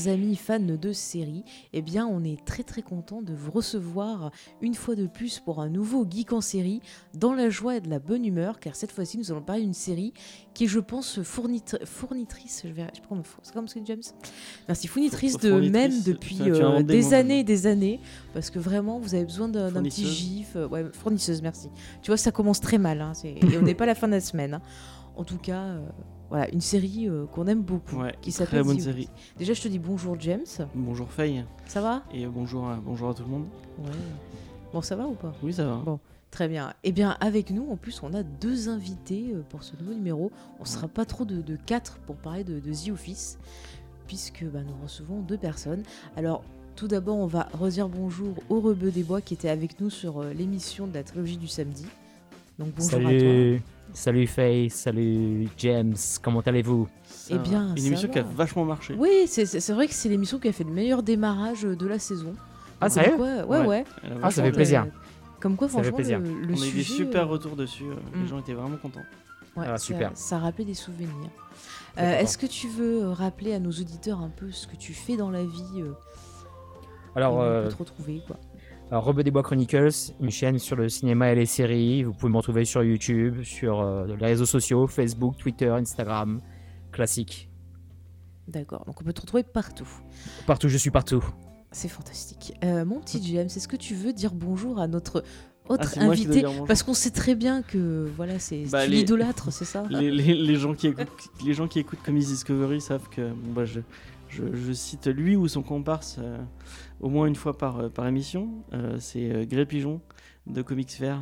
chers amis fans de séries, eh bien, on est très très content de vous recevoir une fois de plus pour un nouveau Geek en série, dans la joie et de la bonne humeur, car cette fois-ci, nous allons parler d'une série qui est, je pense, fournitrice, je vais, je sais pas comment, c'est comme ce James Merci, fournitrice de même depuis euh, des années et des années, parce que vraiment, vous avez besoin d'un petit gif. Euh, ouais, fournisseuse, merci. Tu vois, ça commence très mal, hein, et on n'est pas à la fin de la semaine. Hein. En tout cas, euh, voilà, une série euh, qu'on aime beaucoup, qui s'appelle. Très bonne série. Déjà, je te dis bonjour James. Bonjour Faye. Ça va? Et bonjour, à, bonjour à tout le monde. Ouais. Bon, ça va ou pas? Oui, ça va. Bon. Très bien. Eh bien, avec nous, en plus, on a deux invités euh, pour ce nouveau numéro. On ne sera pas trop de, quatre pour parler de, The Office, puisque bah, nous recevons deux personnes. Alors, tout d'abord, on va redire bonjour au Rebeu des Bois qui était avec nous sur l'émission de la trilogie du samedi. Donc, bonjour à toi. Salut Faye, salut James, comment allez-vous? Eh bien, une émission qui a vachement marché. Oui, c'est vrai que c'est l'émission qui a fait le meilleur démarrage de la saison. Ah, sérieux? ouais, ouais, ouais. Ah, ça fait plaisir. Comme quoi, franchement, plaisir. Le, le On a eu des super retours dessus. Euh, les mm. gens étaient vraiment contents. Ouais, ah, super. Ça, rappelait des souvenirs. Euh, est-ce que tu veux rappeler à nos auditeurs un peu ce que tu fais dans la vie euh, Alors, on peut te retrouver quoi? Robert des Bois Chronicles, une chaîne sur le cinéma et les séries. Vous pouvez me retrouver sur YouTube, sur euh, les réseaux sociaux, Facebook, Twitter, Instagram, classique. D'accord, donc on peut te retrouver partout. Partout, je suis partout. C'est fantastique. Euh, mon petit James, est-ce que tu veux dire bonjour à notre autre ah, invité Parce qu'on sait très bien que voilà, c'est bah, l'idolâtre, c'est ça les, gens qui écoutent, les gens qui écoutent Comics Discovery savent que bah, je, je, cite lui ou son comparse. Euh, au moins une fois par, euh, par émission. Euh, c'est euh, Gré Pigeon de Comics Fair.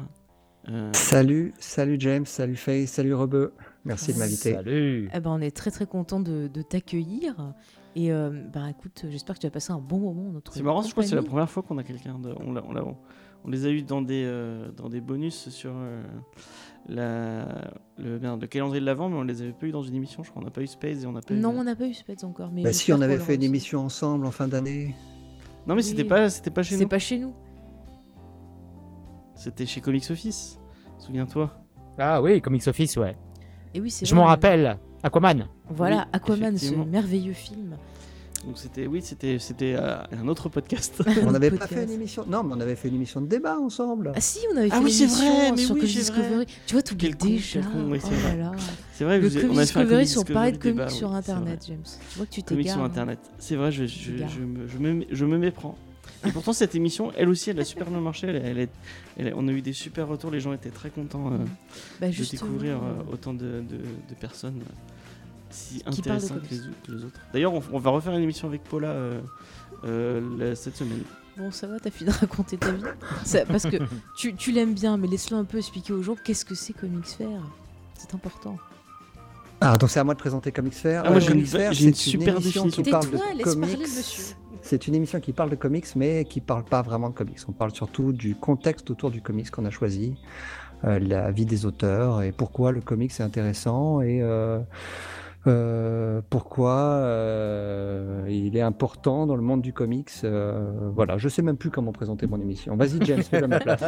Salut, salut James, salut Faye, salut Rebeu. Merci de m'inviter. Salut. Eh ben, on est très très content de, de t'accueillir. Et bah, écoute, j'espère que tu as passé un bon moment. C'est marrant, je crois que c'est la première fois qu'on a quelqu'un. On, on, on, les a eu dans des, dans des bonus sur la, le, le, calendrier de l'avant, mais on les avait pas eu dans une émission. Je crois on n'a pas eu Space et on n'a pas Non, eu... on n'a pas eu Space encore. Mais bah si, on avait fait une émission ensemble en fin d'année. Non, mais c'était pas, c'était pas chez nous. C'est pas chez nous. C'était chez Comics Office. Souviens-toi. Ah oui, Comics Office, ouais. Et oui, c'est Je m'en rappelle. Aquaman. Voilà, Aquaman, ce merveilleux film. Donc c'était oui, c'était c'était euh, un autre podcast. on n'avait pas fait une émission. Non, mais on avait fait une émission de débat ensemble. Ah si, on avait fait ah, oui, c'est vrai, mais sur oui, Discovery. Tu vois tout quel déjà. Con, oui, c'est oh vrai. C'est vrai, le Comics Discovery sur parler de comics sur internet, James. Tu vois que tu t'égares. Comics sur internet. C'est vrai, je, je, je, me, je, me, je me méprends. Et pourtant, cette émission, elle aussi, elle a super bien marché. Elle, elle, on a eu des super retours. Les gens étaient très contents euh, bah, de découvrir euh, autant de, de, personnes si intéressantes que les, autres. D'ailleurs, on, va refaire une émission avec Paula euh, cette semaine. Bon, ça va, t'as fini de raconter ta vie Parce que tu, tu l'aimes bien, mais laisse-le un peu expliquer aux gens qu'est-ce que c'est Comics Fair. C'est important. Ah, donc c'est à moi de présenter Comics Fair. Ah, j'ai une, une, super émission qui parle de comics. C'est une émission qui parle de comics, mais qui parle pas vraiment de comics. On parle surtout du contexte autour du comics qu'on a choisi, euh, la vie des auteurs et pourquoi le comics est intéressant et euh, euh, pourquoi il est important dans le monde du comics. voilà, je sais même plus comment présenter mon émission. Vas-y, James, fais la ma place.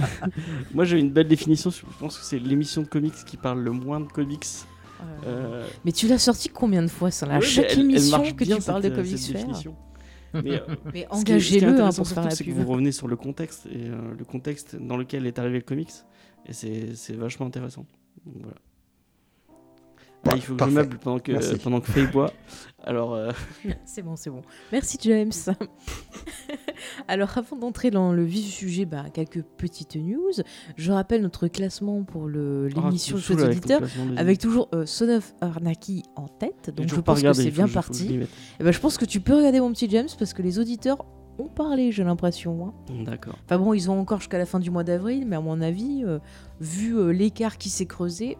Moi, j'ai une belle définition. Je pense que c'est l'émission de comics qui parle le moins de comics euh, mais tu l'as sorti combien de fois ça À chaque émission que tu parles de Comics Fair mais, euh, mais engagez-le hein, pour faire la pub. que vous revenez sur le contexte et euh, le contexte dans lequel est arrivé le comics et c'est vachement intéressant. voilà il faut que je meuble pendant que, pendant que Faye boit. Alors. Euh, c'est bon, c'est bon. Merci James. Alors, avant d'entrer dans le vif du sujet, bah, quelques petites news. Je rappelle notre classement pour l'émission de Auditeur, avec toujours euh, Son of Arnaki en tête. Donc, je pense que c'est bien parti. Et eh ben, je pense que tu peux regarder mon petit James parce que les auditeurs ont parlé, j'ai l'impression. Hein. D'accord. Enfin bon, ils ont encore jusqu'à la fin du mois d'avril, mais à mon avis, euh, vu l'écart qui s'est creusé,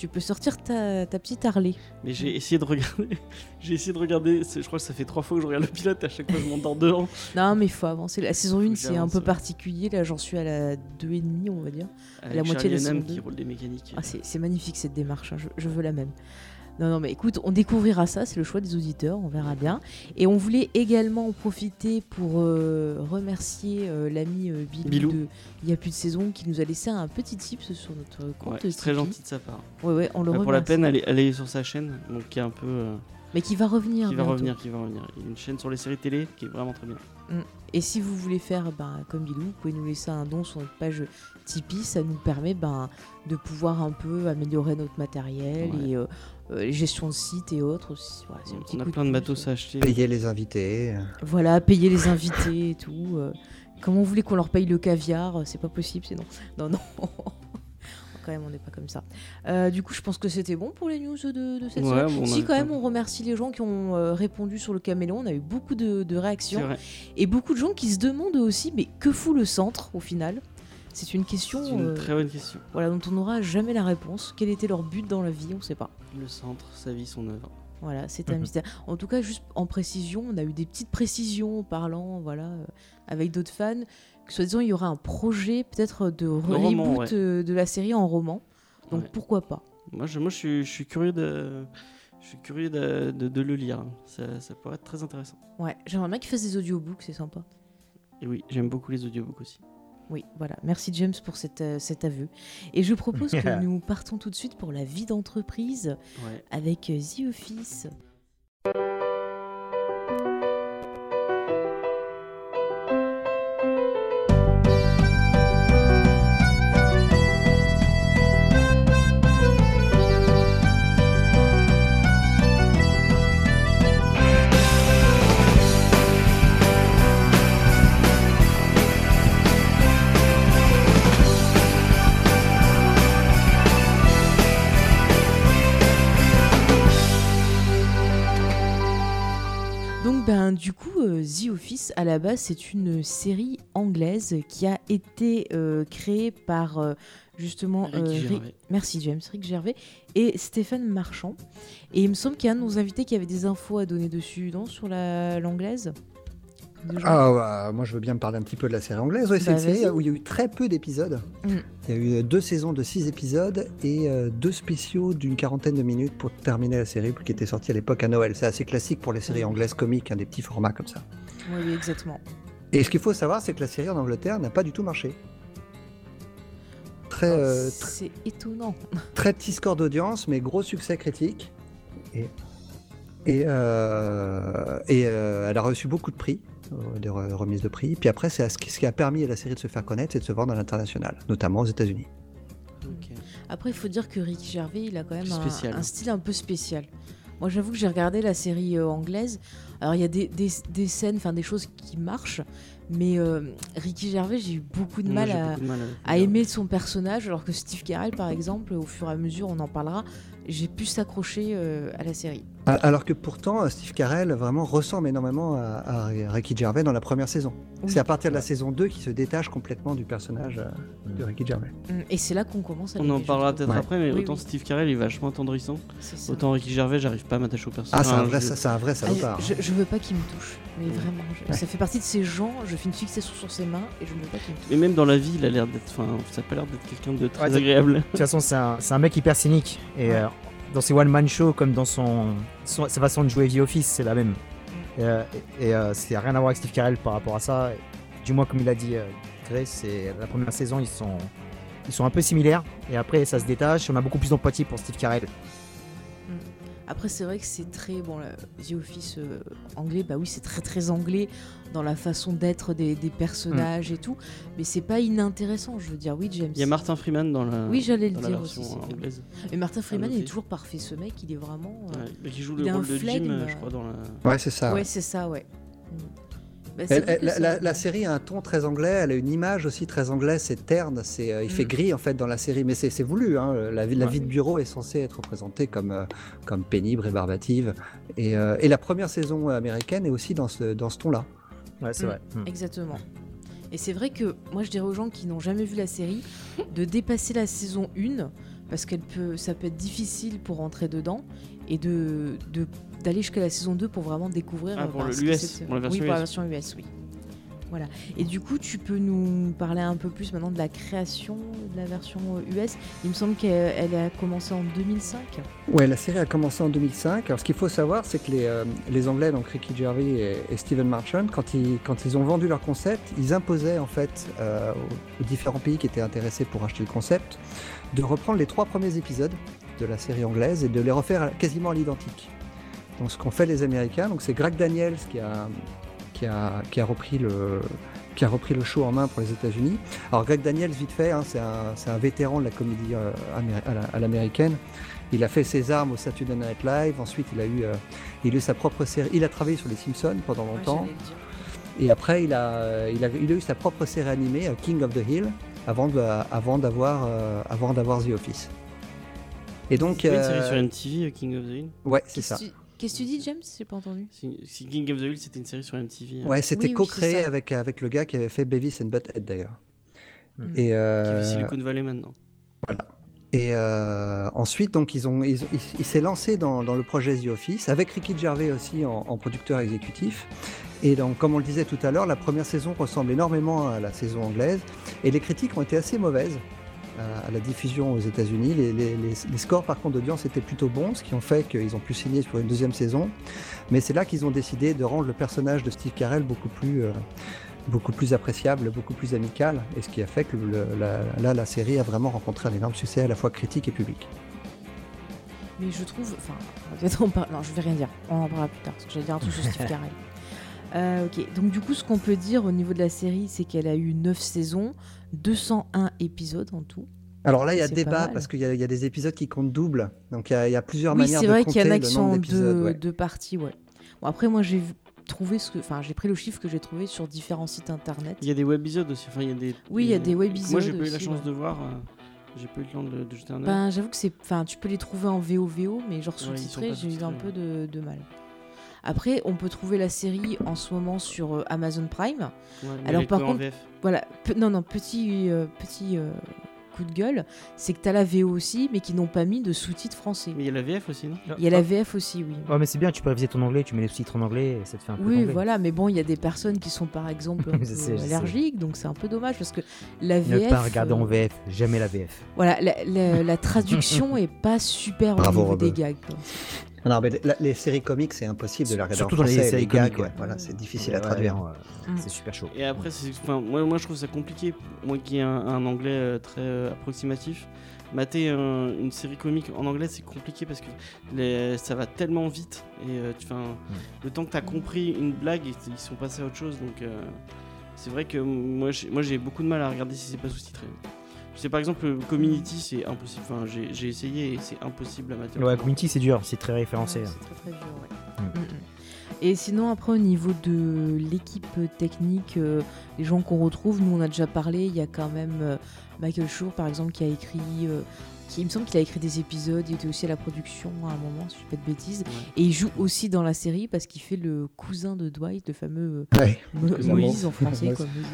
tu peux sortir ta, petite Harley. Mais j'ai essayé de regarder. j'ai essayé de regarder. Je crois que ça fait trois fois que je regarde le pilote. À chaque fois, je m'endors devant. Non, mais il faut avancer. La saison 1, c'est un peu particulier. Là, j'en suis à la 2,5, on va dire. la moitié de la saison qui roule des mécaniques. Ah, c'est magnifique cette démarche. Hein. je, veux la même. Non, non, mais écoute, on découvrira ça, c'est le choix des auditeurs, on verra bien. Et on voulait également en profiter pour euh, remercier euh, l'ami euh, Bilou, de Il y a plus de saison qui nous a laissé un petit tips sur notre compte. c'est très gentil de sa part. Ouais, ouais, on le Pour la peine, elle est, sur sa chaîne, donc qui est un peu Mais qui va revenir. Qui va revenir, qui va revenir. Il y a une chaîne sur les séries télé qui est vraiment très bien. Mm. Et si vous voulez faire ben, comme Bilou, vous pouvez nous laisser un don sur notre page Tipeee. Ça nous permet ben, de pouvoir un peu améliorer notre matériel et euh, euh, gestion de site et autres. on a plein de matos à acheter. Payer les invités. Voilà, payer les invités et tout. Euh. comment vous voulez qu'on leur paye le caviar C'est pas possible, sinon. Non, non. quand même, on n'est pas comme ça. Euh, du coup, je pense que c'était bon pour les news de, cette semaine. si, quand même, on remercie les gens qui ont euh, répondu sur le caméléon. On a eu beaucoup de, réactions. Et beaucoup de gens qui se demandent aussi, mais que fout le centre au final? C'est une question. une euh, très bonne question. Voilà, dont on n'aura jamais la réponse. Quel était leur but dans la vie On ne sait pas. Le centre, sa vie, son œuvre. Voilà, c'est un mystère. En tout cas, juste en précision, on a eu des petites précisions parlant, voilà, avec d'autres fans soit disant il y aura un projet peut-être de reboot euh, de la série en roman. Donc pourquoi pas Moi, je, moi je, suis, curieux de. Je suis curieux de, de, le lire. Ça, ça, pourrait être très intéressant. Ouais, j'aimerais bien qu'il fasse des audiobooks, c'est sympa. Et oui, j'aime beaucoup les audiobooks aussi. Oui, voilà. Merci James pour cette, euh, cet aveu. Et je propose que nous partons tout de suite pour la vie d'entreprise avec euh, The Office. The Office, à la base, c'est une série anglaise qui a été euh, créée par euh, justement. Merci James, Rick Gervais et Stéphane Marchand. Et il me semble qu'il y a un de nos invités qui avait des infos à donner dessus, non Sur l'anglaise ah, bah, moi je veux bien me parler un petit peu de la série anglaise. c'est une bah, série où il y a eu très peu d'épisodes. Mm. Il y a eu deux saisons de six épisodes et euh, deux spéciaux d'une quarantaine de minutes pour terminer la série qui était sortie à l'époque à Noël. C'est assez classique pour les séries anglaises comiques, un des petits formats comme ça. Oui, exactement. Et ce qu'il faut savoir, c'est que la série en Angleterre n'a pas du tout marché. Très, euh, c'est étonnant. Très petit score d'audience, mais gros succès critique. Et, et, euh, et elle a reçu beaucoup de prix. Euh, des remises de prix. Puis après, c'est ce qui a permis à la série de se faire connaître, c'est de se vendre à l'international, notamment aux États-Unis. Après, il faut dire que Ricky Gervais, il a quand même un, style un peu spécial. Moi, j'avoue que j'ai regardé la série euh, anglaise. Alors, il y a des, des, scènes, enfin des choses qui marchent, mais euh, Ricky Gervais, j'ai eu beaucoup de mal, à, à, aimer son personnage, alors que Steve Carell, par exemple, au fur et à mesure, on en parlera, j'ai pu s'accrocher euh, à la série. Alors que pourtant, Steve Carell vraiment ressemble énormément à, Ricky Gervais dans la première saison. C'est à partir de la saison 2 qu'il se détache complètement du personnage euh, de Ricky Gervais. Mm, et c'est là qu'on commence à On en parlera peut-être après, mais autant Steve Carell est vachement attendrissant. Autant Ricky Gervais, j'arrive pas à m'attacher au personnage. Ah, c'est un vrai, je... un vrai salopard. je, je, veux pas qu'il me touche, mais vraiment. Ça fait partie de ces gens, je fais une fixation sur ses mains et je ne veux pas qu'il me touche. Mais même dans la vie, il a l'air d'être. Enfin, ça a pas l'air d'être quelqu'un de très agréable. De toute façon, c'est un, un, mec hyper cynique. Et euh, dans ses one-man shows comme dans son, sa façon de jouer The Office, c'est la même. Et, euh, et euh, c'est rien à voir avec Steve Carell par rapport à ça. Du moins, comme il a dit euh, Grace, c'est la première saison, ils sont, ils sont un peu similaires. Et après, ça se détache. On a beaucoup plus d'empathie pour Steve Carell. Après, c'est vrai que c'est très. Bon, The Office euh, anglais, bah oui, c'est très très anglais dans la façon d'être des, personnages mm. et tout. Mais c'est pas inintéressant, je veux dire. Oui, James. Il y a Martin Freeman dans la. Oui, j'allais le dire aussi. Anglaise. Mais Martin Freeman, il est toujours parfait. Ce mec, il est vraiment. Euh, ouais, il joue le rôle de Jim, je crois, dans la. Ouais, c'est ça. Ouais, c'est ça, ouais. Mm. Bah, la, série a un ton très anglais, elle a une image aussi très anglaise, c'est terne, c'est, euh, il fait mm. gris en fait dans la série, mais c'est, voulu. Hein. La, la vie de bureau est censée être représentée comme, euh, comme pénible, rébarbative. Et, euh, et, la première saison américaine est aussi dans ce, dans ce ton-là. Ouais, c'est mm. vrai. Mm. Exactement. Et c'est vrai que moi je dirais aux gens qui n'ont jamais vu la série de dépasser la saison 1 parce qu'elle peut, ça peut être difficile pour rentrer dedans et de, d'aller jusqu'à la saison 2 pour vraiment découvrir. Ah, pour l'US, pour la version oui, pour la version US, oui. Voilà. Et du coup, tu peux nous parler un peu plus maintenant de la création de la version US. Il me semble qu'elle a commencé en 2005. Ouais, la série a commencé en 2005. Alors, ce qu'il faut savoir, c'est que les, euh, les, Anglais, donc Ricky Gervais et, Steven Marchand, quand ils, quand ils ont vendu leur concept, ils imposaient en fait euh, aux différents pays qui étaient intéressés pour acheter le concept de reprendre les trois premiers épisodes de la série anglaise et de les refaire quasiment à l'identique. Donc ce qu'ont fait les Américains, donc c'est Greg Daniels qui a, qui a, qui a repris le qui a repris le show en main pour les États-Unis. Alors Greg Daniels, vite fait, hein, c'est un, un, vétéran de la comédie euh, à l'américaine. Il a fait ses armes au Saturday Night Live. Ensuite, il a eu, euh, il a eu sa propre série. Il a travaillé sur les Simpsons pendant longtemps. et après, il a, il a, il, a, eu sa propre série animée, euh, King of the Hill, avant avant d'avoir, avant d'avoir The Office. Et donc, c'est une série sur MTV, King of the Hill. Ouais, c'est ça. Qu'est-ce que tu dis, James? J'ai pas entendu. Si King of the Hill, c'était une série sur MTV. Hein. Ouais, c'était co-créé avec, avec le gars qui avait fait Beavis and Butthead d'ailleurs. Hmm. Et euh... Qui fait Silicon Valley maintenant. Voilà. Et euh, ensuite, donc, ils ont, ils, il s'est lancé dans, dans, le projet The Office avec Ricky Gervais aussi en, en, producteur exécutif. Et donc, comme on le disait tout à l'heure, la première saison ressemble énormément à la saison anglaise et les critiques ont été assez mauvaises à, la diffusion aux États-Unis. Les, scores par contre d'audience étaient plutôt bons, ce qui ont fait qu'ils ont pu signer sur une deuxième saison. Mais c'est là qu'ils ont décidé de rendre le personnage de Steve Carell beaucoup plus, euh, beaucoup plus appréciable, beaucoup plus amical, et ce qui a fait que la, là la série a vraiment rencontré un énorme succès à la fois critique et public. Mais je trouve, enfin, non, je vais rien dire, on en parlera plus tard, parce que j'allais dire un truc sur Steve Carell. Euh, ok, donc du coup, ce qu'on peut dire au niveau de la série, c'est qu'elle a eu 9 saisons, 201 épisodes en tout. Alors là, il y a débat parce qu'il y, a des épisodes qui comptent double. Donc il y, a plusieurs manières de compter. C'est vrai qu'il y en a qui sont en deux, parties, ouais. Bon, après, moi, j'ai trouvé ce que. Enfin, j'ai pris le chiffre que j'ai trouvé sur différents sites internet. Il y a des webisodes aussi. Enfin, il y a des, oui, il y a des webisodes. Moi, j'ai pas eu la chance de voir. Euh, j'ai pas eu le temps de, jeter un œil. Ben, j'avoue que c'est. Enfin, tu peux les trouver en VOVO, mais genre sous-titré, j'ai eu un peu de, de mal. Après, on peut trouver la série en ce moment sur euh, Amazon Prime. Alors par contre, voilà, non non, petit euh, petit euh, coup de gueule, c'est que tu as la VO aussi, mais qui n'ont pas mis de sous-titres français. Mais il y a la VF aussi, non? Il y a la VF aussi, oui. Ouais, mais c'est bien, tu peux réviser ton anglais, tu mets les sous-titres en anglais, et ça te fait un peu. Oui, voilà, mais bon, il y a des personnes qui sont par exemple allergiques, donc c'est un peu dommage parce que la VF. Ne pas regarder en VF, jamais la VF. Voilà, la, traduction est pas super au niveau des gags. Non, mais les séries comiques, c'est impossible de la regarder Surtout en français. dans les séries comiques, ouais. Voilà, c'est difficile à traduire. Mm. C'est super chaud. Et après, moi, moi, je trouve ça compliqué. Moi qui ai un, anglais euh, très euh, approximatif, mater une série comique en anglais, c'est compliqué parce que les, ça va tellement vite. Et euh, mm. le temps que tu as compris une blague, ils, sont passés à autre chose. Donc, c'est vrai que moi, j'ai beaucoup de mal à regarder si c'est pas sous-titré. C'est par exemple Community, c'est impossible. Enfin, j'ai essayé et c'est impossible à mettre. Ouais, Community, c'est dur, c'est très référencé. c'est très très dur, ouais. Mm. Mm, mm. Et sinon, après, au niveau de l'équipe technique, euh, les gens qu'on retrouve, nous on a déjà parlé, il y a quand même euh, Michael Schur, par exemple, qui a écrit. Euh, qui, il me semble qu'il a écrit des épisodes, il était aussi à la production à un moment, si je ne fais pas de bêtises. Et il joue aussi dans la série parce qu'il fait le cousin de Dwight, le fameux Moïse en français, quoi, Moïse.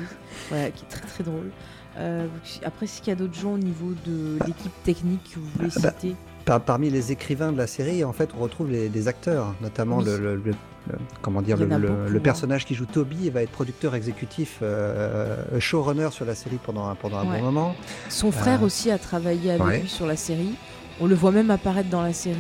Voilà, qui est très très drôle. Euh, après, est-ce qu'il y a d'autres gens au niveau de l'équipe technique que vous voulez ah bah, Parmi les écrivains de la série, en fait, on retrouve les, acteurs, notamment le, comment dire, le, hein. personnage qui joue Toby va être producteur exécutif, euh, showrunner sur la série pendant, pendant un bon moment. Son frère euh, aussi a travaillé avec lui sur la série. On le voit même apparaître dans la série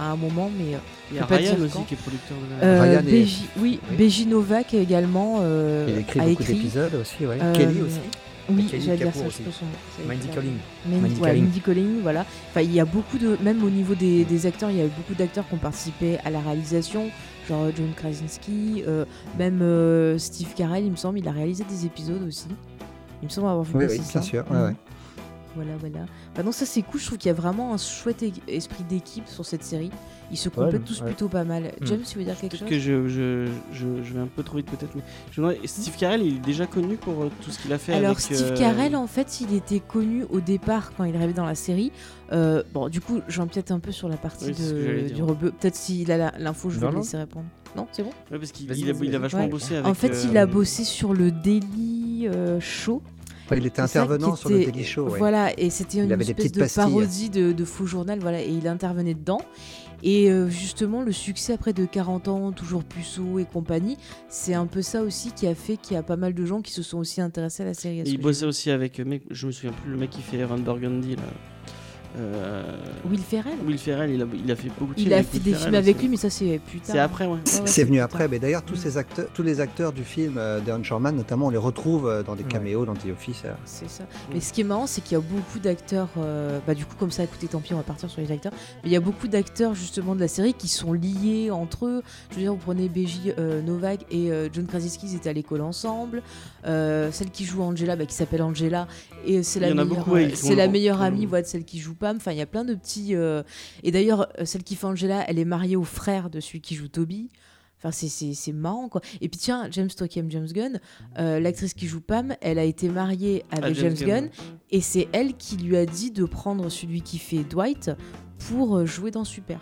à un moment, mais il y a Ryan aussi qui est producteur de la. Ryan Oui, Beji Novak également il écrit a beaucoup d'épisodes aussi, ouais. Kelly aussi. Oui, j'allais dire ça, je son Mandy Colling. Mandy, Colling, voilà. Enfin, il y a beaucoup de, même au niveau des, acteurs, il y a eu beaucoup d'acteurs qui ont participé à la réalisation, genre John Krasinski, euh, même euh, Steve Carell, il me semble, il a réalisé des épisodes aussi. Il me semble avoir vu oui, oui, bien sûr. Ouais, ouais. Voilà, voilà. Bah non, ça c'est cool. Je trouve qu'il y a vraiment un chouette esprit d'équipe sur cette série. Ils se complètent tous plutôt pas mal. Hmm. James, tu veux dire quelque chose? que je, je, je, vais un peu trop vite peut-être. Mais Steve Carell, il est déjà connu pour euh, tout ce qu'il a fait. Alors Steve euh, Carell, en fait, il était connu au départ quand il arrivait dans la série. Euh, bon, du coup, j'empiète un peu sur la partie du rebeu. Peut-être s'il a l'info, je vais le laisser répondre. Non, c'est bon? Ouais, parce qu'il a, vachement bossé avec. En fait, il a bossé sur le Daily Show il était intervenant sur le Daily Show. Voilà, et c'était une espèce de parodie de, faux journal, voilà, et il intervenait dedans. Et euh, justement, le succès après de 40 ans, toujours puceau et compagnie, c'est un peu ça aussi qui a fait qu'il y a pas mal de gens qui se sont aussi intéressés à la série. il bossait aussi avec, mec, je me souviens plus, le mec qui fait Aaron Burgundy là. Euh, Will Ferrell Will Ferrell, il a, il a fait beaucoup de films. Il a fait des films avec lui, mais ça c'est plus tard. C'est après, ouais. c'est venu après, mais d'ailleurs tous, mm. ces acteurs, tous les acteurs du film euh, de Sherman, notamment, on les retrouve euh, dans des caméos dans The Office. C'est ça. Mais ce qui est marrant, c'est qu'il y a beaucoup d'acteurs. bah du coup, comme ça, écoutez, tant pis, on va partir sur les acteurs. Mais il y a beaucoup d'acteurs justement de la série qui sont liés entre eux. Je veux dire, vous prenez BJ Novak et John Krasinski, ils étaient à l'école ensemble. celle qui joue Angela, bah, qui s'appelle Angela, et c'est la meilleure, c'est la meilleure amie, voilà, de celle qui joue Enfin, il y a plein de petits. Euh, et d'ailleurs, euh, celle qui fait Angela, elle est mariée au frère de celui qui joue Toby. Enfin, c'est marrant, quoi. Et puis, tiens, James Stockham, James Gunn, euh, l'actrice qui joue Pam, elle a été mariée avec James, Gunn, et c'est elle qui lui a dit de prendre celui qui fait Dwight pour jouer dans Super.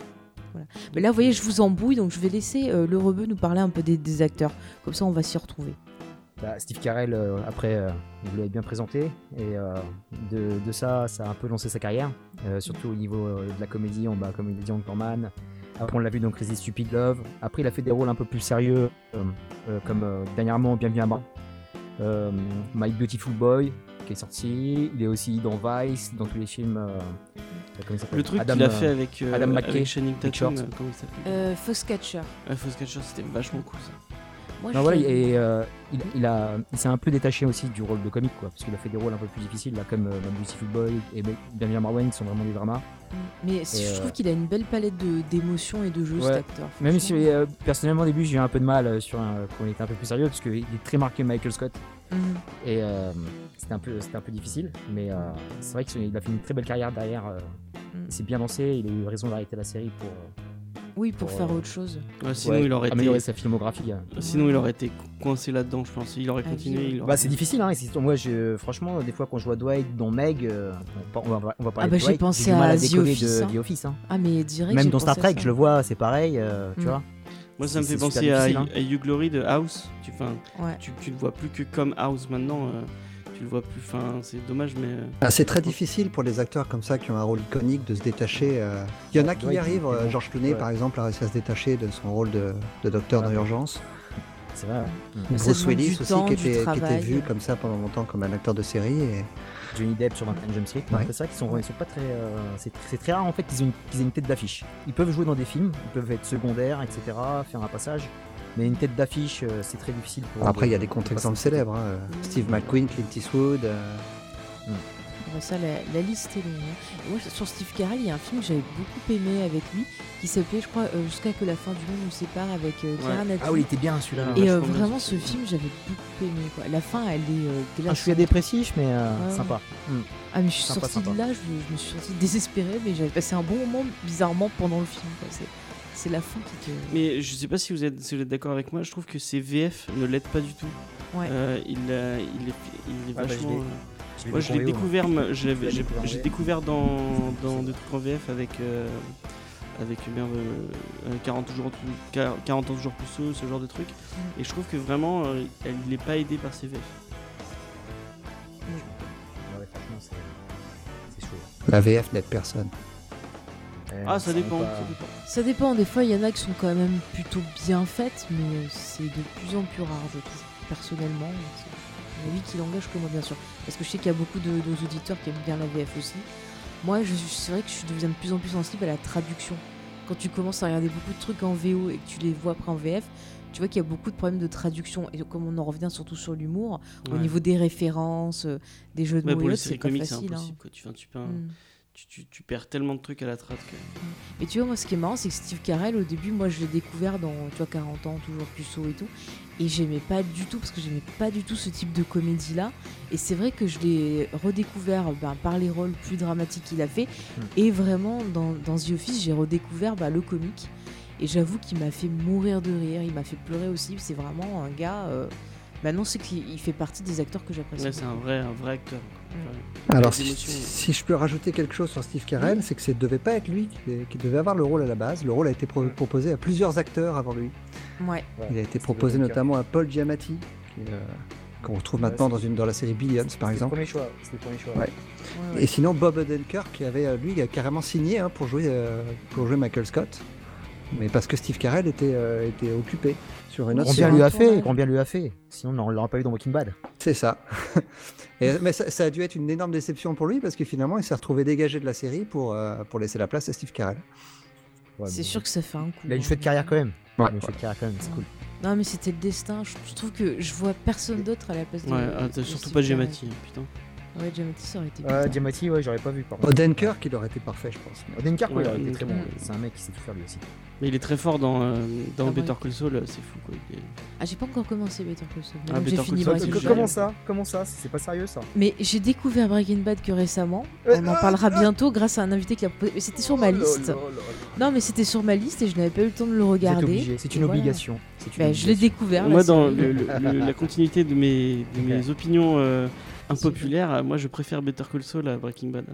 Voilà. Mais là, vous voyez, je vous embrouille, donc je vais laisser le rebeu nous parler un peu des acteurs. Comme ça, on va s'y retrouver. Bah, Steve Carell, euh, après, euh, vous l'avez bien présenté. Et euh, de, ça, ça a un peu lancé sa carrière. surtout au niveau de la comédie, on, bah, comme il dit Anchorman. Après, on l'a vu dans Crazy Stupid Love. Après, il a fait des rôles un peu plus sérieux, comme dernièrement Bienvenue à moi. My Beautiful Boy, qui est sorti. Il est aussi dans Vice, dans tous les films. le truc qu'il a fait avec, Adam McKay, avec Channing Tatum, comment il Foxcatcher. Foxcatcher, c'était vachement cool ça et euh, il, a, il s'est un peu détaché aussi du rôle de comique, quoi, parce qu'il a fait des rôles un peu plus difficiles, là, comme euh, Beautiful Boy et Daniel Marwan, qui sont vraiment des dramas. Mm. Mais je trouve euh, qu'il a une belle palette d'émotions et de jeux, cet acteur. Même si personnellement, au début, j'ai eu un peu de mal sur un, quand il était un peu plus sérieux, parce qu'il est très marqué Michael Scott. Mm. Et c'était un, peu, un peu difficile, mais c'est vrai qu'il a fait une très belle carrière derrière. Mm. Il s'est bien lancé, il a eu raison d'arrêter la série pour oui, pour, faire autre chose. sinon, il aurait été... sa filmographie. Hein. Sinon, il aurait été coincé là-dedans, je pense. Il aurait ah, continué. Bah, c'est difficile, hein. Moi, je... franchement, des fois, quand je vois Dwight dans Meg, euh, on, va, on va parler ah bah, de Dwight, j'ai pensé à, The Office, de Office. Hein. Ah, mais direct. Même dans Star Trek, je le vois, c'est pareil, euh, tu mm. vois. Moi, ça me fait penser à, You Glory de House. Tu, tu, tu, le vois plus que comme House maintenant. Tu le vois plus. fin c'est dommage, mais. Euh, ah, c'est très difficile pour les acteurs comme ça qui ont un rôle iconique de se détacher. Euh. Il y en a qui y arrivent. Euh, Georges Clooney, par exemple, a réussi à se détacher de son rôle de, docteur dans l'urgence. C'est vrai. Bruce Willis aussi, qui était, vu comme ça pendant longtemps comme un acteur de série. Et... Johnny Depp sur 21 Jump Street. C'est ça, qu'ils sont, ils sont pas très. c'est très rare en fait qu'ils aient, une tête d'affiche. Ils peuvent jouer dans des films, ils peuvent être secondaires, etc., faire un passage. Mais une tête d'affiche, euh, c'est très difficile pour. Après, il y a des contre-exemples célèbres. Hein. Steve McQueen, Clint Eastwood. Euh. Ça, la, liste est longue. Moi, sur Steve Carell, il y a un film que j'avais beaucoup aimé avec lui, qui s'appelait, je crois, euh, Jusqu'à que la fin du monde nous sépare avec euh, Ah oui, il était bien celui-là. Et vraiment, ce film, j'avais beaucoup aimé. Quoi. La fin, elle est. je suis dépressif, mais sympa. Hmm. Ah, mais je suis sortie de là, je, me suis sortie désespérée, mais j'avais passé un bon moment, bizarrement, pendant le film. C'est la fin qui te. Mais je sais pas si vous êtes, si êtes d'accord avec moi, je trouve que ces VF ne l'aident pas du tout. Ouais. Euh, il, euh, il, est, il est ah bah, vachement. Euh, moi, je l'ai découvert, j'ai découvert dans, dans des trucs en VF avec, euh, avec bien, 40, jours, 40 ans toujours plus ce genre de truc. Mm. Et je trouve que vraiment, elle n'est pas aidée par ces VF. La VF n'aide personne. Ah, ça dépend, ça dépend. Des fois, il y en a qui sont quand même plutôt bien faites, mais c'est de plus en plus rare, je trouve. Personnellement, c'est lui qui l'engage que moi, bien sûr. Parce que je sais qu'il y a beaucoup de, auditeurs qui aiment bien la VF aussi. Moi, c'est vrai que je deviens de plus en plus sensible à la traduction. Quand tu commences à regarder beaucoup de trucs en VO et que tu les vois après en VF, tu vois qu'il y a beaucoup de problèmes de traduction. Et comme on en revient surtout sur l'humour, au niveau des références, euh, des jeux de mots, c'est pas facile. Hein. Tu, tu, mm tu, perds tellement de trucs à la traite Et tu vois, moi, ce qui est marrant, c'est que Steve Carell, au début, moi, je l'ai découvert dans, tu vois, 40 ans, toujours plus saut et tout. Et j'aimais pas du tout, parce que j'aimais pas du tout ce type de comédie-là. Et c'est vrai que je l'ai redécouvert ben, par les rôles plus dramatiques qu'il a fait. Hmm. Et vraiment, dans, dans The Office, j'ai redécouvert ben, le comique. Et j'avoue qu'il m'a fait mourir de rire, il m'a fait pleurer aussi. C'est vraiment un gars. Euh, Maintenant, c'est qu'il fait partie des acteurs que j'apprécie. c'est un vrai, un vrai acteur. Alors, si, je peux rajouter quelque chose sur Steve Carell, c'est que ce ne devait pas être lui qui, devait avoir le rôle à la base. Le rôle a été proposé à plusieurs acteurs avant lui. Ouais. Il a été proposé notamment à Paul Giamatti, euh, qu'on retrouve maintenant dans, une, dans la série Billions, par exemple. Le choix. Le premier choix. Et sinon, Bob Odenkirk, qui avait, euh, lui, a carrément signé hein, pour, jouer, euh, pour jouer Michael Scott. mais parce que Steve Carell était, était occupé sur une autre Combien lui a fait Combien lui a fait Sinon, on l'aurait pas eu dans Walking Bad. C'est ça. mais ça, a dû être une énorme déception pour lui parce que finalement, il s'est retrouvé dégagé de la série pour, pour laisser la place à Steve Carell. c'est sûr que ça fait un coup. Il a une chouette carrière quand même. Ouais, une chouette carrière quand même, c'est cool. Non, mais c'était le destin. Je, trouve que je vois personne d'autre à la place de. Ouais, ah, surtout pas Gemati, putain. Ouais, Giamatti, ça aurait été. Ouais, Giamatti, ouais, j'aurais pas vu. Odenkirk, il aurait été parfait, je pense. Odenkirk, ouais, il aurait été très bon. C'est un mec qui sait tout faire lui aussi. Mais il est très fort dans, euh, dans ah, Better Call Saul, c'est fou quoi. Ah, j'ai pas encore commencé Better Call Saul. Ah, j'ai fini Bad. Comment ça? Comment ça? C'est pas sérieux ça? Mais j'ai découvert Breaking Bad que récemment. On en parlera bientôt grâce à un invité qui a. Mais c'était sur ma oh liste. Non, mais c'était sur ma liste et je n'avais pas eu le temps de le regarder. C'est une obligation. Bah, je l'ai découvert. Moi, dans la continuité de mes, de mes opinions euh, impopulaires, moi je préfère Better Call Saul à Breaking Bad.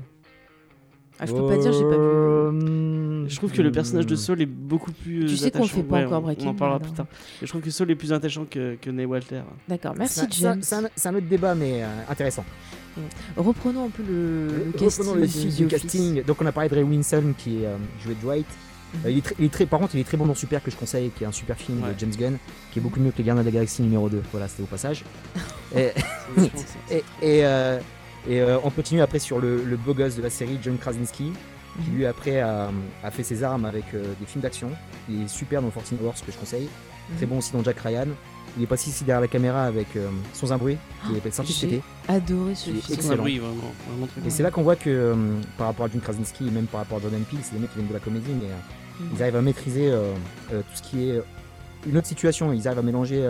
Ah, je peux pas dire, j'ai pas vu. Euh, je trouve que le personnage de Saul est beaucoup plus. Tu sais qu'on fait pas encore Breaking On en parlera plus tard. je trouve que Saul est plus attachant que, que Ney Walter. D'accord, merci James. C'est un, autre débat, mais euh, intéressant. Reprenons un peu le, casting. le, casting. Donc, on a parlé de Ray Winson qui euh, jouait Dwight. Mhm. il, est il, est très, par contre, il est très bon dans Super que je conseille, qui est un super film de James Gunn, qui est beaucoup mieux que Les Gardiens de la Galaxie numéro 2. Voilà, c'était au passage. et, et, et euh, on continue après sur le, beau gosse de la série, John Krasinski, qui lui après a, fait ses armes avec euh, des films d'action. Il est super dans Fortune Wars, que je conseille. Très mhm. bon aussi dans Jack Ryan. Il est passé ici derrière la caméra avec euh, Sans un bruit, qui est sorti cet été. adoré ce film. Excellent. Oui, vraiment, vraiment et c'est là qu'on voit que par rapport à John Krasinski et même par rapport à Jordan Peele, c'est des mecs qui viennent de la comédie, mais mhm. ils arrivent à maîtriser tout ce qui est une autre situation. Ils arrivent à mélanger.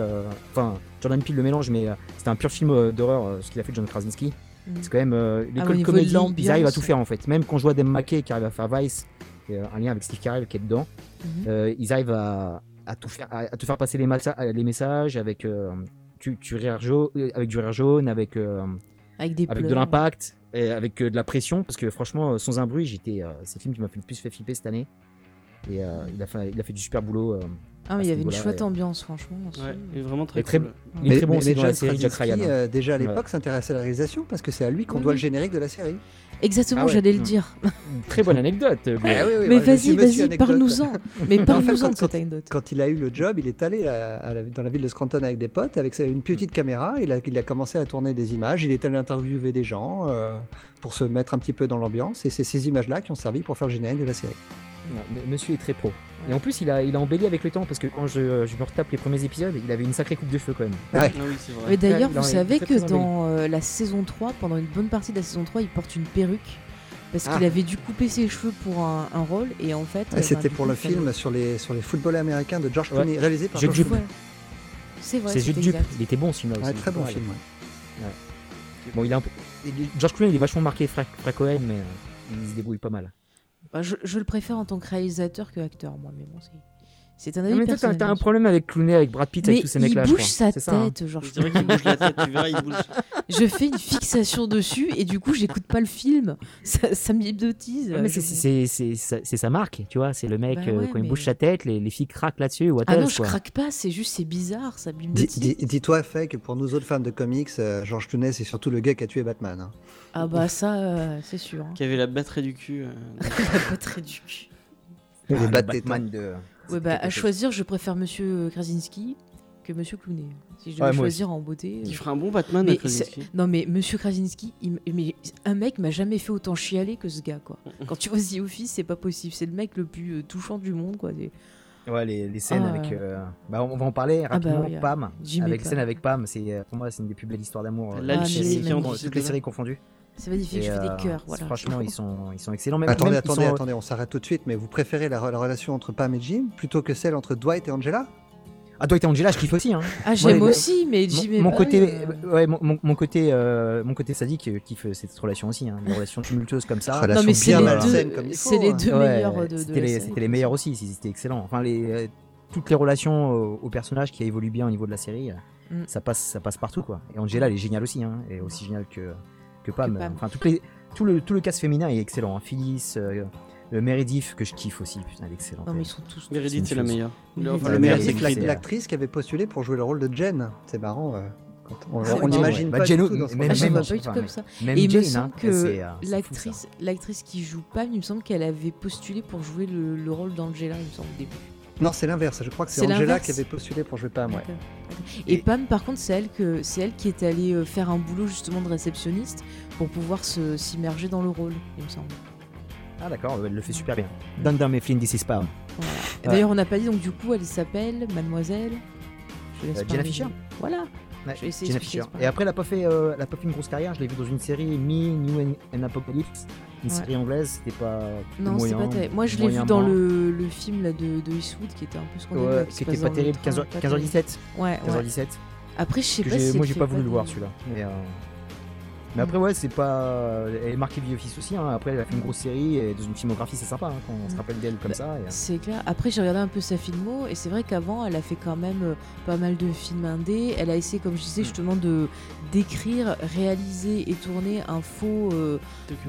Enfin, Jordan Peele le mélange, mais c'était un pur film d'horreur ce qu'il a fait John Krasinski. Mm. C'est quand même euh, ah, l'école comédie, ils arrivent à tout faire en fait. Même quand je vois Dem McKay qui arrive à faire Vice, euh, un lien avec Steve Carell qui est dedans, mm-hmm. euh, ils arrivent à, à, tout faire, à, te faire passer les, les messages avec, tu, tu rire jaune, avec du rire jaune, avec, avec, des avec de l'impact, et avec de la pression. Parce que franchement, sans un bruit, j'étais, c'est le film qui m'a fait le plus fait flipper cette année. Et il, a fait, il a fait du super boulot. Ah, mais il y avait une chouette ambiance, franchement. Ouais, il est vraiment très, très cool. Il est très bon aussi dans la série Jack Ryan. Euh, déjà à l'époque, s'intéressait à la réalisation parce que c'est à lui qu'on doit le générique de la série. Exactement, ah j'allais le dire. Très bonne anecdote. Ah mais vas-y, vas-y, parle-nous-en. Mais parle-nous-en de cette anecdote. Quand il a eu le job, il est allé dans la ville de Scranton avec des potes, avec une petite caméra. Il a, il a commencé à tourner des images. Il est allé interviewer des gens euh, pour se mettre un petit peu dans l'ambiance. Et c'est ces images-là qui ont servi pour faire le générique de la série. monsieur est très pro. Et en plus, il a, il a embelli avec le temps parce que quand je, je, me retape les premiers épisodes, il avait une sacrée coupe de cheveux quand même. Ouais. Ah oui, c'est vrai. Mais d'ailleurs, vous savez que dans euh, la saison 3, pendant une bonne partie de la saison 3, il porte une perruque parce qu'il ah. avait dû couper ses cheveux pour un, un rôle et en fait. Ah, c'était pour le film sur les, sur les footballeurs américains de George Clooney, réalisé par George Clooney. C'est vrai. C'est Dupe. Il était bon ce film-là aussi. très bon film. Bon, il a un peu... George Clooney, il est vachement marqué Frank Cohen, mais euh, il se débrouille pas mal. Je, je, le préfère en tant que réalisateur que acteur, moi, mais bon, c'est. C'est un avis personnel. T'as un problème avec Clooney, avec Brad Pitt, avec tous ces mecs-là. Il bouge sa tête, hein. genre. C'est vrai qu'il bouge la tête, tu verras, il bouge. Je fais une fixation dessus et du coup, j'écoute pas le film. Ça, ça m'hypnotise. C'est sa marque, tu vois. C'est le mec, bah euh, quand il bouge sa tête, les, les filles craquent là-dessus. Ah non, je craque pas, c'est juste, c'est bizarre, ça m'hypnotise. Dis-toi, fait que pour nous autres fans de comics, euh, George Clooney, c'est surtout le gars qui a tué Batman. Hein. Ah bah ça, euh, c'est sûr. Qui avait la batterie du cul. la batterie du cul. Les ah, Batman de. Ouais, bah, à choisir, je préfère Monsieur Krasinski que Monsieur Clooney. Si je devais choisir en beauté. Il ferait un bon Batman, mais Krasinski. Non, mais Monsieur Krasinski, mais un mec m'a jamais fait autant chialer que ce gars, quoi. Quand tu vois The Office, c'est pas possible. C'est le mec le plus euh, touchant du monde, quoi. Ouais, les, les scènes ah. avec. Euh, bah, on va en parler ah, bah rapidement. Pam. Avec scène avec Pam, c'est euh, pour moi, c'est une des plus belles histoires d'amour. L'alchimie ah, toutes les séries confondues. C'est magnifique, je fais des cœurs. Voilà. Franchement, ils sont, ils sont excellents. attendez, attendez, attendez, on s'arrête tout de suite. Mais vous préférez la, relation entre Pam et Jim plutôt que celle entre Dwight et Angela? Ah, Dwight et Angela, je kiffe aussi. Hein. Ah, j'aime aussi, mais Jim mon, mon côté, ouais, mon, mon, côté, euh, mon côté sadique kiffe cette relation aussi. Hein. Une relation tumultueuse comme ça. non, mais c'est les deux, c'est les deux meilleurs de, C'était les, les, meilleurs aussi, c'était excellent. Enfin, les, euh, toutes les relations aux, personnages qui évoluent bien au niveau de la série, mm. ça, passe, ça passe partout. quoi. Et Angela, elle est géniale aussi. Hein. Elle est aussi géniale que, que Pam. Enfin, toutes les tout le, tout le cast féminin est excellent. Hein. Phyllis, euh, Meredith, que je kiffe aussi, putain, elle est excellente. Non, mais ils sont tous. Meredith, c'est la meilleure. le meilleur, c'est l'actrice qui avait postulé pour jouer le rôle de Jen. C'est marrant. Euh, on, n'imagine pas Jen, tout dans même, même, pas du tout comme ça. Et il me semble hein, que l'actrice, l'actrice qui joue pas, il me semble qu'elle avait postulé pour jouer le, le rôle d'Angela, il me semble au début. Non, c'est l'inverse. Je crois que c'est Angela qui avait postulé pour jouer Pam. Ouais. Et, Pam, par contre, c'est elle, que, c'est elle qui est allée euh, faire un boulot justement de réceptionniste pour pouvoir se, s'immerger dans le rôle, il me semble. Ah d'accord, elle le fait super bien. Dunder Mifflin, this is Pam. D'ailleurs, on n'a pas dit, donc du coup, elle s'appelle Mademoiselle. Je laisse euh, Jenna Fisher. Voilà. Jenna Fisher. Et après, elle n'a pas, fait, euh, elle a pas fait une grosse carrière. Je l'ai vu dans une série Me, New and Apocalypse une série anglaise, c'était pas. Non, c'était pas terrible. Moi, je l'ai vu dans le, le, film là, de, de Eastwood qui était un peu scandaleux. Ouais, qui était pas terrible, 15h, 17 Ouais, 15h17. Après, je sais pas. Moi, j'ai pas voulu le voir celui-là. Mais, euh... Après, ouais, c'est pas. Elle est marquée The Office aussi. Hein. Après, elle a fait une grosse série et dans une filmographie, c'est sympa hein, quand on se rappelle d'elle comme ça. Euh. C'est clair. Après, j'ai regardé un peu sa filmo et c'est vrai qu'avant, elle a fait quand même euh, pas mal de films indés. Elle a essayé, comme je disais, mm. justement, de d'écrire, réaliser et tourner un faux euh,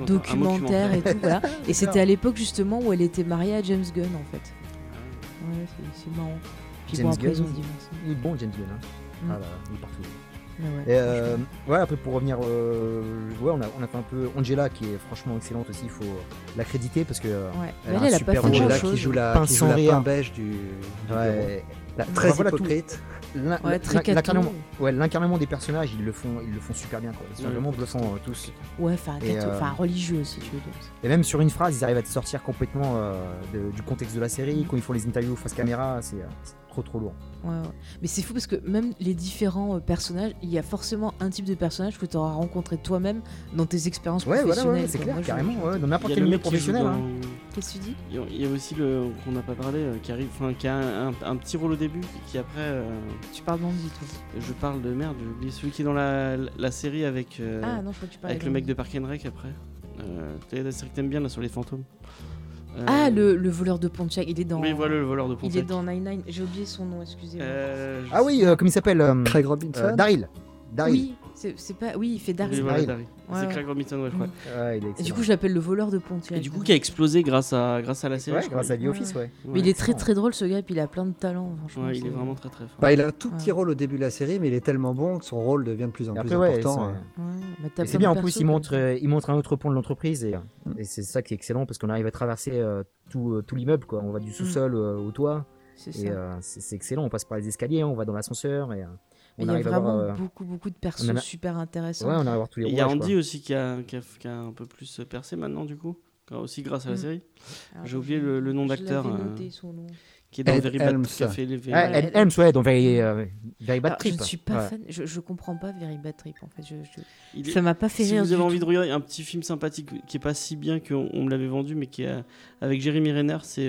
documentaire, et tout. Voilà. et c'était à l'époque justement où elle était mariée à James Gunn en fait. Ah. Ouais, c'est marrant. James Gunn, il est bon James Gunn. Hein. Mm. Ah là, il est partout. Et euh, ouais, après pour revenir, euh, ouais, on a, on a fait un peu Angela qui est franchement excellente aussi, il faut l'accréditer parce que ouais. elle, a un super Angela qui joue la, qui joue la beige du, ouais. La, très voilà, hypocrite. L'incarnement ouais, des personnages, ils le font, ils le font super bien. Quoi. Ils sont vraiment bluffants euh, tous. Ouais, enfin euh, religieux si tu veux dire. Et même sur une phrase, ils arrivent à te sortir complètement euh, de, du contexte de la série. Quand ils font les interviews face caméra, c'est trop trop lourd. Ouais, ouais. Mais c'est fou parce que même les différents euh, personnages, il y a forcément un type de personnage que tu auras rencontré toi-même dans tes expériences ouais, professionnelles. Ouais, c'est clair, carrément. Ouais, dans n'importe quel milieu professionnel. Hein. Qu'est-ce que tu dis? Il y a aussi le qu'on n'a pas parlé, euh, qui arrive, enfin, qui a un, petit rôle au début, qui après. Euh, tu parles d'Andy, toi Je parle de merde, celui qui est dans la, la série avec. ah non, je crois que tu Avec le mec de Park and Rec après. Euh, la série que t'aimes bien là sur les fantômes. Ah, euh, le, le, voleur de Pontiac, il est dans. Oui, voilà le voleur de Pontiac. Il est dans Nine Nine. J'ai oublié son nom, excusez-moi. Euh, ah oui, euh, comment il s'appelle Craig Robinson. Daryl. Daryl. Oui, c'est pas. Oui, il fait Daryl. Oui, c'est Craig Robinson, ouais, je crois. Ouais, il est du coup, je l'appelle le voleur de Pontiac. Et du coup, qui a explosé grâce à, grâce à la série. Ouais, grâce à The Office, ouais. Mais il est très très drôle ce gars, et puis il a plein de talent. Franchement, ouais, il est vraiment très très fort. Bah, il a un tout petit rôle au début de la série, mais il est tellement bon que son rôle devient de plus en plus important. Bah, c'est bien, en plus, il montre, il montre un autre point de l'entreprise, et, et c'est ça qui est excellent, parce qu'on arrive à traverser tout, tout l'immeuble, quoi. On va du sous-sol au toit. Et c'est excellent, on passe par les escaliers, on va dans l'ascenseur, et il y a vraiment euh, beaucoup, beaucoup de persos super intéressants. Ouais, on arrive à voir tous les Il y a Andy aussi qui a, qui, a, un peu plus percé maintenant, du coup, aussi grâce à la mm. série. J'ai oublié le, le nom d'acteur. Euh, qui est dans Very Bad les Very ah, Ed Helms, ouais, dans Very, euh, Very Bad Trip. Je ne suis pas fan, je, je comprends pas Very Bad Trip en fait. Je, je... Ça m'a pas fait si rire. Si vous avez envie de regarder un petit film sympathique qui est pas si bien qu'on on me l'avait vendu, mais qui est avec Jeremy Renner, c'est.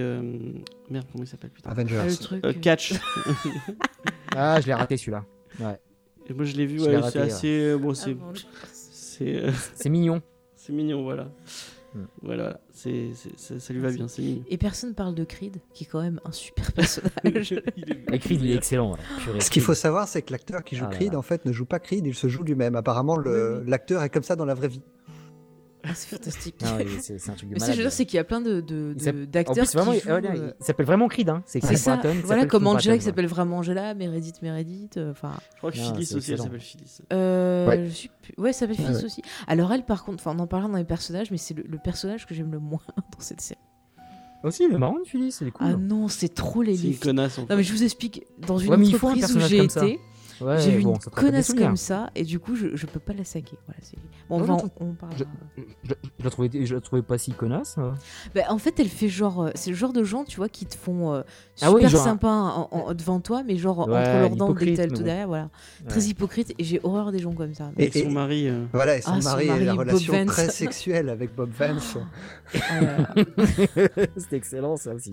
Merde, comment il s'appelle putain Avengers. Ah, Catch. ah, je l'ai raté celui-là. Ouais. Et moi je l'ai vu, ouais, c'est assez. Bon, c'est. c'est c'est mignon. C'est mignon, voilà. Hmm. Voilà, c'est, ça lui va bien, c'est mignon. Et personne parle de Creed, qui est quand même un super personnage. Et Creed, il est excellent. Ce qu'il faut savoir, c'est que l'acteur qui joue ah Creed, en fait, ne joue pas Creed, il se joue lui-même. Apparemment, le, l'acteur est comme ça dans la vraie vie. Ah, c'est fantastique. c'est un truc de Mais ce que je veux dire, c'est qu'il y a plein de, d'acteurs qui vraiment, jouent, euh, Il s'appelle vraiment Creed. Hein. C'est ça. Voilà, comme Angela qui s'appelle vraiment Angela, Meredith, Meredith. Euh, enfin. je crois que Phyllis aussi, elle s'appelle Phyllis. Euh, ouais. Je ouais, ça s'appelle Phyllis aussi. Alors elle, par contre, on en parlera dans les personnages, mais c'est le, personnage que j'aime le moins dans cette série. Aussi, mais marrant, Phyllis, elle est cool. Ah non, c'est trop les livres. C'est une connasse. Non, mais je vous explique. Dans une entreprise où j'ai été j'ai eu une connasse comme ça et du coup je, je peux pas la saquer. Voilà, bon, on, on, parle. Je, je, je, la trouvais, je la trouvais pas si connasse. Bah, en fait, elle fait genre. Euh, c'est le genre de gens, tu vois, qui te font euh, ah super sympa en, devant toi, mais genre entre leurs dents, dès tout derrière, voilà. Très hypocrite et j'ai horreur des gens comme ça. Et, son mari. Euh, voilà, et son, ah, mari, la relation très sexuelle avec Bob Vance. c'est excellent ça aussi.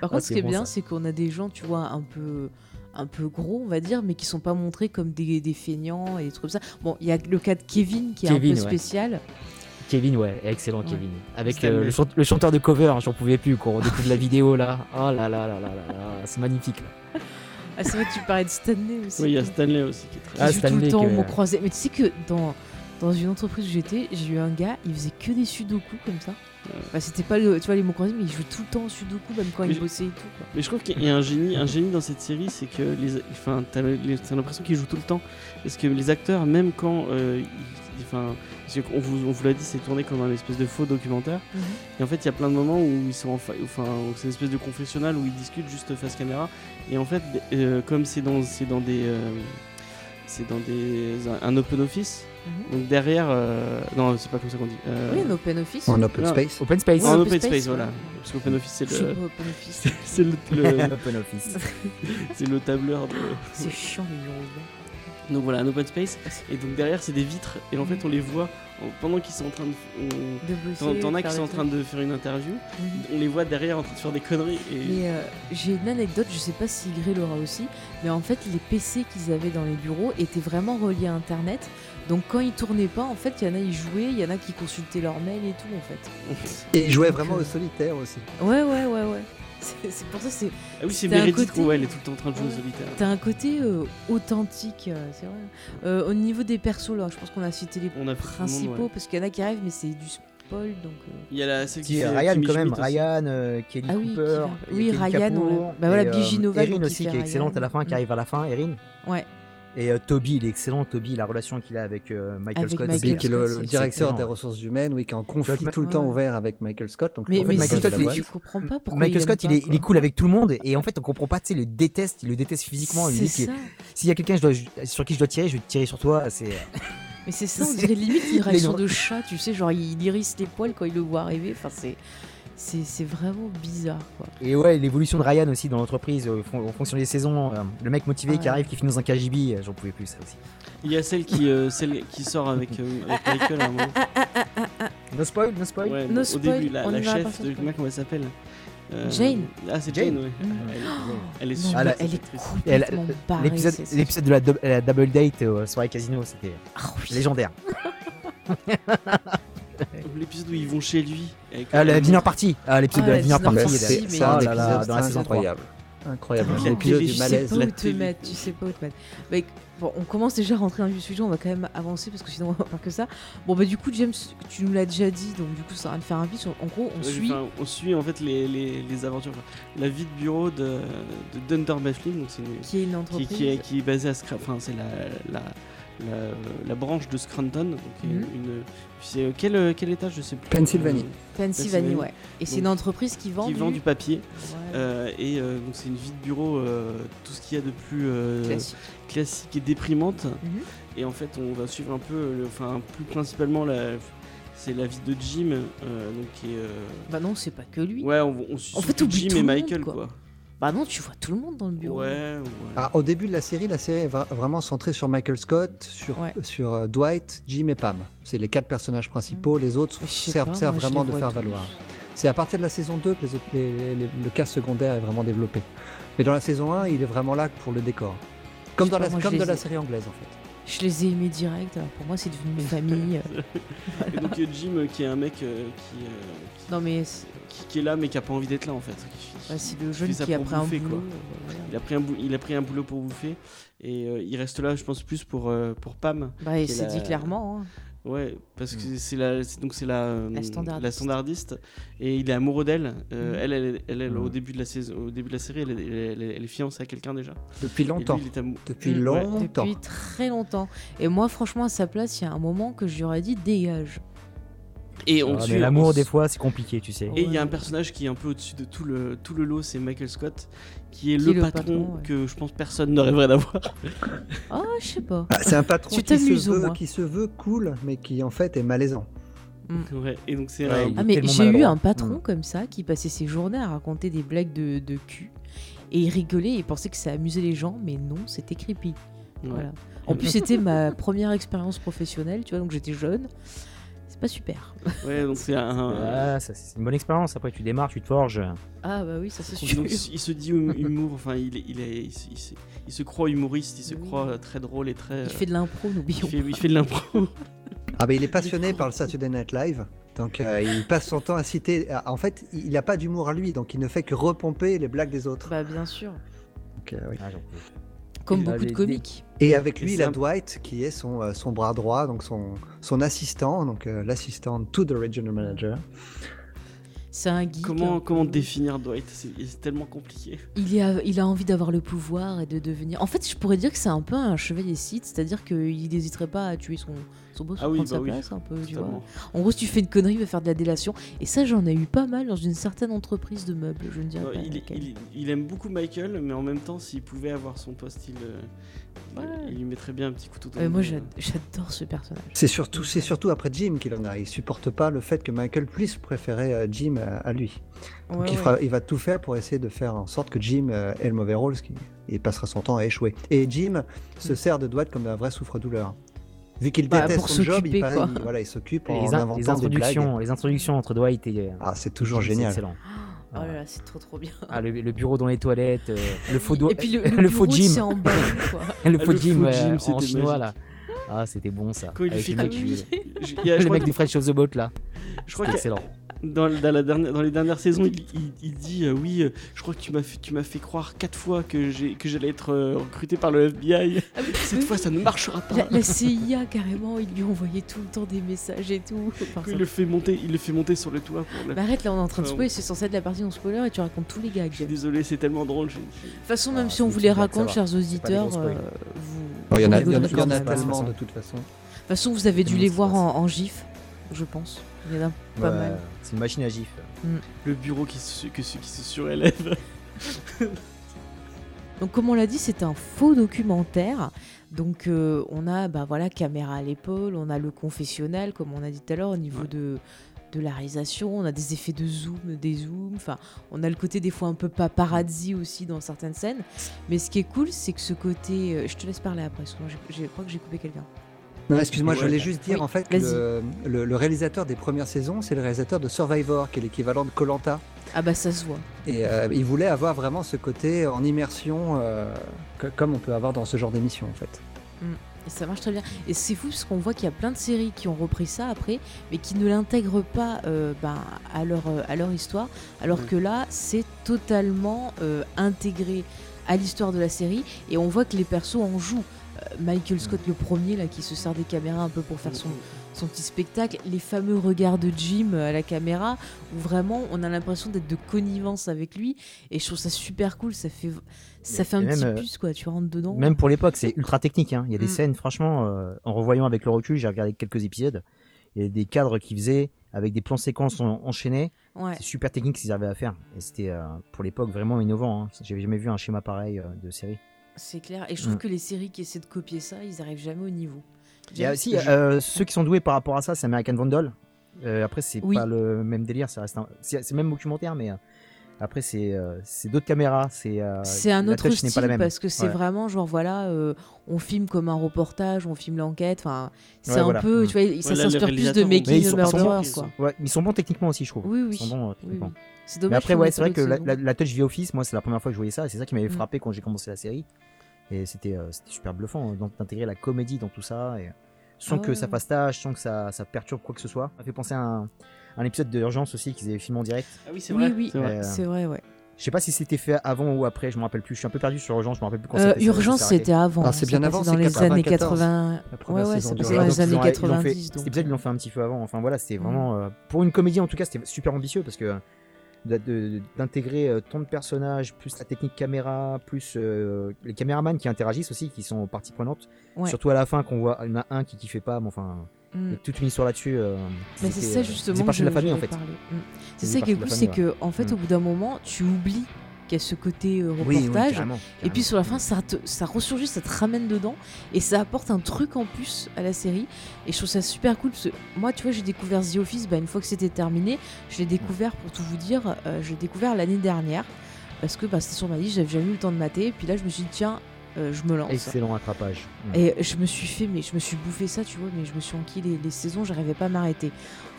Par contre, ah, ce qui est bien, c'est qu'on a des gens, tu vois, un peu un peu gros, on va dire, mais qui sont pas montrés comme des, des feignants et des trucs comme ça. Bon, il y a le cas de Kevin qui est un peu spécial. Kevin, ouais, excellent Kevin. Avec euh, le, chanteur de cover, j'en pouvais plus quand on découvre la vidéo là. Oh là là là là là, c'est magnifique. Ah, c'est vrai que tu parlais de Stanley aussi. Oui, il y a Stanley aussi qui est très. Ah, Stanley tout le temps que... croisé. Mais tu sais que dans dans une entreprise où j'étais, j'ai eu un gars, il faisait que des sudoku comme ça. Bah, c'était pas le, tu vois les mots croisés, mais il joue tout le temps au sudoku, même quand il bossait et tout. Mais je trouve qu'il y a un génie, un génie dans cette série, c'est que les, enfin, t'as l'impression qu'il joue tout le temps, parce que les acteurs, même quand euh, enfin, on vous, on vous l'a dit, c'est tourné comme un espèce de faux documentaire. Mhm. Et en fait, il y a plein de moments où ils sont, enfin, c'est une espèce de confessionnal où ils discutent juste face caméra. Et en fait, euh, comme c'est dans, c'est dans des, euh, c'est dans des, un open office. Mhm. Donc derrière, euh, non, c'est pas comme ça qu'on dit. oui, un open office. En open space. Open space. en open, space, voilà. Parce qu'open office, c'est le. c'est le. open office. c'est le tableur de. C'est chiant les bureaux. Donc voilà, un open space. Et donc derrière, c'est des vitres. Et en fait, on les voit pendant qu'ils sont en train de. T'en as qui sont en train de faire une interview. Mhm. On les voit derrière en train de faire des conneries. Et... Mais euh, j'ai une anecdote, je sais pas si Gré l'aura aussi. Mais en fait, les PC qu'ils avaient dans les bureaux étaient vraiment reliés à Internet. Donc quand ils tournaient pas, en fait, il y en a ils jouaient, il y en a qui consultaient leur mail et tout en fait. Et ils jouaient vraiment au solitaire aussi. Ouais, ouais, ouais, ouais. C'est pour ça c'est. Ah oui, c'est Meredith côté... elle est tout le temps en train de jouer au solitaire. T'as un côté euh, authentique, euh, c'est vrai. Euh, au niveau des persos, là, je pense qu'on a cité les principaux parce qu'il y en a qui arrivent, mais c'est du spoil donc. Il y a la celle qui Ryan quand même, Ryan, Kelly ah, oui, Cooper, oui, Ryan, on bah voilà, Nova, Erin aussi qui, est excellente à la fin, qui arrive à la fin, Erin. Ouais. Et euh, Toby, il est excellent. Toby, la relation qu'il a avec euh, Michael Scott. Michael qui est le, directeur des ressources humaines, oui, qui est en conflit tout le temps ouvert avec Michael Scott. Donc, mais, Michael Scott, il, comprends pas pourquoi Michael Scott, il, est, cool avec tout le monde. Et en fait, on comprend pas, tu sais, il le déteste, il le déteste physiquement. Il dit s'il y a quelqu'un sur qui je dois tirer, je vais tirer sur toi. C'est. Euh, mais c'est ça, on dirait limite une réaction de chat, tu sais, genre il irrisse les poils quand il le voit arriver. Enfin, c'est c'est vraiment bizarre. Quoi. Et ouais, l'évolution de Ryan aussi dans l'entreprise, euh, en fonction des saisons, euh, le mec motivé qui arrive, qui finit dans un KGB, euh, j'en pouvais plus ça aussi. Il y a celle qui, celle qui sort avec, Michael à un moment. No spoil, no spoil. Ouais, no au début, la, la chef de comment elle s'appelle Jane. Ah, c'est Jane, oui. Mm. Elle, est super. elle, elle est complètement barrée. L'épisode de la, la, double date au soirée casino, c'était oh, légendaire. L'épisode où ils vont chez lui. Ah, la dinner party. Ah, l'épisode de la dinner party. C'est un épisode dans la saison incroyable. Incroyable. L'épisode du malaise. Tu sais pas où te mettre. Tu sais pas où te mettre. Mais bon, on commence déjà à rentrer dans le sujet. On va quand même avancer parce que sinon on va pas que ça. Bon bah du coup James, tu nous l'as déjà dit, donc du coup ça va de faire un pitch. En gros, on suit. on suit en fait les, les, les aventures, la vie de bureau de, de Dunder Mifflin, donc c'est qui est une entreprise qui, est, qui est basée à Scrap. Enfin, c'est la, la la, branche de Scranton. Mhm. c'est euh, quel, euh, quel étage Je sais plus. Pennsylvanie. Pennsylvanie, ouais. Et c'est une entreprise qui vend qui du... vend du papier. Euh, et donc c'est une vie de bureau, tout ce qu'il y a de plus classique. et déprimante. Mhm. Et en fait, on va suivre un peu, enfin plus principalement la c'est la vie de Jim donc qui bah non c'est pas que lui ouais on, suit en fait, Jim et Michael quoi. Bah non, tu vois tout le monde dans le bureau. Ouais, ah, au début de la série, la série est vraiment centrée sur Michael Scott, sur, sur euh, Dwight, Jim et Pam. C'est les quatre personnages principaux. Les autres servent, vraiment de faire valoir. C'est à partir de la saison 2 que le cas secondaire est vraiment développé. Mais dans la saison 1, il est vraiment là pour le décor. Comme, dans la, comme de la série anglaise en fait. Je les ai aimés direct, alors pour moi c'est devenu une famille. Et donc Jim qui est un mec euh, qui, euh, non, mais qui, est là mais qui a pas envie d'être là en fait. Bah, c'est le jeune qui a pris un boulot. Il, a pris un il a pris un boulot pour bouffer et euh, il reste là je pense plus pour, pour Pam. Bah, il s'est dit clairement. Hein. Ouais, parce que mm. c'est la, donc c'est la, euh, la, standardiste. et il est amoureux d'elle. Euh, mm. Elle, elle, elle, au mm. début de la saison, au début de la série, elle, elle est fiancée à quelqu'un déjà. Depuis longtemps. Depuis longtemps. Depuis très longtemps. Et moi, franchement, à sa place, il y a un moment que j'aurais dit dégage. Et on mais l'amour des fois c'est compliqué, tu sais. Et il y a un personnage qui est un peu au-dessus de tout le tout le lot, c'est Michael Scott, qui est le, patron, que je pense personne ne rêverait d'avoir. Ah, je sais pas. Ah, c'est un patron qui se, veut, qui se veut cool, mais qui en fait est malaisant. Mm. Ouais, et donc c'est. ah mais j'ai eu un patron mm. comme ça qui passait ses journées à raconter des blagues de, de cul et il rigolait et pensait que ça amusait les gens, mais non, c'était creepy. Voilà. En plus, c'était ma première expérience professionnelle, tu vois, donc j'étais jeune pas super. Ouais, donc c'est un. c'est une bonne expérience. Après, tu démarres, tu te forges. Ah, bah oui, ça c'est sûr. Donc, il se dit hum, humour, enfin, il, il, est, il, se, croit humoriste, il se croit très drôle et très. Il fait de l'impro, n'oublions pas. Il fait de l'impro. Ah, bah il est passionné par le Saturday Night Live. Donc euh, il passe son temps à citer. En fait, il n'a pas d'humour à lui, donc il ne fait que repomper les blagues des autres. Bah bien sûr. Donc, euh, oui. ah, comme beaucoup de comiques. Et avec lui, il a Dwight, qui est son, euh, son bras droit, donc son, son assistant, donc euh, l'assistant to the regional manager. C'est un geek. Comment, comment définir Dwight? C'est tellement compliqué. Il a, il a envie d'avoir le pouvoir et de devenir. En fait, je pourrais dire que c'est un peu un chevalier Sith, c'est-à-dire qu'il n'hésiterait pas à tuer son, tombeau ah prendre sa bah place un peu, tu vois. En gros, si tu fais une connerie, il va faire de la délation. Et ça, j'en ai eu pas mal dans une certaine entreprise de meubles, je ne dirais pas. Il, aime beaucoup Michael, mais en même temps, s'il pouvait avoir son poste, il, il lui mettrait bien un petit couteau dans Moi, j'adore ce personnage. C'est surtout, c'est surtout après Jim qu'il en a. Il supporte pas le fait que Michael puisse préférer euh, Jim à, lui. Donc il, fera, il, va tout faire pour essayer de faire en sorte que Jim euh, ait le mauvais rôle, ce qui, il passera son temps à échouer. Et Jim se mm. sert de Dwight comme un vrai souffre-douleur. Vu qu'il bah, déteste son job, il, voilà, il s'occupe en les, inventant les introductions, les introductions entre Dwight et. Ah, c'est toujours génial. Excellent. Oh là là, c'est trop trop bien. Ah, le, bureau dans les toilettes, euh, le faux Et puis le, faux gym. En bas, quoi. le faux gym, euh, en chinois là. Ah, c'était bon ça. Il Avec le mec, le mec du French of the Boat là. Je crois excellent dans, la dernière, dans les dernières saisons, il, dit euh, oui, euh, je crois que tu m'as fait, tu m'as fait croire quatre fois que j'ai que j'allais être euh, recruté par le FBI. Ah Cette fois, ça ne marchera pas. La, CIA carrément, il lui envoyait tout le temps des messages et tout. il le fait monter, il le fait monter sur le toit. Pour bah, arrête, là, on est en train de spoiler. C'est censé être la partie non spoiler et tu racontes tous les gags. Désolé, c'est tellement drôle. De toute façon, même ah, si on vous les raconte, chers auditeurs, vous. Oh, il y en a, tellement de toute façon. De toute façon, vous avez dû les voir en gif, je pense. Il y en a pas mal. C'est une machine à gif. Mm. Le bureau qui se, qui se surélève. Donc comme on l'a dit, c'est un faux documentaire. Donc euh, on a bah, voilà, caméra à l'épaule, on a le confessionnal, comme on a dit tout à l'heure, au niveau de, de la réalisation, on a des effets de zoom, des zooms, enfin on a le côté des fois un peu paparazzi aussi dans certaines scènes. Mais ce qui est cool, c'est que ce côté... Euh, je te laisse parler après, parce que je crois que j'ai coupé quelqu'un. Non, excuse-moi, je voulais juste dire en fait que le, réalisateur des premières saisons, c'est le réalisateur de Survivor, qui est l'équivalent de Colanta. Ah bah ça se voit. Et euh, il voulait avoir vraiment ce côté en immersion, euh, comme on peut avoir dans ce genre d'émission en fait. Mm. Et ça marche très bien. Et c'est fou parce qu'on voit qu'il y a plein de séries qui ont repris ça après, mais qui ne l'intègrent pas euh, ben, à, leur, à leur histoire, alors mm. que là, c'est totalement intégré à l'histoire de la série, et on voit que les persos en jouent. Michael Scott le premier là qui se sert des caméras un peu pour faire son, son petit spectacle, les fameux regards de Jim à la caméra où vraiment on a l'impression d'être de connivence avec lui et je trouve ça super cool, ça fait ça fait un petit euh, plus quoi, tu rentres dedans. Même pour l'époque, c'est ultra technique hein. Il y a des mm. scènes franchement euh, en revoyant avec le recul, j'ai regardé quelques épisodes, il y a des cadres qui faisaient avec des plans séquences enchaînés. C'est super technique qu'ils avaient à faire et c'était euh, pour l'époque vraiment innovant. Hein. J'avais jamais vu un schéma pareil de série. C'est clair. Et je trouve mm. que les séries qui essaient de copier ça, ils arrivent jamais au niveau. Il y a aussi euh, ceux qui sont doués par rapport à ça, c'est American Vandal. Euh, après, c'est pas le même délire, ça reste c'est même documentaire, mais euh, après c'est d'autres caméras, c'est c'est un autre style pas la même. parce que c'est vraiment genre voilà, on filme comme un reportage, on filme l'enquête, enfin c'est un peu, tu vois, ça s'inspire plus de Making the Murderers quoi. Ouais, ils sont bons techniquement aussi, je trouve. Oui oui. Ils sont bons, oui, C'est dommage. Mais après ouais, c'est vrai que la, la, Touch V Office, moi c'est la première fois que je voyais ça, et c'est ça qui m'avait mm. frappé quand j'ai commencé la série. Et c'était super bluffant hein, d'intégrer la comédie dans tout ça. Et sans que ça ah. fasse tâche, sans que ça, ça, perturbe quoi que ce soit. Ça fait penser à un, un épisode d'urgence aussi qu'ils avaient filmé en direct. Ah oui, c'est vrai. Oui, oui, c'est vrai, ouais. Je sais pas si c'était fait avant ou après, je me rappelle plus. Je suis un peu perdu sur Urgence, je me rappelle plus quand euh, Urgence, c'était avant. Ah, c'est bien avant, dans les années 80. Ouais, ouais, c'est dans les années 90. Cet épisode, ils l'ont fait un petit peu avant. Enfin voilà, c'était vraiment. Euh, pour une comédie, en tout cas, c'était super ambitieux parce que d'intégrer euh, tant de personnages, plus la technique caméra, plus euh, les caméramans qui interagissent aussi, qui sont partie prenante. Surtout à la fin, qu'on voit, il y en a un qui kiffait pas, mais enfin, mm. toute une histoire là-dessus. Euh, mais c'est ça justement. C'est de la famille en fait. Mm. C'est ça qui est cool, c'est que en fait, mm. au bout d'un moment, tu oublies qui a ce côté euh, reportage. Et puis sur la fin, ça, ça ressurgit, ça te ramène dedans et ça apporte un truc en plus à la série. Et je trouve ça super cool parce que moi, tu vois, j'ai découvert The Office bah, une fois que c'était terminé. Je l'ai découvert, pour tout vous dire, euh, j'ai découvert l'année dernière parce que bah, c'était sur ma liste, j'avais jamais eu le temps de mater. Et puis là, je me suis dit, tiens, euh, je me lance. Excellent attrapage. Et je me suis fait, mais je me suis bouffé ça, tu vois, mais je me suis enquillé les, les saisons, j'arrivais pas à m'arrêter.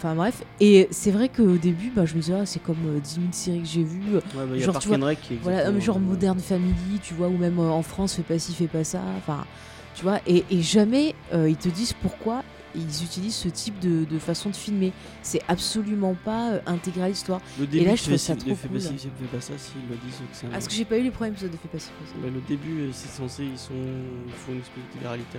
Enfin bref, et c'est vrai qu'au début, bah, je me disais, ah, c'est comme euh, 10 000 séries que j'ai vues. Ouais, bah, genre, tu vois, qui voilà, genre Modern Family, tu vois, ou même euh, en France, fais pas ci, fais pas ça. Enfin, tu vois, et, et jamais euh, ils te disent pourquoi ils utilisent ce type de, de façon de filmer. C'est absolument pas intégré à l'histoire. Et là, je trouve ça trop cool. Fait pas ça s'ils le disent que Parce que j'ai pas eu les premiers épisodes de Fait Passif. Bah, le début, c'est censé, ils, sont... ils font une espèce de réalité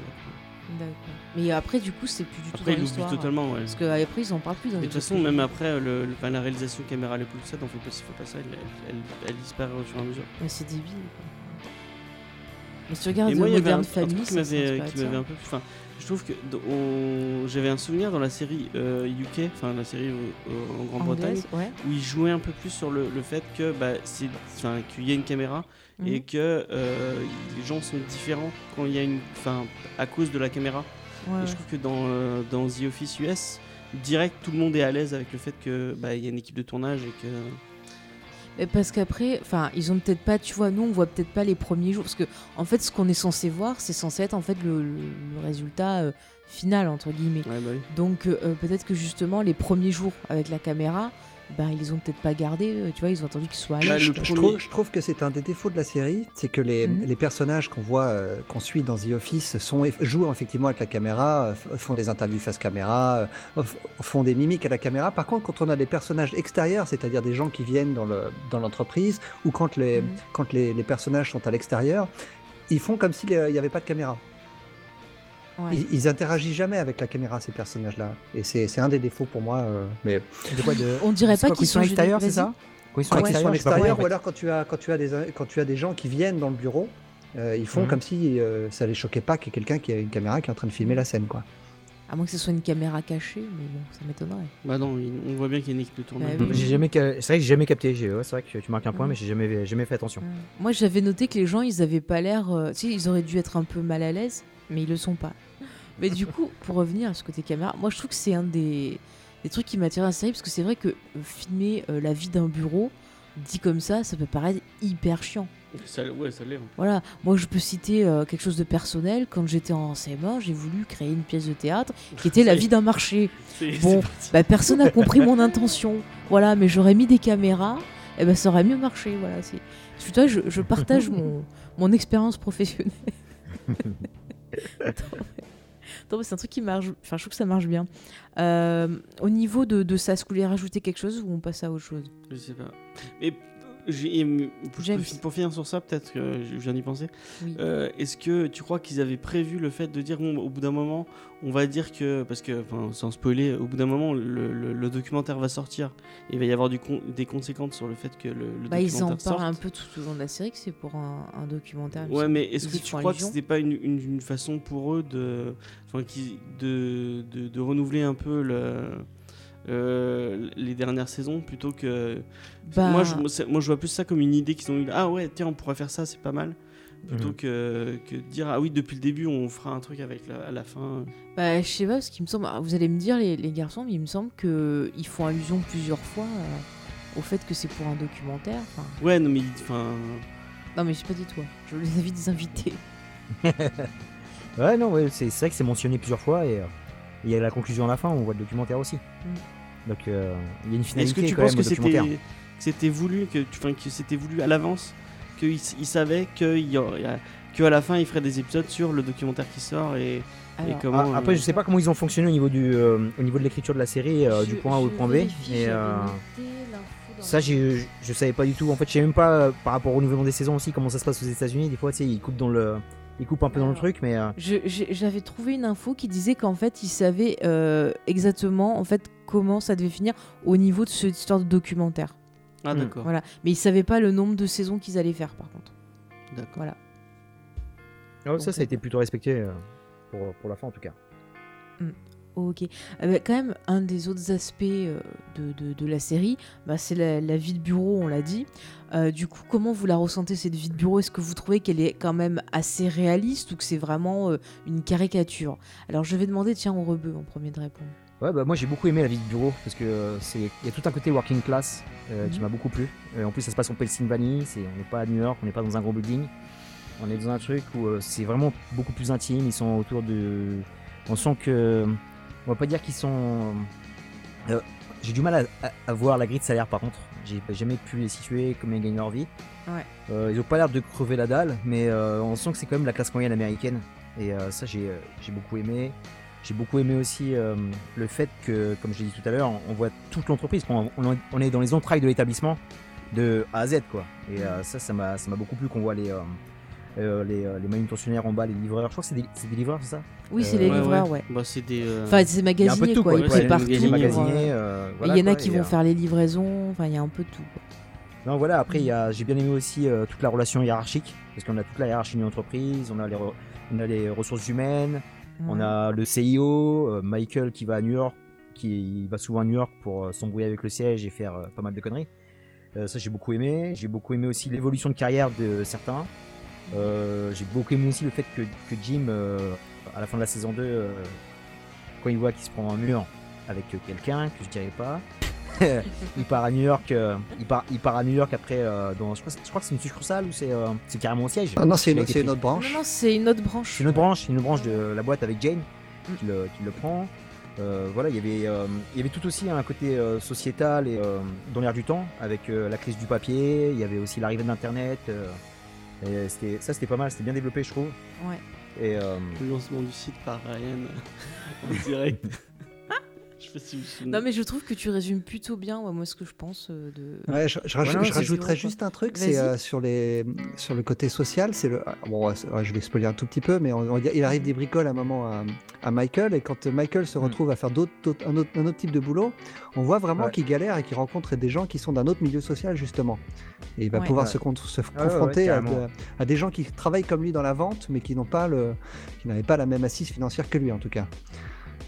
D'accord. Mais après, du coup, c'est plus du tout dans l'histoire. totalement, ouais. Parce qu'après, ils en parlent plus dans De toute façon, même après, le, le, la réalisation caméra, les ça, on fait pas, fait pas ça, elle, elle, elle, disparaît au fur et à mesure. Mais c'est débile. Quoi. Mais si tu regardes Modern Family, qui m'avait un peu. Enfin, je trouve que j'avais un souvenir dans la série UK, enfin la série en Grande-Bretagne, où ils jouaient un peu plus sur le, fait que bah, qu'il y a une caméra et mhm. que les gens sont différents quand il y a une, enfin à cause de la caméra. et je trouve que dans, dans The Office US, direct tout le monde est à l'aise avec le fait que bah, y a une équipe de tournage et que parce qu'après, enfin, ils ont peut-être pas, tu vois, nous on voit peut-être pas les premiers jours, parce que en fait, ce qu'on est censé voir, c'est censé être en fait le, résultat euh, final entre guillemets. Bah Donc euh, euh, peut-être que justement les premiers jours avec la caméra, ben, ils ont peut-être pas gardé, euh, tu vois, ils ont attendu qu'ils soient à je, je, trouve, que c'est un des défauts de la série, c'est que les, mhm. les personnages qu'on voit, euh, qu'on suit dans The Office sont, jouent effectivement avec la caméra, euh, font des interviews face caméra, font des mimiques à la caméra. Par contre, quand on a des personnages extérieurs, c'est-à-dire des gens qui viennent dans l'entreprise, dans ou quand, les, mhm. quand les, les personnages sont à l'extérieur, ils font comme s'il n'y avait pas de caméra. Ils, interagissent jamais avec la caméra, ces personnages-là. Et c'est un des défauts pour moi. Euh, mais... On dirait pas qu'ils sont, extérieurs, c'est ça Quand ils sont extérieurs, ou alors quand tu, as, quand, tu as des, quand tu as des gens qui viennent dans le bureau, euh, ils font mhm. comme si euh, ça les choquait pas qu'il y ait quelqu'un qui a une caméra qui est en train de filmer la scène. quoi. À moins que ce soit une caméra cachée, mais bon, ça m'étonnerait. Bah non, on voit bien qu'il y a une équipe de tournage. Bah j'ai jamais, c'est vrai que j'ai jamais capté. c'est vrai que tu marques un point, mais j'ai jamais, jamais fait attention. Moi, j'avais noté que les gens, ils avaient pas l'air, si, ils auraient dû être un peu mal à l'aise, mais ils le sont pas. Mais du coup, pour revenir à ce côté caméra, moi je trouve que c'est un des, trucs qui m'attire à la série parce que c'est vrai que euh, filmer euh, la vie d'un bureau, dit comme ça, ça peut paraître hyper chiant. Ça, ouais, ça l'est. Hein. Voilà, moi je peux citer euh, quelque chose de personnel. Quand j'étais en CM1, j'ai voulu créer une pièce de théâtre qui était la vie d'un marché. Bon, bah, personne n'a compris mon intention. Voilà, mais j'aurais mis des caméras, et ben ça aurait mieux marché. Voilà, c'est. Je, je partage mon, mon expérience professionnelle. c'est un truc qui marche. Enfin, je trouve que ça marche bien. Euh, au niveau de, ça, est-ce que vous voulez rajouter quelque chose ou on passe à autre chose? Je sais pas. Mais pour, finir sur ça, peut-être que je viens d'y penser. Euh, est-ce que tu crois qu'ils avaient prévu le fait de dire, bon, au bout d'un moment, on va dire que, parce que, sans spoiler, au bout d'un moment, le, documentaire va sortir et il va y avoir du des conséquences sur le fait que le, bah, Ils en parlent un peu tout au long de la série que c'est pour un, documentaire. Ouais, mais est-ce que tu crois que c'était pas une, une, façon pour eux de, de, de, de renouveler un peu le euh, les dernières saisons plutôt que. Bah. Moi, je, moi, je vois plus ça comme une idée qu'ils ont eu. Ah ouais, tiens, on pourrait faire ça, c'est pas mal. Plutôt mhm. que, que dire ah oui depuis le début on fera un truc avec la, à la fin. Bah je sais pas parce qu'il me semble vous allez me dire les, les, garçons mais il me semble que ils font allusion plusieurs fois euh, au fait que c'est pour un documentaire. Ouais non mais enfin. Non mais j'ai pas dit toi je les invite des invités. ouais non ouais, c'est vrai que c'est mentionné plusieurs fois et euh, il y a la conclusion à la fin, on voit le documentaire aussi. Mm. Donc euh, il y a une finalité. Est-ce que tu penses que c'était, c'était voulu, que, tu, que c'était voulu à l'avance, qu'il il savait qu'à la fin il ferait des épisodes sur le documentaire qui sort et, comment. Ah, après, je sais pas comment ils ont fonctionné au niveau, du, euh, au niveau de l'écriture de la série, euh, du point A au point B. Et, ça, je savais pas du tout. En fait, je sais même pas par rapport au renouvellement des saisons aussi comment ça se passe aux États-Unis. Des fois, tu sais, ils coupent dans le il coupe un peu dans le truc, mais. Euh, j'avais trouvé une info qui disait qu'en fait, il savait euh, exactement en fait comment ça devait finir au niveau de cette histoire de documentaire. Ah, hmm. d'accord. Voilà. Mais il savait pas le nombre de saisons qu'ils allaient faire, par contre. D'accord. Voilà. Oh, ça, ça a été plutôt respecté euh, pour, pour la fin, en tout cas. Hmm. Ok. Euh, quand même, un des autres aspects euh, de, de, la série, bah, c'est la, vie de bureau, on l'a dit. Euh, du coup, comment vous la ressentez, cette vie de bureau? Est-ce que vous trouvez qu'elle est quand même assez réaliste ou que c'est vraiment une caricature? Alors, je vais demander, tiens, au rebeu en premier de répondre. Ouais, bah, moi j'ai beaucoup aimé la vie de bureau parce que c'est il y a tout un côté working class qui mhm. m'a beaucoup plu. en plus, ça se passe en Pennsylvanie, c'est on n'est pas à New York, on n'est pas dans un gros building. On est dans un truc où c'est vraiment beaucoup plus intime. Ils sont autour de. On sent que on va pas dire qu'ils sont. Euh, j'ai du mal à, voir la grille de salaire par contre. J'ai jamais pu les situer comme ils gagnent leur vie. Euh, ils ont pas l'air de crever la dalle, mais euh, on sent que c'est quand même la classe moyenne américaine. Et ça, j'ai beaucoup aimé. J'ai beaucoup aimé aussi le fait que, comme je l'ai dit tout à l'heure, on voit toute l'entreprise. On, on, est dans les entrailles de l'établissement de A à Z, quoi. Et ça, ça m'a beaucoup plu qu'on voit les, euh, les, euh, les, manutentionnaires en bas, les livreurs. Je crois que c'est des, des, livreurs, c'est ça Oui, c'est les euh, livreurs, ouais. Bah, c'est des. Enfin, c'est magasiniers, quoi. Ils préparent tout. Il y en a qui vont faire les livraisons. Enfin, il y a un peu de tout. Non, voilà. Après, j'ai bien aimé aussi toute la relation hiérarchique, parce qu'on a toute la hiérarchie d'une entreprise, on a les, on a les ressources humaines, On a le CIO, Michael qui va à New York, qui va souvent à New York pour s'embrouiller avec le siège et faire pas mal de conneries. ça j'ai beaucoup aimé. J'ai beaucoup aimé aussi l'évolution de carrière de certains. J'ai beaucoup aimé aussi le fait que, que Jim, à la fin de la saison 2, quand il voit qu'il se prend un mur avec quelqu'un que je dirais pas, il part à New York. Euh, il, part, il part à New York après. Euh, dans, je, crois, je crois que c'est une succursale ou c'est euh, c'est carrément au siège. Ah non, c'est une, autre branche. Non, non c'est une autre branche. C'est une autre branche, une branche de la boîte avec Jane mm. qui, le, qui, le, prend. voilà, il y avait, il y avait tout aussi un côté sociétal et dans l'air du temps avec la crise du papier. Il y avait aussi l'arrivée d'Internet. Et c'était, ça, c'était pas mal. C'était bien développé, je trouve. Ouais. Et le lancement du site par Ryan en direct. Non, mais je trouve que tu résumes plutôt bien, moi, ce que je pense. Euh, de... Ouais, je, rajouterais juste un truc, c'est euh, sur, les, sur le côté social. C'est le, bon, je vais spoiler un tout petit peu, mais il arrive des bricoles à un moment à, Michael, et quand Michael se mm. retrouve à faire d'autres, un, autre, un, autre, type de boulot, on voit vraiment qu'il galère et qu'il rencontre des gens qui sont d'un autre milieu social, justement. Et il va pouvoir se, se confronter à, à, des gens qui travaillent comme lui dans la vente, mais qui n'ont pas le, qui n'avaient pas la même assise financière que lui, en tout cas.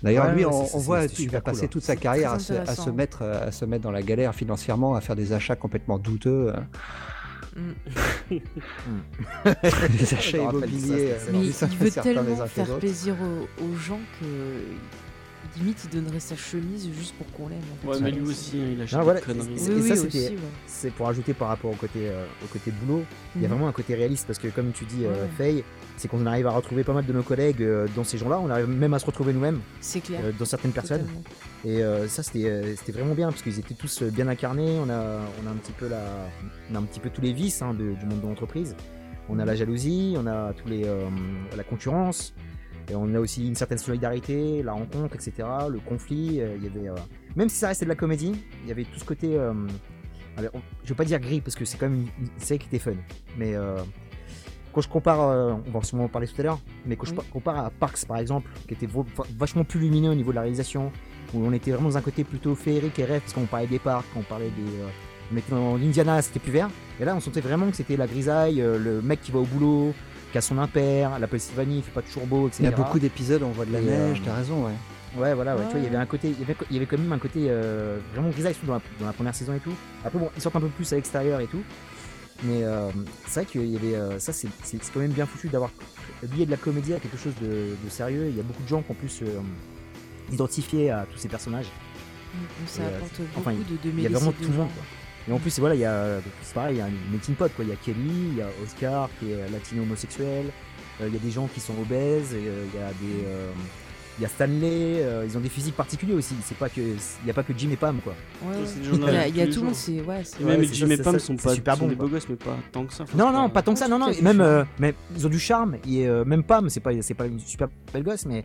D'ailleurs, lui, on, voit qu'il va passer toute sa carrière à se, mettre, à se mettre dans la galère financièrement, à faire des achats complètement douteux. Mm. des achats immobiliers. Mais il veut tellement faire plaisir aux gens que limite il donnerait sa chemise juste pour qu'on l'aime. Ouais, mais lui aussi, hein, il achète ah, des conneries. ça, c'était, c'est pour ajouter par rapport au côté, euh, au côté boulot. Il y a mhm. vraiment un côté réaliste parce que, comme tu dis, euh, Faye, c'est qu'on arrive à retrouver pas mal de nos collègues euh, dans ces gens-là. On arrive même à se retrouver nous-mêmes. C'est clair. dans certaines personnes. Et ça, c'était, c'était vraiment bien parce qu'ils étaient tous bien incarnés. On a, on a un petit peu la, on a un petit peu tous les vices hein, du monde de l'entreprise. On a la jalousie, on a tous les, la concurrence. Et on a aussi une certaine solidarité, la rencontre, etc. Le conflit. Euh, il y avait, euh, même si ça restait de la comédie, il y avait tout ce côté. Euh, je veux pas dire gris parce que c'est quand même une, série qui était fun. Mais quand je compare, on va sûrement en parler tout à l'heure, mais quand je compare à Parks par exemple, qui était vachement plus lumineux au niveau de la réalisation, où on était vraiment dans un côté plutôt féerique et rêve, parce qu'on parlait des parcs, on parlait des. on était dans l'Indiana, c'était plus vert. Et là, on sentait vraiment que c'était la grisaille, le mec qui va au boulot, qui a son impair, la Pennsylvanie, il fait pas toujours beau, etc. Il y a beaucoup d'épisodes où on voit de la neige, euh, t'as raison, ouais. Ouais, voilà, ouais, tu vois, il y avait un côté, il y avait, quand même un côté euh, vraiment grisaille dans la, dans la première saison et tout. Après, bon, ils sortent un peu plus à l'extérieur et tout. Mais euh, c'est vrai qu'il y avait. ça, c'est quand même bien foutu d'avoir lié de la comédie à quelque chose de, sérieux. Il y a beaucoup de gens qui ont pu se identifier à tous ces personnages. Ça apporte beaucoup de, de Il y a vraiment tout le monde. Quoi. Et en plus, voilà, il y a, c'est pareil, il y a une melting pot, quoi. Il y a Kelly, il y a Oscar qui est latino homosexuel, euh, il y a des gens qui sont obèses, et, euh, il y a des, euh, il y a Stanley, ils ont des physiques particuliers aussi. C'est pas que, il n'y a pas que Jim et Pam, quoi. Ouais, il y a, tout le monde, c'est ouais. Même Jim et Pam sont pas super bons, des beaux gosses, mais pas tant que ça. Non, non, pas tant que ça. Non, non. Même, mais ils ont du charme. Et même Pam, c'est pas, c'est pas une super belle gosse, mais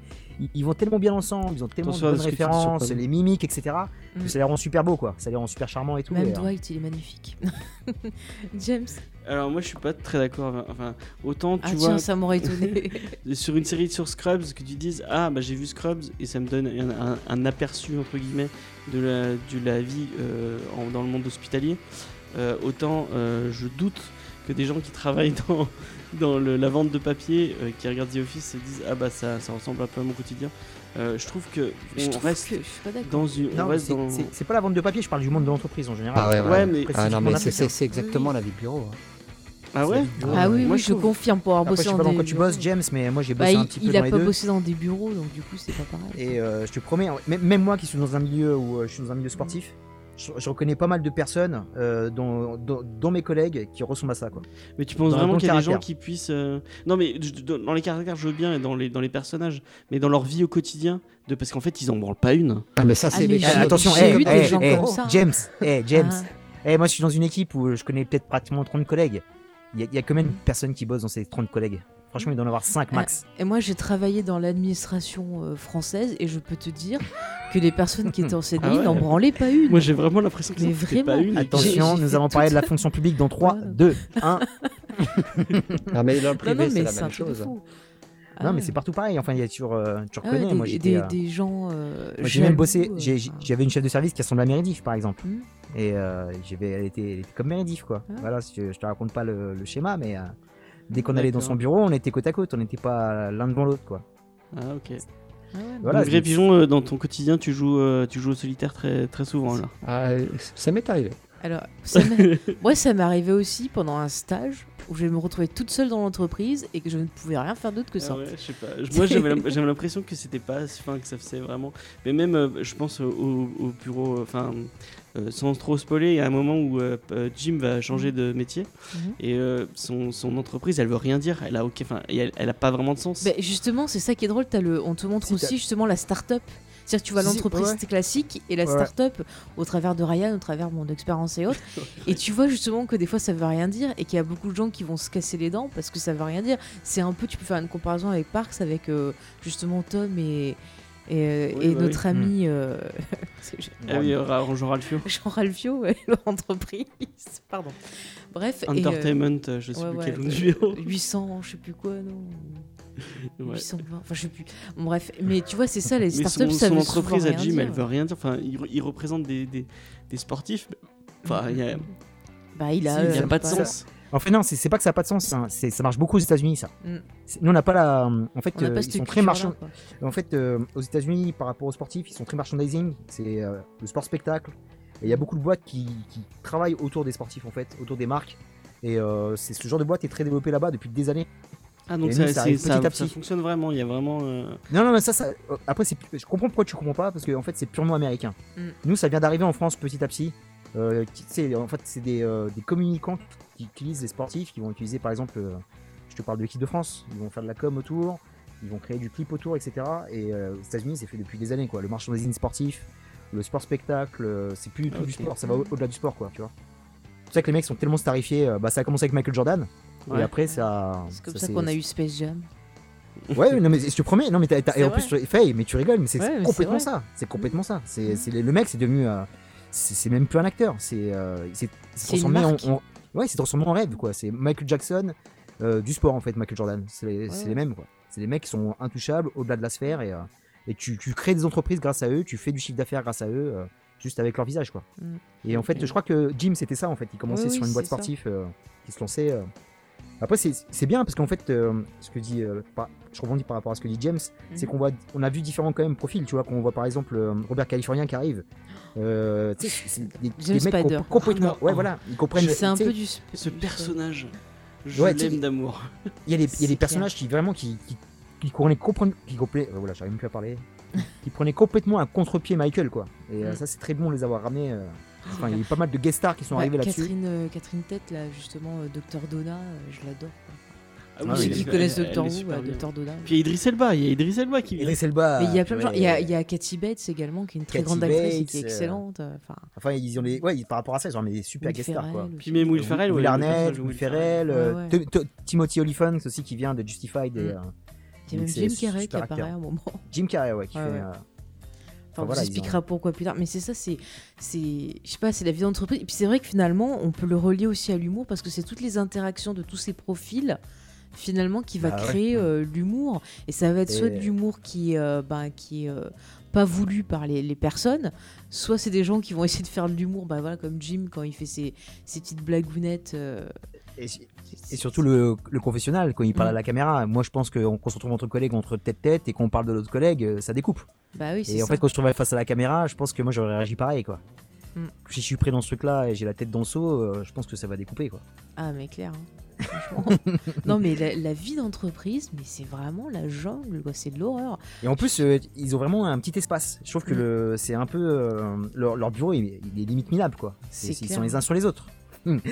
ils, vont tellement bien ensemble, ils ont tellement de bonnes références, les mimiques, etc. Que mm. ça les rend super beau, quoi. Ça les rend super charmants et tout. Même Dwight, il est magnifique. James. Alors moi je suis pas très d'accord. Enfin autant tu ah, vois. Tiens, ça m'aurait étonné. sur une série sur Scrubs que tu dises ah bah j'ai vu Scrubs et ça me donne un, aperçu entre guillemets de la, de la vie euh, dans le monde hospitalier. Euh, autant euh, je doute que des gens qui travaillent dans dans la vente de papier euh, qui regardent The Office se disent ah bah ça, ça ressemble un peu à mon quotidien. Euh, je trouve que je on reste dans une. c'est pas la vente de papier, je parle du monde de l'entreprise en général. Ah ouais, mais, ah non, mais c'est exactement la vie de bureau. Hein. Ah ouais Ah oui, moi je, confirme pour avoir bossé dans des quand tu bosses James, mais moi j'ai bossé bah, un petit il, peu Il a pas bossé dans des bureaux, donc du coup c'est pas pareil. Et euh, je te promets, même moi qui suis dans un milieu où je suis dans un milieu sportif, je, reconnais pas mal de personnes euh, dont, mes collègues qui ressemblent à ça. Quoi. Mais tu penses vraiment qu'il y a des gens qui puissent. Euh, non, mais dans les caractères, je veux bien, et dans les, dans les personnages, mais dans leur vie au quotidien, de... parce qu'en fait, ils en branlent pas une. Ah, mais ça, c'est. Ah, attention, James, James. Ah. moi, je suis dans une équipe où je connais peut-être pratiquement 30 collègues. Il y, a, y a combien de personnes qui bossent dans ces 30 collègues? Franchement, il doit en avoir 5 max. Et moi, j'ai travaillé dans l'administration euh, française et je peux te dire que les personnes qui étaient en CDI ah n'en branlaient pas une. Moi, j'ai vraiment l'impression que c'était pas une. Attention, nous allons parler de la fonction publique dans 3, 2, 1. non, mais dans le privé, c'est la même chose. Non, mais c'est partout pareil. Enfin, il y a toujours, euh, tu reconnais. des, moi, des, euh, des, gens. j'ai même bossé. J'avais une chef de service qui ressemble à Meredith, par exemple. Hmm. Et j'avais, elle, était, elle était comme Meredith, quoi. Ah. Voilà, je, je te raconte pas le, le schéma, mais. Dès qu'on allait dans son bureau, on était côte à côte, on n'était pas l'un devant l'autre, quoi. Ah, ok. Ah voilà, Donc, Pigeon, dans ton quotidien, tu joues, tu joues au solitaire très, très souvent là. Ah, ça m'est arrivé. Alors, moi, ça m'est arrivé aussi pendant un stage où je me retrouvais toute seule dans l'entreprise et que je ne pouvais rien faire d'autre que ça. Ah ouais, je sais pas. Moi, j'avais l'impression que c'était pas, enfin, que ça faisait vraiment. Mais même, euh, je pense au, bureau, enfin, euh, sans trop spoiler, il y a un moment où euh, Jim va changer de métier mhm. et son, son, entreprise, elle veut rien dire. Elle a, ok, enfin, elle, elle, a pas vraiment de sens. Bah, justement, c'est ça qui est drôle. As le, on te montre aussi justement la start-up c'est-à-dire tu vois l'entreprise classique et la start-up au travers de Ryan, au travers mon expérience et autres. et tu vois justement que des fois ça veut rien dire et qu'il y a beaucoup de gens qui vont se casser les dents parce que ça veut rien dire. C'est un peu, tu peux faire une comparaison avec Parks, avec euh, justement Tom et, et, euh, bah notre ami. Euh, ah oui, Jean Ralphio. Jean Ralphio, l'entreprise. Pardon. Bref. Entertainment, je sais plus quel numéro. 800, je sais plus quoi, non 820, enfin je sais plus. bref, mais tu vois, c'est ça, les startups, ça son entreprise à Jim, elle veut rien dire. Enfin, il, représente des, des, des sportifs. Enfin, il y a. Bah, il a, a pas de sens. En fait, non, c'est pas que ça n'a pas de sens. Hein. Ça marche beaucoup aux États-Unis, ça. Mm. Nous, on n'a pas la. En fait, euh, ils sont très marchand. En fait, euh, aux États-Unis, par rapport aux sportifs, ils sont très merchandising. C'est euh, le sport spectacle. Et il y a beaucoup de boîtes qui, qui, travaillent autour des sportifs, en fait, autour des marques. Et c'est ce genre de boîte est très développé là-bas depuis des années. Ah donc ça, ça, petit à petit. ça, fonctionne vraiment, il y a vraiment... Euh, non, non, mais ça, ça euh, après, je comprends pourquoi tu comprends pas, parce qu'en en fait c'est purement américain. Mm. Nous, ça vient d'arriver en France petit à petit. Euh, en fait, c'est des, des, communicants qui utilisent les sportifs, qui vont utiliser par exemple, je te parle de l'équipe de France, ils vont faire de la com autour, ils vont créer du clip autour, etc. Et aux États-Unis, c'est fait depuis des années, quoi. Le marchandising sportif, le sport spectacle, c'est plus du sport, ça va au-delà du sport, quoi, tu vois. C'est pour ça que les mecs sont tellement starifiés. Bah, ça a commencé avec Michael Jordan. Et après, ça. C'est comme ça, qu'on a eu Space Jam. Ouais, non, mais je te promets, non, mais et en plus, Faye, mais tu rigoles, mais c'est complètement ça. C'est complètement ça. C'est mm. le mec, c'est devenu. Euh, c'est même plus un acteur. C'est euh, transformé en, Ouais, c'est transformé en rêve, quoi. C'est Michael Jackson euh, du sport, en fait, Michael Jordan. C'est les, mêmes, quoi. C'est des mecs qui sont intouchables au-delà de la sphère et, et tu, tu, crées des entreprises grâce à eux, tu fais du chiffre d'affaires grâce à eux, juste avec leur visage, quoi. Mm. Et en fait, je crois que Jim, c'était ça, en fait. Il commençait sur une boîte sportive qui se lançait. Après, c'est bien parce qu'en fait, euh, ce que dit, euh, je rebondis par rapport à ce que dit James, c'est mhm. qu'on voit, on a vu différents quand même profils. Tu vois, qu'on voit par exemple euh, Robert Californien qui arrive. Euh, c'est des, des mecs complètement. ouais, voilà, ils comprennent. C'est un peu du. Ce personnage, je l'aime d'amour. Il y a des, personnages qui vraiment qui, qui, qui comprennent, qui voilà, j'arrive même plus à parler, qui prenaient complètement un contre-pied Michael, quoi. Et mm. ça, c'est très bon de les avoir ramenés il y a eu pas mal de guest stars qui sont arrivés là-dessus. Catherine, euh, Catherine Tête, là, justement, euh, Docteur Donna, euh, je l'adore. Ah oui, ceux qui connaissent Docteur Who, Docteur Donna. Puis il y a Idriss Elba, il y a Idriss Elba qui Elba. Mais il y a plein de gens. Il y a, il y a Cathy Bates également, qui est une très grande actrice et qui est excellente. Enfin, enfin ils ont les, ouais, par rapport à ça, ils ont des super guest stars quoi. Puis même Will Ferrell, Will Arnett, Will Ferrell, Timothy Olyphant aussi qui vient de Justified. Il y a même Jim Carrey qui apparaît à un moment. Jim Carrey, ouais, qui fait on vous expliquera pourquoi plus tard. Mais c'est ça, c'est, c'est, je sais pas, c'est la vie d'entreprise. Et puis c'est vrai que finalement, on peut le relier aussi à l'humour parce que c'est toutes les interactions de tous ces profils finalement qui va bah créer euh, l'humour. Et ça va être soit de l'humour qui, euh, bah, qui est euh, pas voulu par les, les, personnes, soit c'est des gens qui vont essayer de faire de l'humour, bah, voilà, comme Jim quand il fait ses, ses petites blagounettes. Et, et, surtout le, le, confessionnal, quand il parle à la caméra. Moi, je pense qu'on se retrouve entre collègues, entre tête-tête, et qu'on parle de l'autre collègue, ça découpe. Bah oui, et en fait, quand je trouvais face à la caméra, je pense que moi j'aurais réagi pareil quoi. Mm. Si je suis prêt dans ce truc-là et j'ai la tête dans le seau, euh, je pense que ça va découper quoi. Ah mais clair. Hein. non mais la, vie d'entreprise, mais c'est vraiment la jungle, quoi. C'est de l'horreur. Et en plus, euh, ils ont vraiment un petit espace. Je trouve que mm. c'est un peu euh, leur, bureau, il, il, est limite minable quoi. Ils sont les uns sur les autres.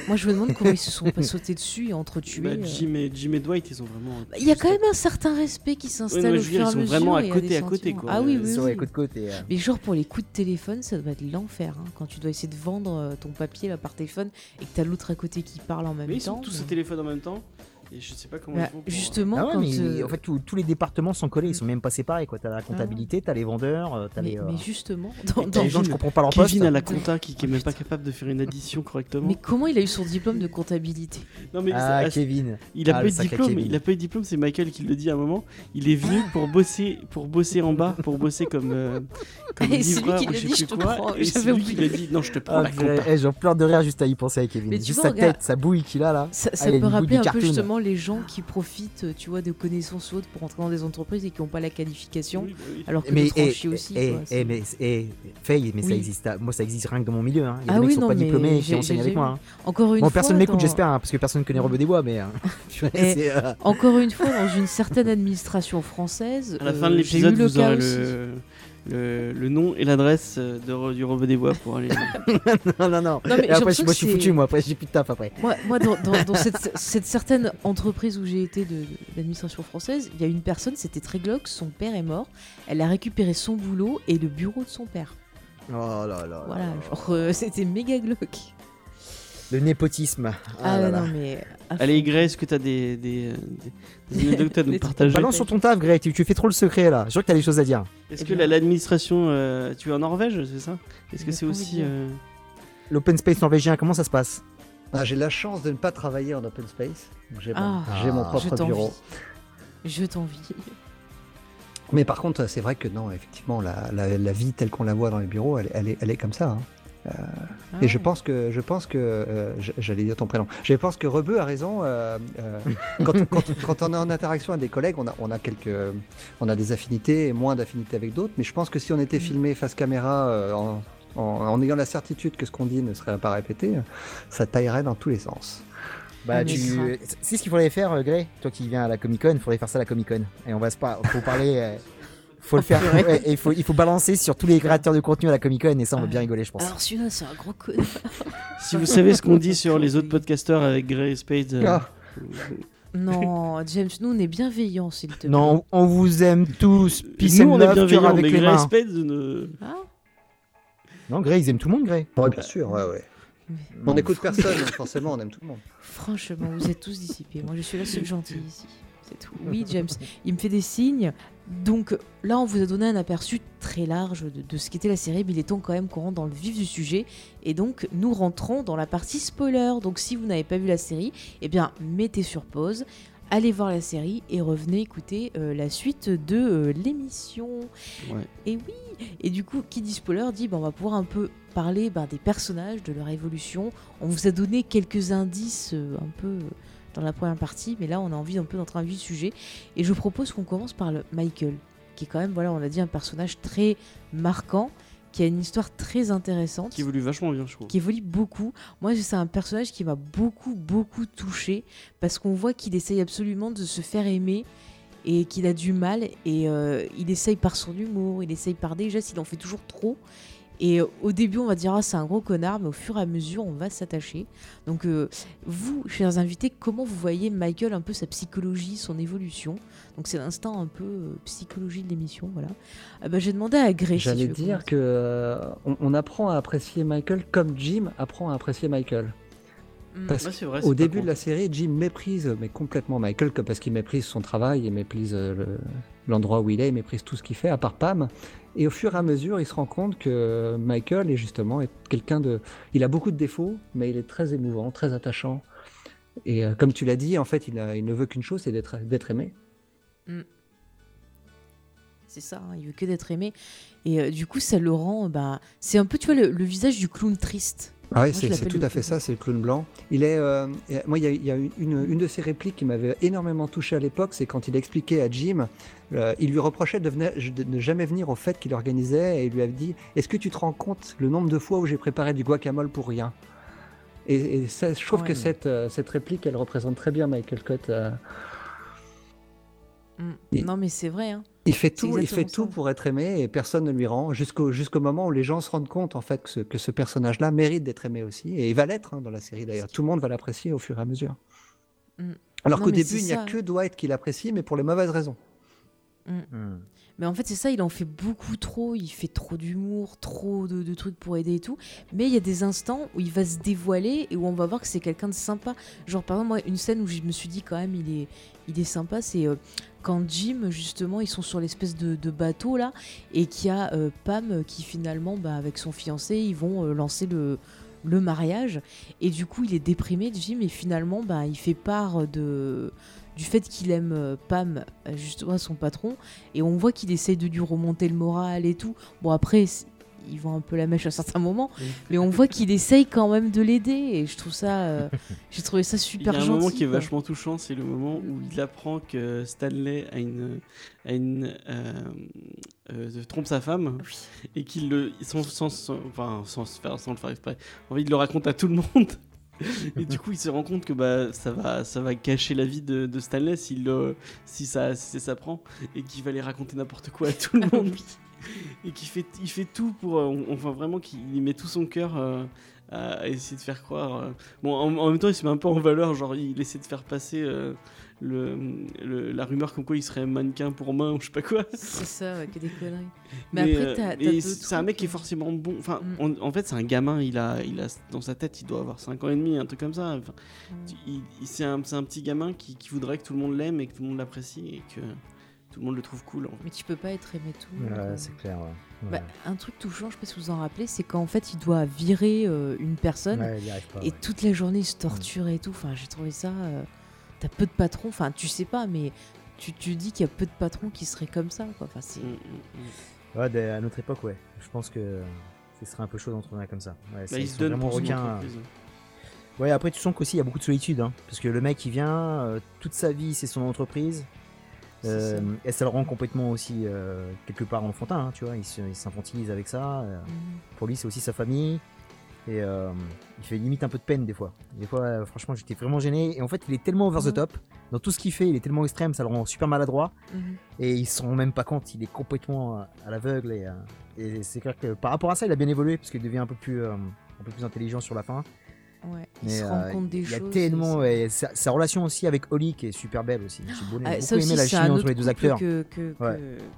Moi, je me demande comment ils se sont pas sautés dessus et entretués. Bah, euh. Jim, et, Jim et Dwight, ils ont vraiment. Bah, il y a quand même un certain respect qui s'installe au fur et à mesure. Ils sont vraiment à côté à côté. Quoi. Ah oui, oui. Ils sont à côté, côté. Mais genre pour les coups de téléphone, ça doit être l'enfer. Hein, quand tu dois essayer de vendre euh, ton papier là, par téléphone et que tu as l'autre à côté qui parle en même mais temps. Ils sont tous au téléphone en même temps. Et je sais pas comment bah, Justement, ah euh, en fait, tous les départements sont collés, ils sont même pas séparés. Tu as la comptabilité, tu as les vendeurs, euh, as mais, les. Mais justement, dans, les gens, je comprends pas leur Kevin a la compta qui, qui est même pas capable de faire une addition correctement. Mais comment il a eu son diplôme de comptabilité non, mais Ah, Kevin. Il a ah, pas eu de diplôme, il a pas eu de diplôme, c'est Michael qui le dit à un moment. Il est venu pour bosser, pour bosser en bas, pour bosser comme, euh, comme livreur ou je sais plus quoi. Et c'est lui qui l'a dit non, je te prends ah, la compta. Eh, j'en pleure de rire juste à y penser à Kevin. Juste sa tête, sa bouille qu'il a là. Ça peut rappeler un peu justement vraiment les gens qui profitent, tu vois, de connaissances hautes pour entrer dans des entreprises et qui n'ont pas la qualification, bah alors que mais, et, aussi. Et, et, mais, et, Faye, mais ça existe, moi ça existe rien que dans mon milieu. Hein. Il y a ah des mecs qui sont pas diplômés qui enseignent avec moi. Hein. Encore une bon, fois. personne m'écoute, j'espère, hein, parce que personne ne connaît Robeux des Bois, mais. Euh, encore une fois, dans une certaine administration française. À la fin de l'épisode, vous aurez le le, nom et l'adresse de, du Robot des Bois pour aller. non, non, non. après, moi, je suis foutu, moi. Après, j'ai plus de taf après. Moi, moi dans, dans, cette, cette, certaine entreprise où j'ai été de, l'administration française, il y a une personne, c'était très glauque, son père est mort. Elle a récupéré son boulot et le bureau de son père. Oh là là. Voilà, genre, euh, c'était méga glauque. Le népotisme. Ah, ah non, mais. Allez, Grey, est-ce que tu as des, des, des anecdotes à nous partager Balance sur ton taf, Grey, tu, fais trop le secret là. Je crois que tu as des choses à dire. Est-ce que l'administration. Euh, tu es en Norvège, c'est ça? Est-ce que c'est aussi. Euh, L'open space norvégien, comment ça se passe? Ah, J'ai la chance de ne pas travailler en open space. J'ai mon, ah. mon, propre bureau. Je t'envie. Mais par contre, c'est vrai que non, effectivement, la, la, vie telle qu'on la voit dans les bureaux, elle, elle, est, elle est, comme ça. Hein. Euh, ah et je pense que, je pense que, euh, j'allais dire ton prénom. Je pense que Rebeu a raison. Euh, quand, quand, on est en interaction avec des collègues, on a, on a quelques, on a des affinités et moins d'affinités avec d'autres. Mais je pense que si on était mm. filmé face caméra en, en, ayant la certitude que ce qu'on dit ne serait pas répété, ça taillerait dans tous les sens. Bah, tu... C'est ce qu'il faudrait faire, Gray. Toi qui viens à la Comic Con, il faudrait faire ça à la Comic Con. Et on va se pas, faut parler faut le faire. et il faut, il faut balancer sur tous les créateurs de contenu à la Comic Con et ça on va bien rigoler, je pense. Alors celui-là, c'est un gros connard. si vous savez ce qu'on dit sur les autres podcasteurs avec Grey Spade. Euh, ah. Non, James, nous on est bienveillants, s'il te plaît. Non, on vous aime tous. Peace nous, on est bienveillants, avec mais Grey Spade ne... ah Non, Grey, ils aiment tout le monde, Grey. Ouais, bien sûr, ouais, ouais. On n'écoute personne, forcément, on aime tout le monde. Franchement, vous êtes tous dissipés. Moi, je suis la seule gentille ici. C'est tout. Oui, James, il me fait des signes. Donc là, on vous a donné un aperçu très large de, ce qu'était la série, mais il est temps quand même qu'on rentre dans le vif du sujet. Et donc, nous rentrons dans la partie spoiler. Donc, si vous n'avez pas vu la série, eh bien, mettez sur pause, allez voir la série et revenez écouter euh, la suite de euh, l'émission. Et oui, et du coup, qui dit spoiler dit ben, on va pouvoir un peu parler ben, des personnages, de leur évolution. On vous a donné quelques indices euh, un peu dans la première partie, mais là on a envie un peu d'entrer dans le sujet. Et je propose qu'on commence par le Michael, qui est quand même, voilà, on a dit un personnage très marquant, qui a une histoire très intéressante. Qui évolue vachement bien, je trouve. Qui évolue beaucoup. Moi, c'est un personnage qui m'a beaucoup, beaucoup touché, parce qu'on voit qu'il essaye absolument de se faire aimer et qu'il a du mal et euh, il essaye par son humour, il essaye par des gestes, il en fait toujours trop et euh, au début, on va dire, ah, c'est un gros connard, mais au fur et à mesure, on va s'attacher. Donc, euh, vous, chers invités, comment vous voyez Michael, un peu sa psychologie, son évolution? Donc, c'est l'instant un peu euh, psychologie de l'émission, voilà. Bah, J'ai demandé à Gré. J'allais dire que on, apprend à apprécier Michael comme Jim apprend à apprécier Michael. Hmm. Parce vrai, au début de la série, Jim méprise mais complètement Michael parce qu'il méprise son travail, il méprise l'endroit où il est, il méprise tout ce qu'il fait, à part Pam. Et au fur et à mesure, il se rend compte que Michael est justement quelqu'un de. Il a beaucoup de défauts, mais il est très émouvant, très attachant. Et euh, comme tu l'as dit, en fait, il, ne veut qu'une chose, c'est d'être aimé. Mm. C'est ça, hein, il veut que d'être aimé. Et euh, du coup, ça le rend. Bah, c'est un peu, tu vois, le visage du clown triste. Ah oui, c'est tout à fait ça, c'est le clown blanc. Il est, euh, moi, il y a, une, de ses répliques qui m'avait énormément touché à l'époque, c'est quand il expliquait à Jim, euh, il lui reprochait de, ne jamais venir au fait qu'il organisait, et il lui avait dit Est-ce que tu te rends compte le nombre de fois où j'ai préparé du guacamole pour rien? Et, ça, je trouve que cette, euh, cette réplique, elle représente très bien Michael Mm. non, mais c'est vrai. Hein. Il fait tout, il fait tout pour être aimé et personne ne lui rend jusqu'au jusqu'au moment où les gens se rendent compte en fait que ce, que ce personnage-là mérite d'être aimé aussi et il va l'être hein, dans la série d'ailleurs. Tout le monde va l'apprécier au fur et à mesure. Mm. Alors qu'au début il n'y a que Dwight qui l'apprécie mais pour les mauvaises raisons. Mm. Mais en fait, c'est ça, il en fait beaucoup trop, il fait trop d'humour, trop de, trucs pour aider et tout. Mais il y a des instants où il va se dévoiler et où on va voir que c'est quelqu'un de sympa. Genre, par exemple, moi, une scène où je me suis dit quand même, il est, il est sympa, c'est euh, quand Jim, justement, ils sont sur l'espèce de, bateau là et qu'il y a euh, Pam qui finalement, bah, avec son fiancé, ils vont euh, lancer le, le mariage. Et du coup, il est déprimé, Jim, et finalement, bah, il fait part de du fait qu'il aime euh, Pam, euh, justement son patron, et on voit qu'il essaye de lui remonter le moral et tout. Bon après, il vend un peu la mèche à certains moments, mais on voit qu'il essaye quand même de l'aider et je trouve ça, euh, j'ai trouvé ça super gentil. Il y a un moment qui est vachement touchant, c'est le moment où il apprend que Stanley a une, a une euh, trompe sa femme et qu'il le, sans, sans, enfin, sans, faire, sans le faire exprès, envie de le raconte à tout le monde et du coup, il se rend compte que bah, ça, va, ça va cacher la vie de, Stanley si, ça, si ça prend et qu'il va les raconter n'importe quoi à tout le monde. et qu'il fait, il fait tout pour. Euh, enfin, vraiment, qu'il met tout son cœur euh, à essayer de faire croire. Euh. Bon, en, même temps, il se met un peu en valeur, genre, il essaie de faire passer le, la rumeur comme quoi il serait mannequin pour main ou je sais pas quoi. C'est ça, que des conneries. Mais, après, c'est un mec qui est forcément bon. Enfin, mm. en fait, c'est un gamin. Il a, il a dans sa tête, il doit avoir 5 ans et demi, un truc comme ça. Enfin, mm. c'est un, un, petit gamin qui, qui voudrait que tout le monde l'aime et que tout le monde l'apprécie et que tout le monde le trouve cool. Mais tu peux pas être aimé tout. Ouais, euh. c'est clair. Bah, un truc touchant, je sais pas si vous en rappelez, c'est qu'en fait il doit virer euh, une personne et toute la journée il se torture et tout. Enfin, j'ai trouvé ça. Euh, t'as peu de patrons, enfin tu sais pas, mais tu, tu dis qu'il y a peu de patrons qui seraient comme ça. Quoi. Enfin, c'est... Mm, mm, mm. Ouais, à notre époque, ouais. Je pense que ce serait un peu chaud d'entretenir comme ça. Ouais, bah, il se donne vraiment requin. Ouais, après tu sens qu'aussi il y a beaucoup de solitude, hein, parce que le mec il vient, euh, toute sa vie c'est son entreprise, euh, et ça le rend complètement aussi euh, quelque part enfantin, hein, tu vois, il s'infantilise avec ça. Pour lui c'est aussi sa famille, et euh, il fait limite un peu de peine des fois. Des fois, euh, franchement, j'étais vraiment gêné. Et en fait, il est tellement over the mhm. top. Dans tout ce qu'il fait, il est tellement extrême, ça le rend super maladroit. Mhm. Et il se rend même pas compte, il est complètement à l'aveugle. Et, euh, et c'est clair que par rapport à ça, il a bien évolué, parce qu'il devient un peu plus, un peu plus intelligent sur la fin il se rend compte des choses. Il y a tellement. sa, relation aussi avec Holly qui est super belle aussi. J'ai beaucoup, ah, aimé la chimie entre les deux acteurs. Que, que,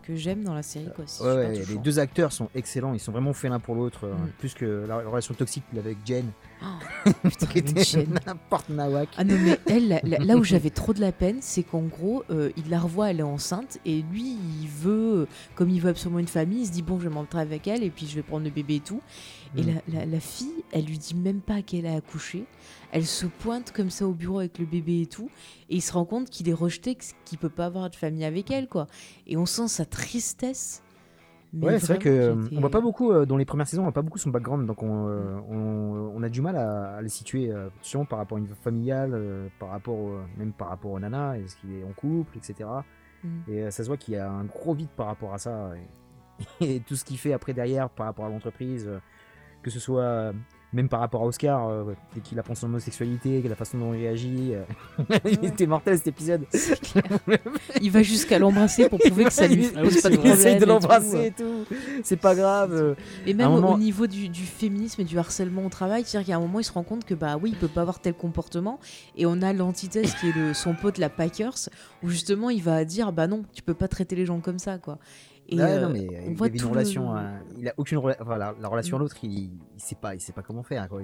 que, j'aime dans la série. Quoi. les deux acteurs sont excellents. Ils sont vraiment faits l'un pour l'autre. Euh, mm. Plus que la, relation toxique avec Jen. Oh, putain, n'importe nawak. Ah non, mais elle, là, où j'avais trop de la peine, c'est qu'en gros, euh, il la revoit, elle est enceinte, et lui, il veut, comme il veut absolument une famille, il se dit bon, je vais m'entrer avec elle, et puis je vais prendre le bébé et tout. Et mm. la, la, fille, elle lui dit même pas qu'elle a accouché. Elle se pointe comme ça au bureau avec le bébé et tout. Et il se rend compte qu'il est rejeté, qu'il peut pas avoir de famille avec elle, quoi. Et on sent sa tristesse. ouais, c'est vrai que euh, on voit pas beaucoup euh, dans les premières saisons, on voit pas beaucoup son background, donc on, euh, mm. on, a du mal à, à les situer, sûrement par rapport à une vie familiale, par rapport même par rapport au nana, est-ce qu'il est en couple, etc. Mm. Et ça se voit qu'il y a un gros vide par rapport à ça, et, et tout ce qu'il fait après derrière par rapport à l'entreprise que ce soit euh, même par rapport à Oscar, euh, dès qu'il apprend son homosexualité, la façon dont il réagit, euh, il était mortel cet épisode. il va jusqu'à l'embrasser pour prouver que ça lui ah pose pas de problème. Il essaye de l'embrasser et tout. C'est pas grave. Et même au niveau du, féminisme et du harcèlement au travail, c'est-à-dire qu'à un moment il se rend compte que bah oui, il peut pas avoir tel comportement. Et on a l'antithèse qui est le, son pote la Packers, où justement il va dire bah non, tu peux pas traiter les gens comme ça quoi. Et non, euh, mais il voit une relation, il a aucune enfin, la, relation à mm. l'autre, il, il, sait pas, il sait pas comment faire. Quoi.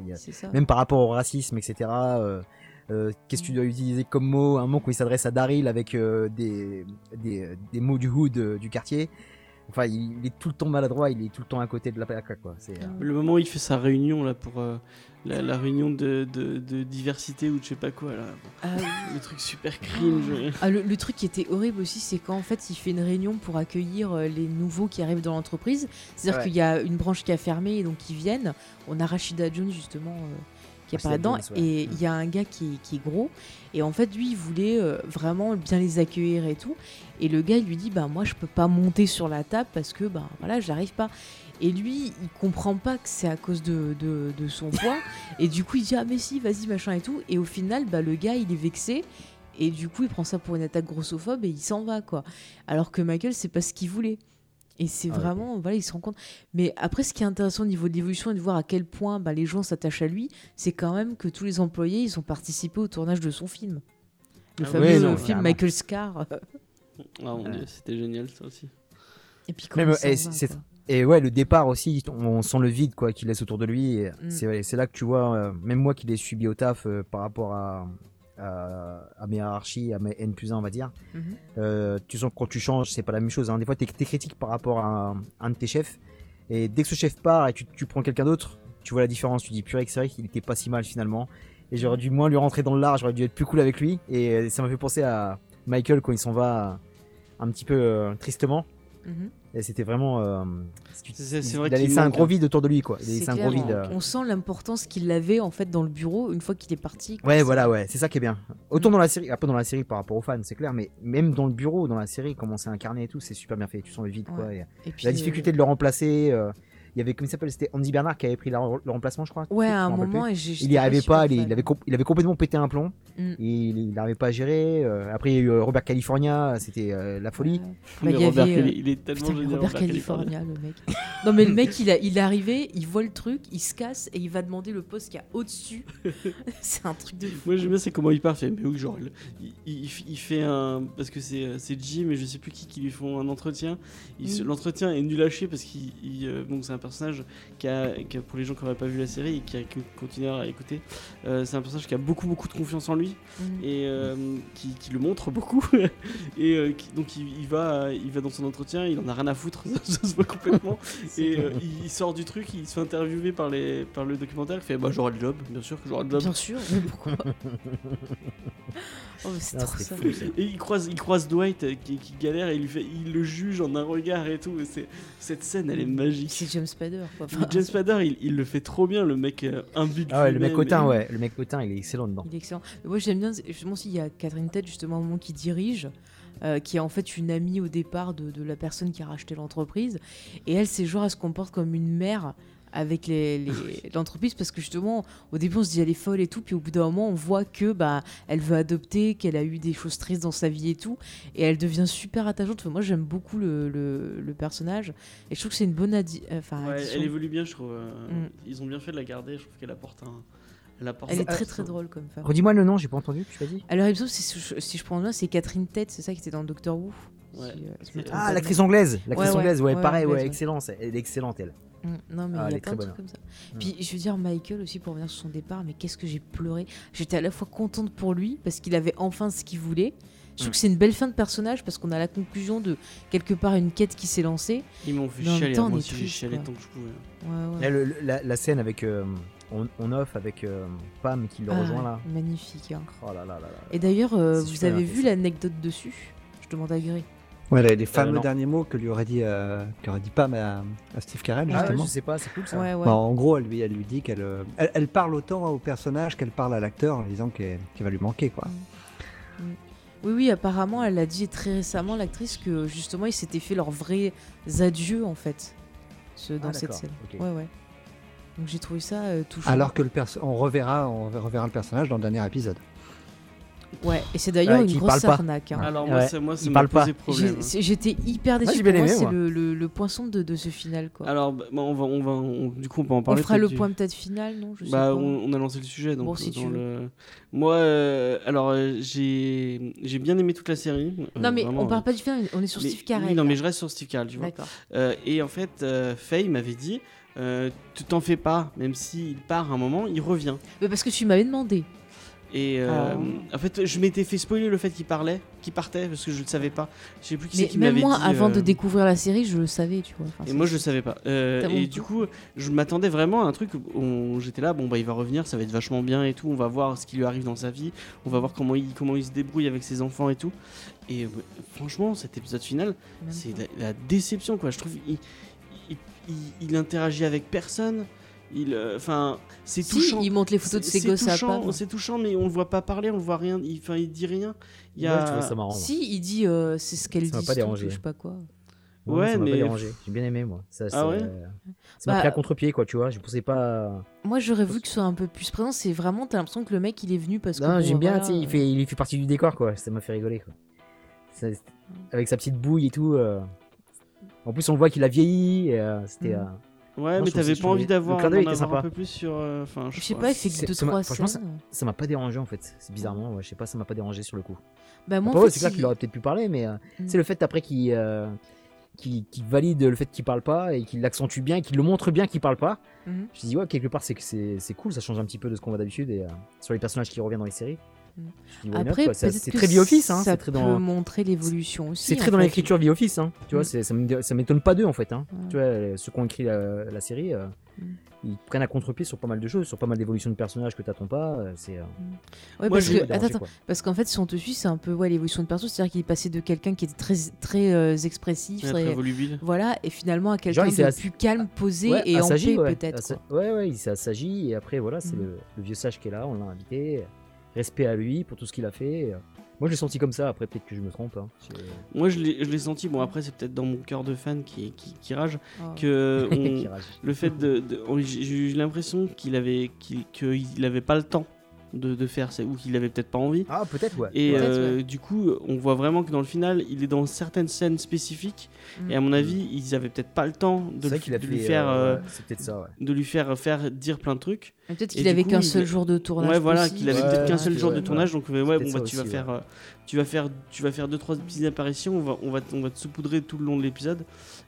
Même par rapport au racisme, etc. Euh, euh, qu'est-ce que tu mm. dois utiliser comme mot? Un mot quand il s'adresse à Daryl avec des, des, des, mots du hood du quartier. Enfin, il, est tout le temps maladroit, il est tout le temps à côté de la plaque. Quoi. C'est, Le moment où il fait sa réunion là pour la, réunion de, diversité ou de je sais pas quoi là. Ah le truc super cringe. Ah, le, truc qui était horrible aussi, c'est qu'en fait, il fait une réunion pour accueillir euh, les nouveaux qui arrivent dans l'entreprise. C'est-à-dire qu'il y a une branche qui a fermé et donc ils viennent. On a Rachida Jones justement. Qui dedans et il y a un gars qui, qui, est gros et en fait lui il voulait euh, vraiment bien les accueillir et tout et le gars il lui dit bah moi je peux pas monter sur la table parce que bah voilà j'arrive pas et lui, il comprend pas que c'est à cause de, de, son poids. et du coup, il dit Ah, mais si, vas-y, machin et tout. Et au final, bah, le gars, il est vexé. Et du coup, il prend ça pour une attaque grossophobe et il s'en va, quoi. Alors que Michael, c'est pas ce qu'il voulait. Et c'est ah vraiment, voilà, il se rend compte. Mais après, ce qui est intéressant au niveau de l'évolution et de voir à quel point bah, les gens s'attachent à lui, c'est quand même que tous les employés, ils ont participé au tournage de son film. Le ah fameux film Michael Scar. Mon dieu, c'était génial ça aussi. Et puis quand même, et ouais, le départ aussi, on sent le vide quoi qu'il laisse autour de lui. Mm. C'est là que tu vois, euh, même moi qui l'ai subi au taf euh, par rapport à, à, mes hiérarchies, à mes N plus 1, on va dire. Mm-hmm. Euh, tu sens que quand tu changes, c'est pas la même chose. Hein. Des fois, tu es, critique par rapport à un, de tes chefs. Et dès que ce chef part et tu, tu prends quelqu'un d'autre, tu vois la différence. Tu dis, purée, c'est vrai qu'il était pas si mal finalement. Et j'aurais dû moins lui rentrer dans le lard, j'aurais dû être plus cool avec lui. Et ça m'a fait penser à Michael quand il s'en va un petit peu tristement Mhm. C'était vraiment. Euh, il a laissé un gros vide autour de lui, quoi. Il a un gros vide. Euh. On sent l'importance qu'il avait en fait dans le bureau une fois qu'il est parti. ouais, voilà, ouais, c'est ça qui est bien. Autant dans la série, après dans la série par rapport aux fans, c'est clair, mais même dans le bureau, dans la série, comment c'est incarné et tout, c'est super bien fait. Tu sens le vide, quoi. Et la difficulté de le remplacer. Il y avait, comment il s'appelle C'était Andy Bernard qui avait pris le remplacement, je crois. Ouais, à un moment. il n'y arrivait pas, il, avait, il avait complètement pété un plomb. Mm. Et il n'arrivait pas à gérer. Euh, après, il y a eu euh, Robert California, c'était euh, la folie. Bah, il, Robert, il est tellement putain, Robert, California, le mec. non, mais le mec, il, a, il est arrivé, il voit le truc, il se casse et il va demander le poste qu'il y a au-dessus. c'est un truc de fou. Moi, j'aime bien, c'est comment il part. Fait, mais oui, genre, il, il, fait un. Parce que c'est Jim et je sais plus qui qui lui font un entretien. Mm. L'entretien est nul à chier parce qu'il. donc, c'est un personnage qui a, pour les gens qui n'auraient pas vu la série et qui, a, qui continuent à écouter, c'est un personnage qui a beaucoup, beaucoup de confiance en lui Mhm. et euh, qui, le montre beaucoup. et euh, donc il, va, il va dans son entretien, il en a rien à foutre, ça, se voit complètement. et euh, il, sort du truc, il se fait interviewer par, les, par le documentaire, il fait bah j'aurai le job, bien sûr que j'aurai le job. Bien sûr, mais pourquoi oh, c'est trop ça. Et il croise, il croise Dwight qui, galère et il, lui fait, il le juge en un regard et tout. Et cette scène, elle est magique. C'est James Spader. Quoi. James Spader, il, le fait trop bien, le mec imbu Ah ouais, le mec hautain, ouais. Le mec hautain, il est excellent dedans. Il est excellent. moi, j'aime bien, justement, s'il y a Catherine Tête, justement, au moment qui dirige. Euh, qui est en fait une amie au départ de, la personne qui a racheté l'entreprise. Et elle, c'est genre, elle se comporte comme une mère avec l'entreprise parce que justement au début on se dit elle est folle et tout puis au bout d'un moment on voit que bah elle veut adopter qu'elle a eu des choses tristes dans sa vie et tout et elle devient super attachante moi j'aime beaucoup le, le, personnage et je trouve que c'est une bonne adi enfin, elle évolue bien je trouve euh, mm. ils ont bien fait de la garder je trouve qu'elle apporte un elle, est très très drôle comme femme. Redis-moi le nom, j'ai pas entendu, tu as dit Alors, il si je prends bien, c'est Catherine Tate, c'est ça qui était dans Doctor Who. Ouais. Euh, ah, l'actrice anglaise, l'actrice anglaise, ouais, pareil, ouais, excellente, elle est excellente elle. Mm, non, mais ah, il y a plein de trucs comme ça. Mm. Puis je veux dire, Michael aussi, pour revenir sur son départ, mais qu'est-ce que j'ai pleuré. J'étais à la fois contente pour lui, parce qu'il avait enfin ce qu'il voulait. Je trouve mm. que c'est une belle fin de personnage, parce qu'on a la conclusion de quelque part une quête qui s'est lancée. Ils m'ont fait chialer, moi aussi j'ai chialé tant que je pouvais. Ouais, la, la, scène avec. Euh, on, offre avec euh, Pam qui le ah, rejoint là. Magnifique. Hein. Oh là là Et d'ailleurs, euh, vous avez vu l'anecdote dessus? Je demande à Gray. Ouais, les, euh, fameux derniers mots que lui aurait dit, aurait dit Pam à, Steve Carell, ah, justement. je sais pas, c'est cool ça. Bah, en gros, elle lui, elle lui dit qu'elle elle, parle autant au personnage qu'elle parle à l'acteur en disant qu'il va lui manquer. quoi. Mm. Oui, oui, apparemment, elle a dit très récemment, l'actrice, que justement, ils s'étaient fait leurs vrais adieux, en fait, ce, dans ah, cette scène. Ouais, ouais. Donc j'ai trouvé ça euh, touchant. Alors que le on reverra, on reverra le personnage dans le dernier épisode. Ouais, et c'est d'ailleurs une grosse arnaque. Hein. Alors moi, ça, moi, ça m'a posé problème. J'étais hyper déçu. Moi, c'est le, le, le, poinçon de, de, ce final. Quoi. Alors, bah, on va, on va, du coup, on peut en parler. On fera le point peut-être final, non Je sais bah, pas. On, a lancé le sujet. Donc, bon, si tu le... Moi, euh, alors, euh, j'ai bien aimé toute la série. non, mais on parle pas du final, on est sur Steve Carell. Oui, non, mais je reste sur Steve Carell, tu vois. et en fait, Faye m'avait dit euh, tu t'en fais pas, même s'il part un moment, il revient. Mais parce que tu m'avais demandé. Et euh, ah. en fait, je m'étais fait spoiler le fait qu'il parlait, qu'il partait, parce que je ne savais pas. Je sais plus qui c'est qui m'avait dit. moi, avant de euh, découvrir la série, je le savais, tu vois. et moi, je le savais pas. et du coup, je m'attendais vraiment à un truc où j'étais là, bon, bah, il va revenir, ça va être vachement bien et tout. On va voir ce qui lui arrive dans sa vie. On va voir comment il, comment il se débrouille avec ses enfants et tout. Et franchement, cet épisode final, c'est la, déception, quoi. Je trouve il, interagit avec personne. Il, euh, enfin, c'est touchant. Il montre les photos de ses gosses touchant, C'est touchant, mais on le voit pas parler, on le voit rien. Il, enfin, il dit rien. Il y a... ça marrant, si, il dit, euh, c'est ce qu'elle dit. Ça m'a pas dérangé. Je sais pas quoi. Ouais, ça mais. Pas dérangé. J'ai bien aimé, moi. Ça, ah ouais ça m'a bah, pris à contre-pied, quoi, tu vois. Je pensais pas. Moi, j'aurais voulu que ce soit un peu plus présent. C'est vraiment, t'as l'impression que le mec, il est venu parce que. Non, j'aime bien, il, fait, il fait partie du décor, quoi. Ça m'a fait rigoler, quoi. avec sa petite bouille et tout. Euh. En plus, on voit qu'il a vieilli. C'était. Mm. Ouais, mais t'avais pas envie d'avoir un peu plus sur. Euh, enfin, je, sais pas, il fait que 2-3 scènes. Ça m'a pas dérangé en fait. C'est bizarrement, ouais, je sais pas, ça m'a pas dérangé sur le coup. Bah, moi, en c'est clair qu'il aurait peut-être pu parler, mais euh, c'est mm. le fait après qu'il euh, qui, valide le fait qu'il parle pas et qu'il l'accentue bien qu'il le montre bien qu'il parle pas. Mm-hmm. Je me dis, ouais, quelque part, c'est c'est cool, ça change un petit peu de ce qu'on voit d'habitude et sur les personnages qui reviennent dans les séries. Après, c'est très vie office. Hein, ça peut dans... montrer l'évolution aussi. C'est très dans l'écriture vie office. Hein. Tu vois, mm. ça m'étonne pas d'eux en fait. Hein. Tu vois, ceux qui ont écrit la, série, euh, ils prennent à contre-pied sur pas mal de choses, sur pas mal d'évolutions de personnages que t'attends pas. Euh, c'est. Euh, mm. Ouais, parce, que, attends, parce qu'en fait, si on te suit, c'est un peu ouais, l'évolution de perso, c'est-à-dire qu'il est passé de quelqu'un qui était très, très euh, expressif, très, voilà, et finalement à quelqu'un de plus calme, posé et en paix peut-être. Ouais, ouais, il s'agit et après voilà, c'est mm. le, vieux sage qui est là, on l'a invité, respect à lui pour tout ce qu'il a fait. Moi, je l'ai senti comme ça. Après, peut-être que je me trompe. Hein. Moi, je l'ai senti. Bon, après, c'est peut-être dans mon cœur de fan qui, qui, rage. Oh. Que le fait de. J'ai eu l'impression qu'il avait, qu'il avait pas le temps de, faire, ou qu'il avait peut-être pas envie. Ah, peut-être, ouais. Et euh, du coup, on voit vraiment que dans le final, il est dans certaines scènes spécifiques. Et à mon mm. avis, ils avaient peut-être pas le temps de, lui faire, euh, ça, de lui faire faire dire plein de trucs. Peut-être qu'il avait qu'un seul jour de tournage. Ouais, voilà, qu'il avait peut-être qu'un seul jour de tournage. Donc, ouais, bon, bah, tu vas faire, tu vas faire, tu vas faire deux trois petites apparitions. On va, on va, on va te saupoudrer tout le long de l'épisode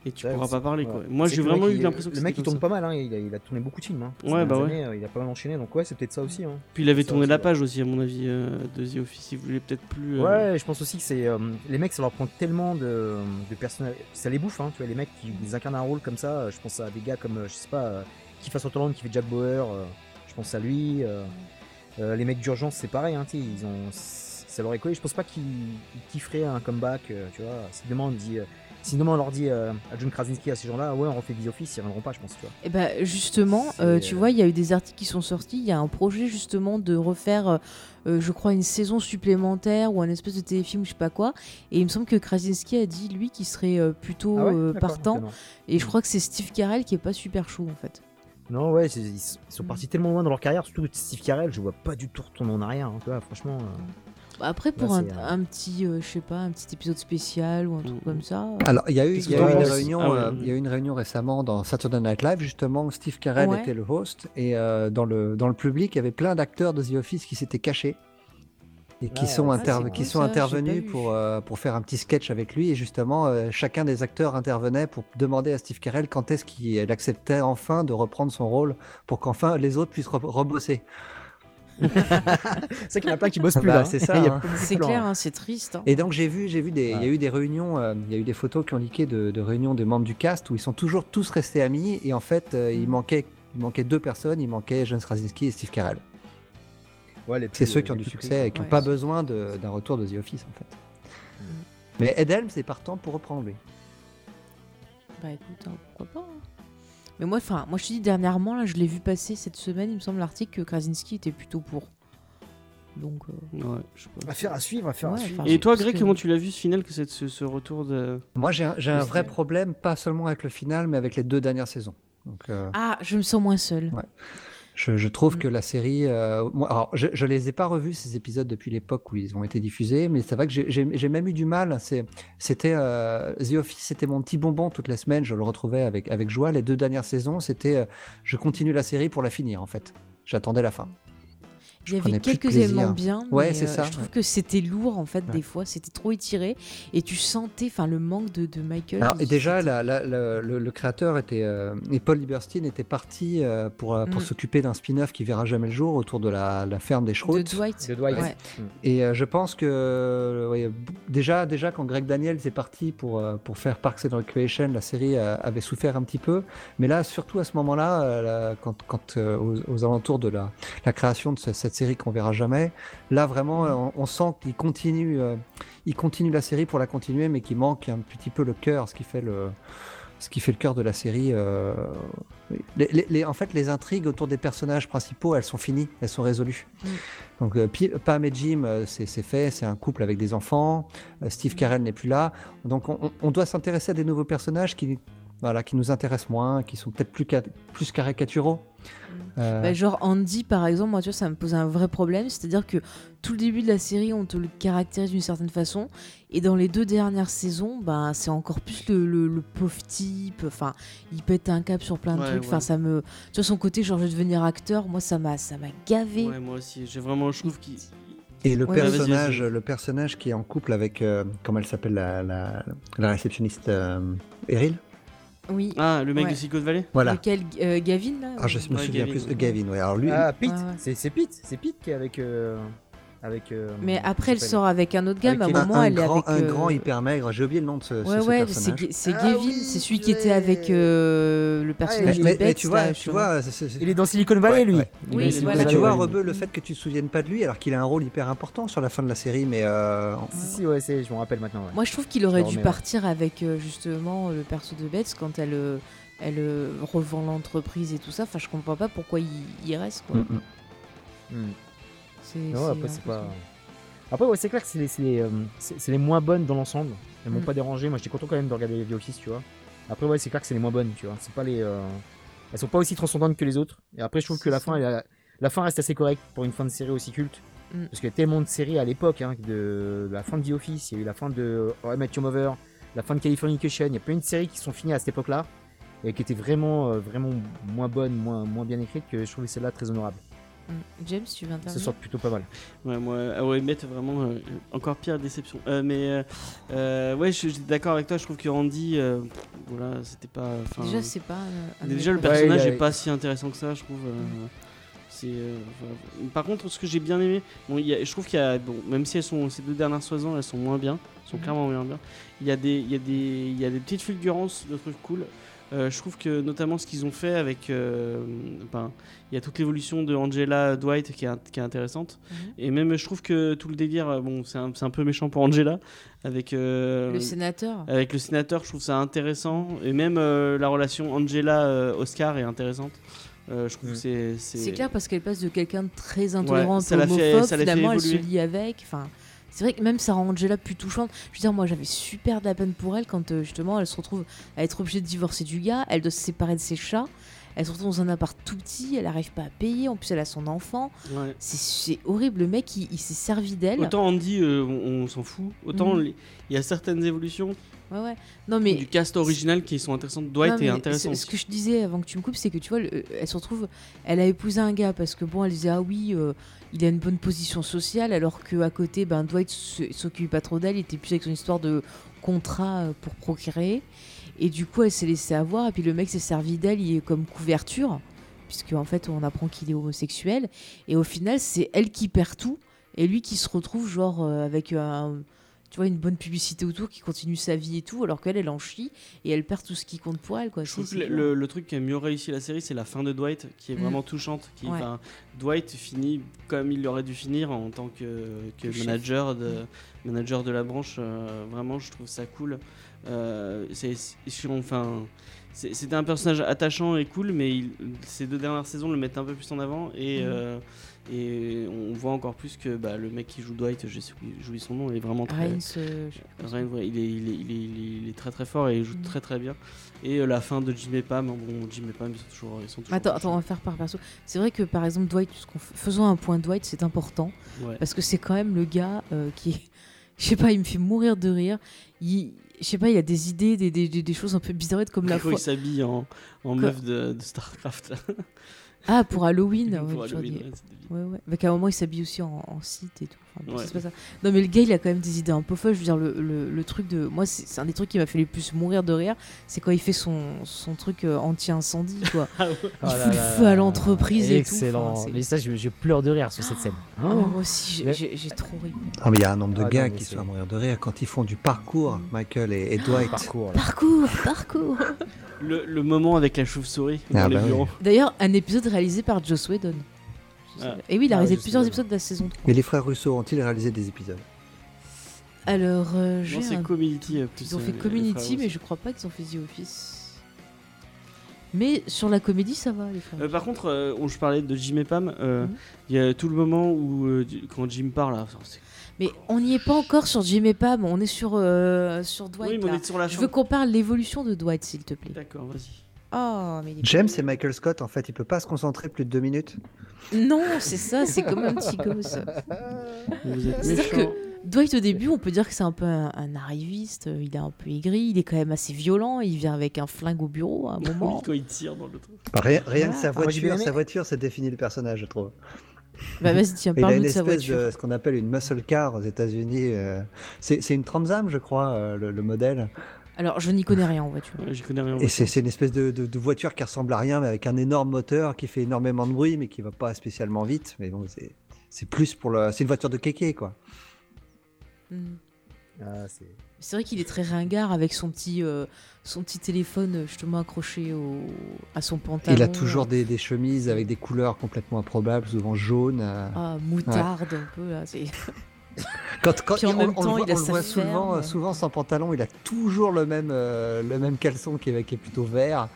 et tu pourras pas parler. Quoi. Moi, j'ai vraiment eu l'impression que le mec il tourne pas mal. Hein, il, a, tourné beaucoup de films. Hein. Ouais, bah ouais. Euh, il a pas mal enchaîné. Donc ouais, c'est peut-être ça aussi. Hein. Puis il avait tourné la page aussi, à mon avis, euh, de The Office. Il voulait peut-être plus. Euh, ouais, je pense aussi que c'est les mecs, ça leur prend tellement de, de personnages, ça les bouffe. Tu vois, les mecs qui incarnent un rôle comme ça. Je pense à des gars comme, je sais pas, qui fasse Holland, qui fait Jack Bauer. je pense à lui. les mecs d'urgence, c'est pareil. ils ont ça leur est collé. Je pense pas qu'ils kifferaient un comeback, euh, tu vois. Si demain on dit. Euh, si demain on leur dit euh, à John Krasinski à ces gens-là, ouais, on refait The Office, ils reviendront pas, je pense. Tu vois. Et eh bah justement, tu vois, il y a eu des articles qui sont sortis. Il y a un projet justement de refaire, je crois, une saison supplémentaire ou un espèce de téléfilm, je sais pas quoi. Et il me semble que Krasinski a dit lui qu'il serait plutôt ah partant. Et je crois que c'est Steve Carell qui est pas super chaud en fait. Non, ouais, ils, sont partis tellement loin dans leur carrière, surtout Steve Carell, je vois pas du tout retourner en arrière. Hein, tu vois, franchement. Après, pour un, un, petit, euh, je sais pas, un petit épisode spécial ou un truc comme ça. Euh, Alors, il y a eu, y a une réunion, ah euh, il y a eu une réunion récemment dans Saturday Night Live justement. Steve Carell était le host et dans le dans le public, il y avait plein d'acteurs de The Office qui s'étaient cachés et qui sont, qui sont intervenus pour, pour faire un petit sketch avec lui. Et justement, chacun des acteurs intervenait pour demander à Steve Carell quand est-ce qu'il acceptait enfin de reprendre son rôle pour qu'enfin les autres puissent rebosser c'est qu'il y en a plein qui bossent plus bah, là. C'est ça. Hein. C'est clair, hein, c'est triste. Hein. Et donc j'ai vu, j'ai vu des, il y a eu des réunions, euh, il y a eu des photos qui ont liqué de, réunions des membres du cast où ils sont toujours tous restés amis et en fait euh, il mm. manquait, il manquait deux personnes, il manquait John Krasinski et Steve Carell. Ouais, c'est ceux qui ont du succès et qui n'ont pas besoin d'un retour de The Office en fait. Mm. Mais Ed Helms est partant pour reprendre lui. Bah écoute, pourquoi pas mais moi, enfin, moi je te dis dernièrement, là, je l'ai vu passer cette semaine, il me semble l'article que Krasinski était plutôt pour. Donc. Euh... Ouais, je sais pas. Affaire à suivre, affaire à suivre. Et toi, Greg, comment tu l'as vu ce final, que c'est ce, ce, retour de. Moi, j'ai un, un vrai problème, pas seulement avec le final, mais avec les deux dernières saisons. Donc, euh... Ah, je me sens moins seul. Ouais. Je, trouve mm. que la série. Euh, alors, je ne les ai pas revus, ces épisodes, depuis l'époque où ils ont été diffusés, mais c'est vrai que j'ai même eu du mal. C'était. Euh, The Office, c'était mon petit bonbon toutes les semaines. Je le retrouvais avec, avec joie. Les deux dernières saisons, c'était. Euh, je continue la série pour la finir, en fait. J'attendais la fin. Il y avait quelques éléments bien. Ouais, c'est euh, ça. Je trouve que c'était lourd en fait des fois, c'était trop étiré et tu sentais enfin le manque de, de Michael. Alors, et déjà le, créateur était euh, et Paul Lieberstein était parti euh, pour, pour mm. s'occuper d'un spin-off qui verra jamais le jour autour de la, ferme des Schrott. De Dwight. De Dwight. Mm. Et je pense que déjà déjà quand Greg Daniels est parti pour pour faire Parks and Recreation, la série avait souffert un petit peu, mais là surtout à ce moment-là, quand, quand aux, alentours de la, la création de cette série qu'on verra jamais. Là, vraiment, mm. on, sent qu'il continue, euh, il continue la série pour la continuer, mais qu'il manque un petit peu le cœur, ce qui fait le, ce qui fait le cœur de la série. Euh, les, en fait, les intrigues autour des personnages principaux, elles sont finies, elles sont résolues. Mm. Donc, euh, Pam et Jim, c'est fait, c'est un couple avec des enfants. Steve. Carell n'est plus là. Donc, on, on doit s'intéresser à des nouveaux personnages qui, voilà, qui nous intéressent moins, qui sont peut-être plus, plus caricaturaux. Euh, bah, genre Andy, par exemple, moi, tu vois, ça me pose un vrai problème. C'est-à-dire que tout le début de la série, on te le caractérise d'une certaine façon. Et dans les deux dernières saisons, bah, c'est encore plus le, le, pauvre type. Enfin, il pète un cap sur plein de trucs. Enfin, ça me. Tu vois, son côté, genre, je vais devenir acteur, moi, ça m'a gavé. Ouais, moi aussi. J'ai vraiment, je trouve qu'il. Et le personnage, le personnage qui est en couple avec, euh, comment elle s'appelle, la, la, la, réceptionniste euh, Eril? Oui. Ah, le mec de Silicon Valley Voilà. Lequel euh, Gavin là Ah, je me souviens plus. Gavin, ouais. Alors lui. Ah, Pete. C'est Pete. C'est Pete qui est avec. Euh, avec. Euh, mais après, elle sort avec un autre gars, mais à un moment, elle est avec. Un grand hyper maigre, j'ai oublié le nom de ce, ouais, ouais, personnage. C'est ah Gavin, c'est celui qui était avec le personnage mais, de mais, tu vois, tu vois il est dans Silicon Valley, lui. Oui, mais tu vois, Rebeu, le fait que tu te souviennes pas de lui, alors qu'il a un rôle hyper important sur la fin de la série, mais. Si, si, ouais, je me rappelle maintenant. Moi, je trouve qu'il aurait dû partir avec justement le perso de Betts quand elle elle euh, revend l'entreprise et tout ça. Enfin, je comprends pas pourquoi il, reste. Quoi. Mm, mm. Mm. Après, c'est pas. Après, ouais, c'est clair que c'est les, c'est euh, les, moins bonnes dans l'ensemble. Elles m'ont pas dérangé. Moi, j'étais content quand même de regarder The Office, tu vois. Après, ouais, c'est clair que c'est les moins bonnes, tu vois. C'est pas les. Euh, elles sont pas aussi transcendantes que les autres. Et après, je trouve que la fin, la fin reste assez correcte pour une fin de série aussi culte. Parce qu'il y a tellement de séries à l'époque, hein, de... la fin de The Office, il y a eu la fin de Oh, I Met Your Mother, la fin de Californication, il y a plein de séries qui sont finies à cette époque-là et qui était vraiment, euh, vraiment moins bonne, moins, moins bien écrite, que je trouvais celle-là très honorable. Mm. James, tu veux intervenir Ça sort plutôt pas mal. Ouais, moi, ah ouais, mettre vraiment euh, encore pire déception. Euh, mais ouais, je, suis d'accord avec toi. Je trouve que Randy, voilà, c'était pas. Déjà, c'est pas. déjà, le personnage est pas si intéressant que ça, je trouve. C'est, par contre, ce que j'ai bien aimé, bon, y a, je trouve qu'il y a, bon, même si elles sont, ces deux dernières saisons, elles sont moins bien, sont mm. clairement moins bien. Il y a des, il y a des, il y a des petites fulgurances de trucs cool. Euh, je trouve que notamment ce qu'ils ont fait avec. Euh, il y a toute l'évolution de Angela Dwight qui est, qui est intéressante. Mhm. Et même, je trouve que tout le délire, euh, bon, c'est un, un, peu méchant pour Angela. Avec, le sénateur. Avec le sénateur, je trouve ça intéressant. Et même la relation Angela-Oscar est intéressante. je trouve que c'est. C'est clair parce qu'elle passe de quelqu'un de très intolérant ouais, homophobe, finalement elle se lie avec. Enfin, c'est vrai que même ça rend Angela plus touchante. Je veux dire, moi j'avais super de la peine pour elle quand euh, justement elle se retrouve à être obligée de divorcer du gars, elle doit se séparer de ses chats. Elle se retrouve dans un appart tout petit, elle n'arrive pas à payer, en plus elle a son enfant. C'est horrible, le mec il, s'est servi d'elle. Autant Andy, euh, on, s'en fout, autant mhm. il y a certaines évolutions Ouais, ouais. Non, mais... Du cast original qui sont intéressantes. Dwight est intéressant. Ce que je disais avant que tu me coupes, c'est que tu vois, elle se retrouve, elle a épousé un gars parce que bon, elle disait ah oui, euh, il a une bonne position sociale, alors qu'à côté, ben, Dwight s'occupait pas trop d'elle, il était plus avec son histoire de contrat euh, pour procréer. Et du coup, elle s'est laissée avoir, et puis le mec s'est servi d'elle comme couverture, puisque en fait, on apprend qu'il est homosexuel. Et au final, c'est elle qui perd tout, et lui qui se retrouve genre euh, avec un tu vois, une bonne publicité autour qui continue sa vie et tout, alors qu'elle, elle en chie et elle perd tout ce qui compte pour elle. Quoi. Je trouve que le, truc qui a mieux réussi la série, c'est la fin de Dwight, qui est mm. vraiment touchante. Qui, Dwight finit comme il aurait dû finir en tant que, manager, de, mm. manager de la branche. Euh, vraiment, je trouve ça cool. Euh, c'est enfin. C'était un personnage attachant et cool, mais ces deux dernières saisons le mettent un peu plus en avant. Et, mm. euh, et on voit encore plus que bah, le mec qui joue Dwight, j'ai oublié son nom, est vraiment très. Euh, il, est, il, est, il, est, très très fort et il joue mm. très très bien. Et euh, la fin de Jim et Pam, bon, Jim et Pam, ils sont toujours. Ils sont toujours attends, attends, on va faire par perso. C'est vrai que par exemple, Dwight, faisons un point Dwight, c'est important. Parce que c'est quand même le gars euh, qui. Je sais pas, il me fait mourir de rire. Il, je sais pas, il a des idées, des, des, des choses un peu bizarres comme la fois. Il s'habille en, en meuf de, de StarCraft. Ah, pour Halloween. pour Halloween, ouais, ouais. Avec un moment, il s'habille aussi en, site et tout. Pas ça. Non, mais le gars, il a quand même des idées un peu folles. Je veux dire, le, le, truc de. Moi, c'est un des trucs qui m'a fait le plus mourir de rire. C'est quand il fait son, son truc euh, anti-incendie, quoi. Ah il oh fout le feu à l'entreprise et tout. Excellent. mais ça, je, pleure de rire sur cette scène. Ah, moi aussi, j'ai trop ri. Ah, mais il y a un nombre de gars qui sont à mourir de rire quand ils font du parcours, Michael et, Dwight. Parcours, parcours, parcours. le, moment avec la chauve-souris ah, bah D'ailleurs, un épisode réalisé par Joss Whedon. Ah. Et oui, il a ah, réalisé plusieurs épisodes de la saison 3. Mais les frères Russo ont-ils réalisé des épisodes? Alors, euh, c'est Community euh, Ils ont fait Community, mais je crois pas qu'ils ont fait The Office. Mais sur la comédie, ça va, les frères. Euh, par contre, euh, je parlais de Jim et Pam, mhm. il y a tout le moment où, quand Jim parle, mais on n'y est pas encore sur Jim et Pam, on est sur, sur Dwight. Oui, mais on est sur la Je veux qu'on parle l'évolution de Dwight, s'il te plaît. D'accord, vas-y. Oh, James et Michael Scott, en fait, il peut pas se concentrer plus de deux minutes Non, c'est ça, c'est comme un petit gosse. Vous êtes que Dwight, au début, on peut dire que c'est un peu un, arriviste, il est un peu aigri, il est quand même assez violent, il vient avec un flingue au bureau à un moment. quand il tire dans le truc. Bah, rien, que sa voiture, sa voiture, ça définit le personnage, je trouve. Bah vas-y, tiens, parle de sa voiture. De, ce qu'on appelle une muscle car aux États-Unis. Euh, c'est une Transam, je crois, euh, le, modèle. Alors, je n'y connais rien en voiture. connais rien Et c'est une espèce de, de, voiture qui ressemble à rien, mais avec un énorme moteur qui fait énormément de bruit, mais qui va pas spécialement vite. Mais bon, c'est. c'est plus pour le. C'est une voiture de kéké, quoi. Hmm. Ah, c'est vrai qu'il est très ringard avec son petit, euh, son petit téléphone justement accroché au, à son pantalon. Il a toujours des, des, chemises avec des couleurs complètement improbables, souvent jaunes. Euh. Ah, moutarde un peu là. Quand, quand en on, même temps, il a voit souvent, souvent sans pantalon, il a toujours le même, euh, le même caleçon qui est, qui est plutôt vert.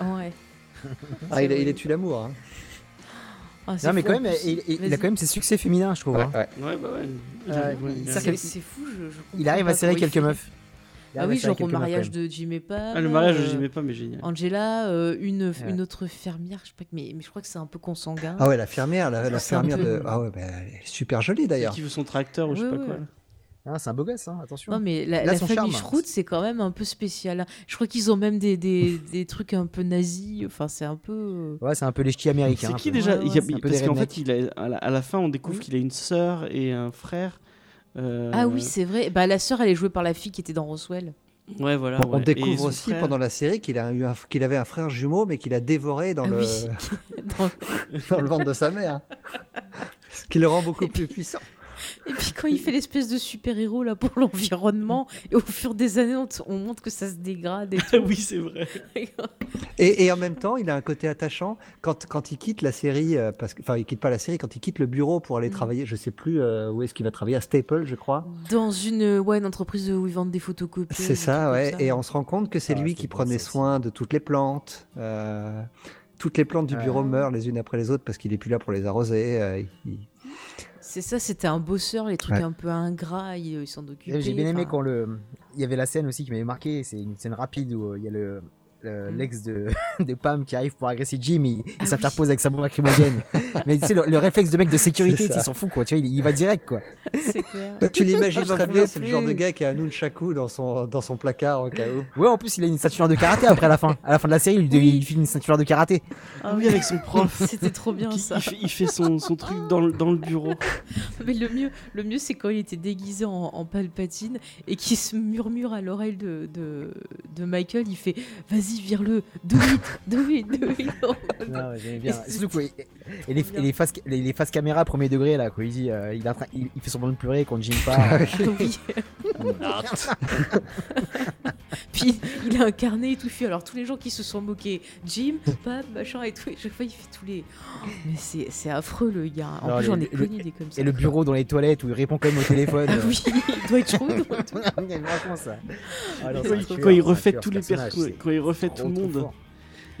Ouais. ah, il, il est tu l'amour. Hein? Ah, non, mais quand même, il, a quand même ses succès féminins, je trouve. Ouais, hein. ouais. bah ouais. Euh, c'est fou, je, Il arrive à serrer quelques meufs. Ah oui, genre au mariage de Jimmy Pam. Ah, le mariage de Jimmy Pam est génial. Angela, euh, une, une autre fermière, je sais pas, mais, mais je crois que c'est un peu consanguin. Ah ouais, la fermière, la, la fermière de. Ah ouais, bah, elle est super jolie d'ailleurs. Qui veut son tracteur ou je sais pas quoi. Ah, c'est un beau gosse, hein, attention. Non, mais la, famille Schrout, c'est quand même un peu spécial. Je crois qu'ils ont même des, des, des, trucs un peu nazis. Enfin, c'est un peu. Ouais, c'est un peu les ch'tis américains. C'est qui déjà Parce qu'en fait, il a, à, la, fin, on découvre qu'il a une sœur et un frère. Euh, ah oui, c'est vrai. Bah, la sœur, elle est jouée par la fille qui était dans Roswell. Ouais, voilà. On découvre aussi pendant la série qu'il a eu qu'il avait un frère jumeau, mais qu'il a dévoré dans, le... dans... le ventre de sa mère. Ce qui le rend beaucoup plus puissant. Et puis quand il fait l'espèce de super-héros là pour l'environnement, et au fur des années, on, montre que ça se dégrade. Et tout. oui, c'est vrai. et, et, en même temps, il a un côté attachant quand, quand il quitte la série, euh, parce que, enfin, il quitte pas la série, quand il quitte le bureau pour aller mm. travailler, je sais plus euh, où est-ce qu'il va travailler, à Staple, je crois. Dans une, ouais, une entreprise où ils vendent des photocopies. C'est ça, ouais. Et on se rend compte que c'est ah, lui qui prenait soin de toutes les plantes. Euh, toutes les plantes du bureau meurent les unes après les autres parce qu'il est plus là pour les arroser. il, c'est ça, c'était un bosseur, les trucs un peu ingrats, il, s'en occupait. J'ai bien aimé quand le. Il y avait la scène aussi qui m'avait marqué, c'est une scène rapide où euh, il y a le. L'ex de, de Pam qui arrive pour agresser Jim, il, ah s'interpose avec sa bombe lacrymogène. mais tu sais, le, réflexe de mec de sécurité, il s'en fout, quoi. Tu vois, il, va direct, quoi. Clair. Bah, tu l'imagines très bien, c'est le genre de gars qui a un nunchaku dans son, dans son placard au cas où. Ouais, en plus, il a une ceinture de karaté après la fin. À la fin de la série, il, il fait une ceinture de karaté. Ah oui, avec son prof. C'était trop bien ça. Il fait, son, son, truc dans le, dans le bureau. Mais le mieux, le mieux c'est quand il était déguisé en, en palpatine et qu'il se murmure à l'oreille de, de, de Michael, il fait Vas-y, vire-le, do it, do it, Non, j'aime bien. Surtout et, les, les, faces, les, faces caméra premier degré là, quoi. Il dit, euh, il, il, il, fait semblant de pleurer quand Jim part. oui. Puis il a un carnet et tout fait. Alors tous les gens qui se sont moqués, Jim, Pam, machin et tout. Et chaque fois il fait tous les. mais c'est affreux le gars. En Alors, plus j'en ai connu des comme ça. Et le bureau dans les toilettes où il répond quand même au téléphone. ah oui, il doit être chaud. ça. quand, il refait tous les quand il refait tout le monde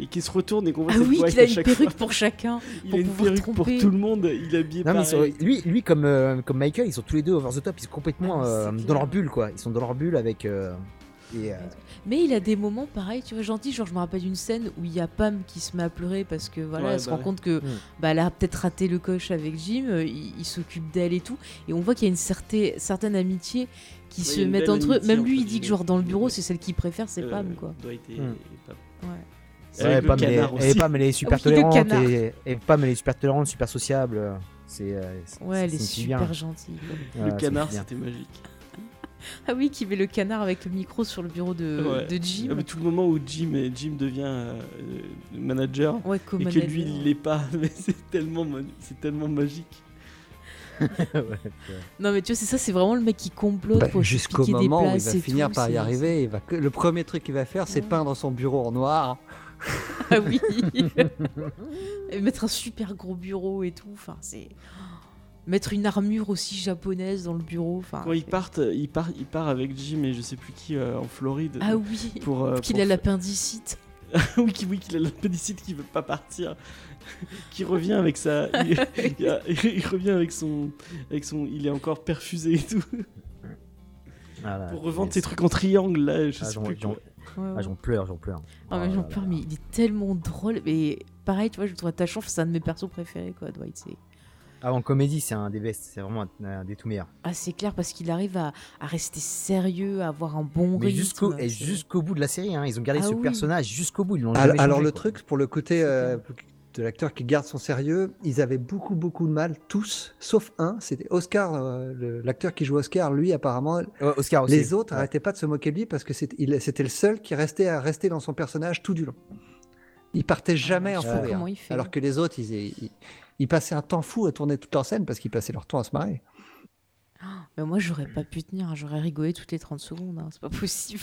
et qui se retourne et qu'on voit ah oui, qu'il a une perruque pour chacun. Il a une perruque pour tout le monde. Il est habillé non, Mais lui, lui comme, euh, comme Michael, ils sont tous les deux over the top. Ils sont complètement ah, euh, dans leur bulle, quoi. Ils sont dans leur bulle avec. Euh, mais il a des moments pareils, tu vois, gentil. Genre, je me rappelle d'une scène où il y a Pam qui se met à pleurer parce que voilà, elle se bah rend compte que hmm. bah, elle a peut-être raté le coche avec Jim. Il, s'occupe d'elle et tout. Et on voit qu'il y a une certaine, certaine amitié qui se met entre eux. Même lui, il dit que genre dans le bureau, c'est celle qu'il préfère, c'est Pam, quoi. Doit être, Pam, elle, est, Pam, elle est super tolérante et, et, Pam, elle est super tolérante, super sociable. C'est, euh, ouais, elle est super gentille. Le canard, c'était magique. Ah oui, qui met le canard avec le micro sur le bureau de, de Jim. Ah, tout le moment où Jim, Jim devient euh, manager et que lui, il l'est pas. c'est tellement, c'est tellement magique. non mais tu vois c'est ça c'est vraiment le mec qui complote bah, jusqu'au moment où il va finir par y arriver il va le premier truc qu'il va faire c'est peindre son bureau en noir ah oui et mettre un super gros bureau et tout. Enfin, c'est mettre une armure aussi japonaise dans le bureau. Enfin, Quand ils partent, il part, il part avec Jim et je sais plus qui euh, en Floride. Ah oui. Pour euh, qu'il a l'appendicite. oui, oui, qu'il a l'appendicite qui veut pas partir. qui revient avec sa, il, revient avec son, avec son, il est encore perfusé et tout. Ah pour revendre ses trucs en triangle là, je ah, sais plus. Ah, j'en pleure, j'en pleure. Ah, mais j'en pleure, mais il est tellement drôle. Mais pareil, tu vois, je trouve Tachon, c'est un de mes persos préférés, quoi, Dwight. Ah, en comédie, c'est un des best, c'est vraiment un, des tout meilleurs. Ah, c'est clair, parce qu'il arrive à, à, rester sérieux, à avoir un bon mais Jusqu'au, et jusqu'au bout de la série, hein, ils ont gardé ah ce personnage jusqu'au bout. Ils l'ont alors, alors le truc, pour le côté euh, de l'acteur qui garde son sérieux, ils avaient beaucoup, beaucoup de mal, tous, sauf un, c'était Oscar, euh, l'acteur qui joue Oscar, lui, apparemment. Oscar aussi. Les autres n'arrêtaient pas de se moquer de lui parce que c'était le seul qui restait à rester dans son personnage tout du long. Il partait jamais en fou Alors que les autres, ils, Ils passaient un temps fou à tourner toute leur scène parce qu'ils passaient leur temps à se marrer. Mais moi, j'aurais pas pu tenir. Hein. J'aurais rigolé toutes les 30 secondes. Hein. C'est pas possible.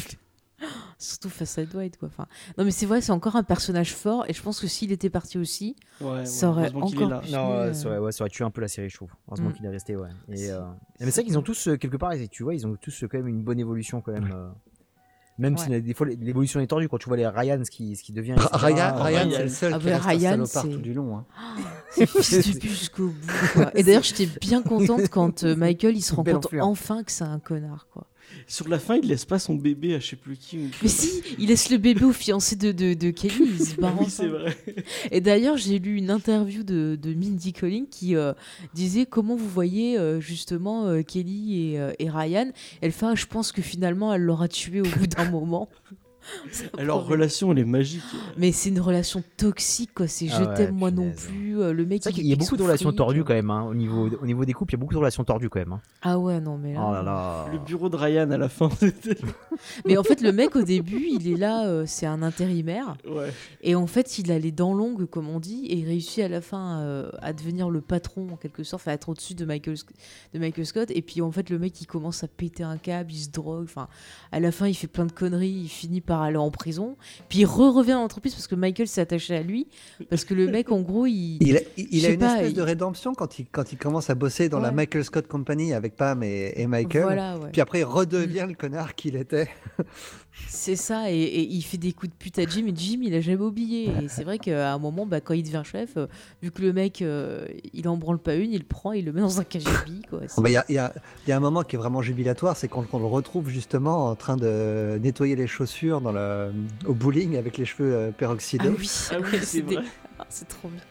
Surtout face à Dwight, quoi. Enfin, non, mais c'est vrai, c'est encore un personnage fort. Et je pense que s'il était parti aussi, ça aurait encore. Plus non, euh, ça, aurait, ça, aurait, tué un peu la série, je trouve. Heureusement mm. qu'il est resté, ouais. Et, euh, Mais c'est vrai qu'ils ont tous, euh, quelque part, tu vois, ils ont tous quand même une bonne évolution, quand même. Même si des fois l'évolution est tordue, quand tu vois les Ryan, ce qui, ce qui devient. Ryan, Ryan c'est le seul ah qui reste Ryan, salopard tout du long. Hein. c'est jusqu'au bout. Et d'ailleurs, j'étais bien contente quand Michael il se rend compte enfin que c'est un connard. quoi. Sur la fin, il laisse pas son bébé à je sais plus qui. Mais si, il laisse le bébé au fiancé de, de, de Kelly. oui, c'est vrai. Et d'ailleurs, j'ai lu une interview de, de Mindy Colling qui euh, disait comment vous voyez euh, justement euh, Kelly et, et, Ryan. Elle fait, je pense que finalement, elle l'aura tué au bout d'un moment. Leur relation, elle est magique. Mais c'est une relation toxique, quoi. C'est ah je t'aime moi non plus. Euh, le mec. Il y a beaucoup de relations tordues quand même. Hein. Au, niveau, au niveau des couples, il y a beaucoup de relations tordues quand même. Hein. Ah ouais, non, mais là. Oh là, là. Le bureau de Ryan à la fin. mais en fait, le mec au début, il est là, euh, c'est un intérimaire. Ouais. Et en fait, il a les dents longues, comme on dit, et il réussit à la fin euh, à devenir le patron, en quelque sorte, à être au-dessus de Michael, de Michael Scott. Et puis en fait, le mec, il commence à péter un câble, il se drogue. Enfin, à la fin, il fait plein de conneries, il finit par aller en prison. Puis il re-revient dans l'entreprise parce que Michael s'est attaché à lui. Parce que le mec, en gros, il. Il a, il a une espèce de rédemption quand il, quand il commence à bosser dans la Michael Scott Company avec Pam et, et Michael. Puis après, il redevient le connard qu'il était. C'est ça, et, il fait des coups de pute à Jim, et Jim, il a jamais oublié. Et c'est vrai qu'à un moment, bah, quand il devient chef, euh, vu que le mec, euh, il en branle pas une, il le prend, il le met dans un KGB. Il y, a, y, a, y, a, un moment qui est vraiment jubilatoire, c'est quand on le retrouve justement en train de nettoyer les chaussures dans le, au bowling avec les cheveux euh, peroxydés. Ah oui, ah oui c'est ah, trop bien.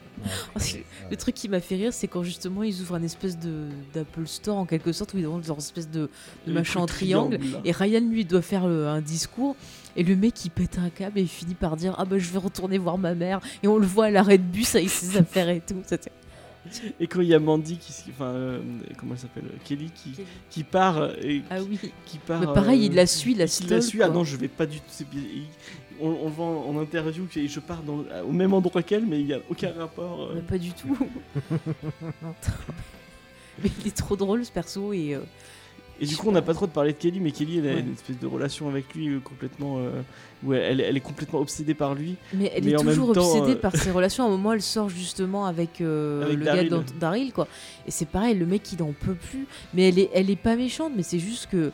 Le truc qui m'a fait rire, c'est quand justement ils ouvrent un espèce de d'Apple Store en quelque sorte, où ils ont une espèce de, machin en triangle, et Ryan lui doit faire un discours. Et le mec il pète un câble et il finit par dire Ah bah je vais retourner voir ma mère. Et on le voit à l'arrêt de bus avec ses affaires et tout. Et quand il y a Mandy qui, enfin, euh, comment elle s'appelle, Kelly qui, qui part et ah oui. qui part. Mais pareil, il la suit, la Il la suit. Ah non, je vais pas du tout on, on voit en, interview et je pars dans, au même endroit qu'elle, mais il n'y a aucun rapport. Euh. pas du tout. mais il est trop drôle ce perso et. Euh, et du coup, on n'a pas trop de parler de Kelly, mais Kelly, elle a une espèce de relation avec lui euh, complètement. où elle, elle, est complètement obsédée par lui. Mais elle est toujours obsédée par ses relations. À un moment, elle sort justement avec, le Daryl. gars Daryl, quoi. Et c'est pareil, le mec, il n'en peut plus. Mais elle est, elle est pas méchante, mais c'est juste que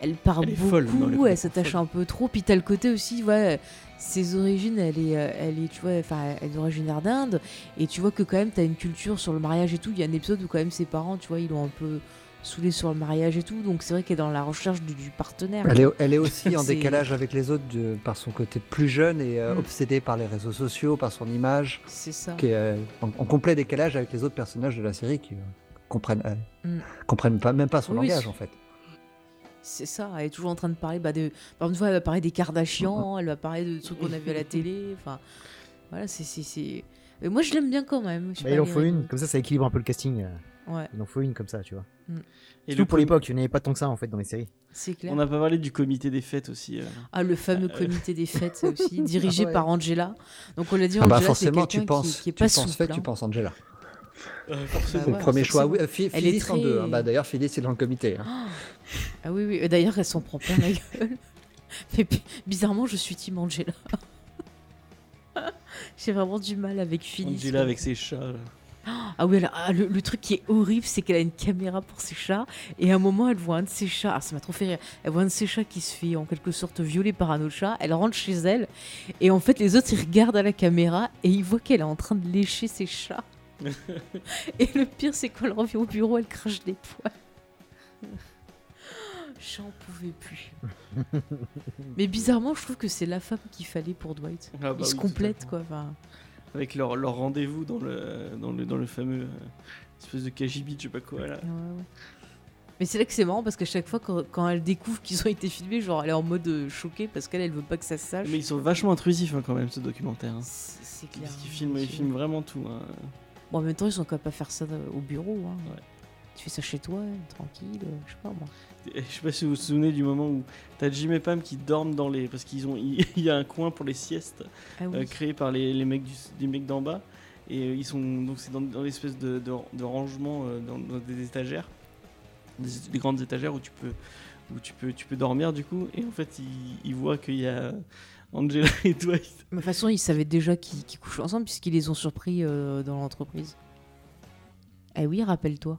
elle part beaucoup, elle s'attache un peu trop. Puis t'as le côté aussi, ouais, ses origines, elle est, euh, elle est, tu vois, enfin, elle est originaire d'Inde. Et tu vois que quand même, t'as une culture sur le mariage et tout. Il y a un épisode où quand même ses parents, tu vois, ils l'ont un peu saoulé sur le mariage et tout. Donc c'est vrai qu'elle est dans la recherche du, partenaire. Elle est, elle est aussi en décalage avec les autres par son côté plus jeune et euh, mm. obsédée par les réseaux sociaux, par son image. C'est ça. Qui est euh, en, complet décalage avec les autres personnages de la série qui comprennent, mm. comprennent pas, même pas son langage en fait. C'est ça, elle est toujours en train de parler. Bah, de... Par une fois, elle va parler des Kardashians, elle va parler de trucs qu'on a vu à la télé. Enfin, voilà, c'est. Mais moi, je l'aime bien quand même. Bah, il en faut une, comme ça, ça équilibre un peu le casting. Euh. Ouais. Il en faut une comme ça, tu vois. Mm. Et Surtout pour l'époque, il n'y avait pas tant que ça en fait dans les séries. C'est clair. On n'a pas parlé du comité des fêtes aussi. Euh. Ah, le fameux euh, comité des fêtes aussi, dirigé ah par Angela. Donc on l'a dit, ah bah, Angela, forcément, tu penses, qui, est pas tu penses fait, tu penses Angela. Euh, forcément. premier choix. Oui, Elle est très... en deux. Hein. Bah, D'ailleurs, Phyllis est dans le comité. Hein. Ah oui, oui. D'ailleurs, elle s'en prend plein la gueule. Mais bizarrement, je suis Team Angela. J'ai vraiment du mal avec Phyllis. Angela avec ses chats. Ah oui, ah, le, truc qui est horrible, c'est qu'elle a une caméra pour ses chats, et à un moment, elle voit un de ses chats, ah, ça m'a trop fait rire, elle voit un de ses chats qui se fait en quelque sorte violer par un autre chat, elle rentre chez elle, et en fait, les autres, ils regardent à la caméra, et ils voient qu'elle est en train de lécher ses chats. Et le pire, c'est quand elle revient au bureau, elle crache des poils. J'en pouvais plus. Mais bizarrement, je trouve que c'est la femme qu'il fallait pour Dwight. Ah bah Ils se complètent, quoi. Avec leur, leur rendez-vous dans le, dans, le, dans le fameux euh, espèce de KGB, je sais pas quoi. Là. Mais c'est là que c'est marrant parce qu'à chaque fois, quand, quand elle découvre qu'ils ont été filmés, genre elle est en mode euh, choquée parce qu'elle elle veut pas que ça se sache. Mais ils sont vachement intrusifs hein, quand même, ce documentaire. Hein. C'est clair. Parce qu'ils filment, ils filment vraiment tout. Hein. Bon, en même temps, ils sont capables de faire ça au bureau. Hein. Tu fais ça chez toi, tranquille, euh, je sais pas moi. Je sais pas si vous vous souvenez du moment où t'as Jim et Pam qui dorment dans les. Parce qu'ils ont. Il y a un coin pour les siestes ah euh, créé par les, les mecs du, mecs d'en bas. Et ils sont donc c'est dans, dans l'espèce de, de, rangement dans, des étagères, des, grandes étagères où tu peux où tu peux tu peux dormir du coup. Et en fait, ils, voient qu'il y a Angela et Dwight. De toute façon, ils savaient déjà qu'ils couchent ensemble puisqu'ils les ont surpris dans l'entreprise. Eh oui, rappelle-toi.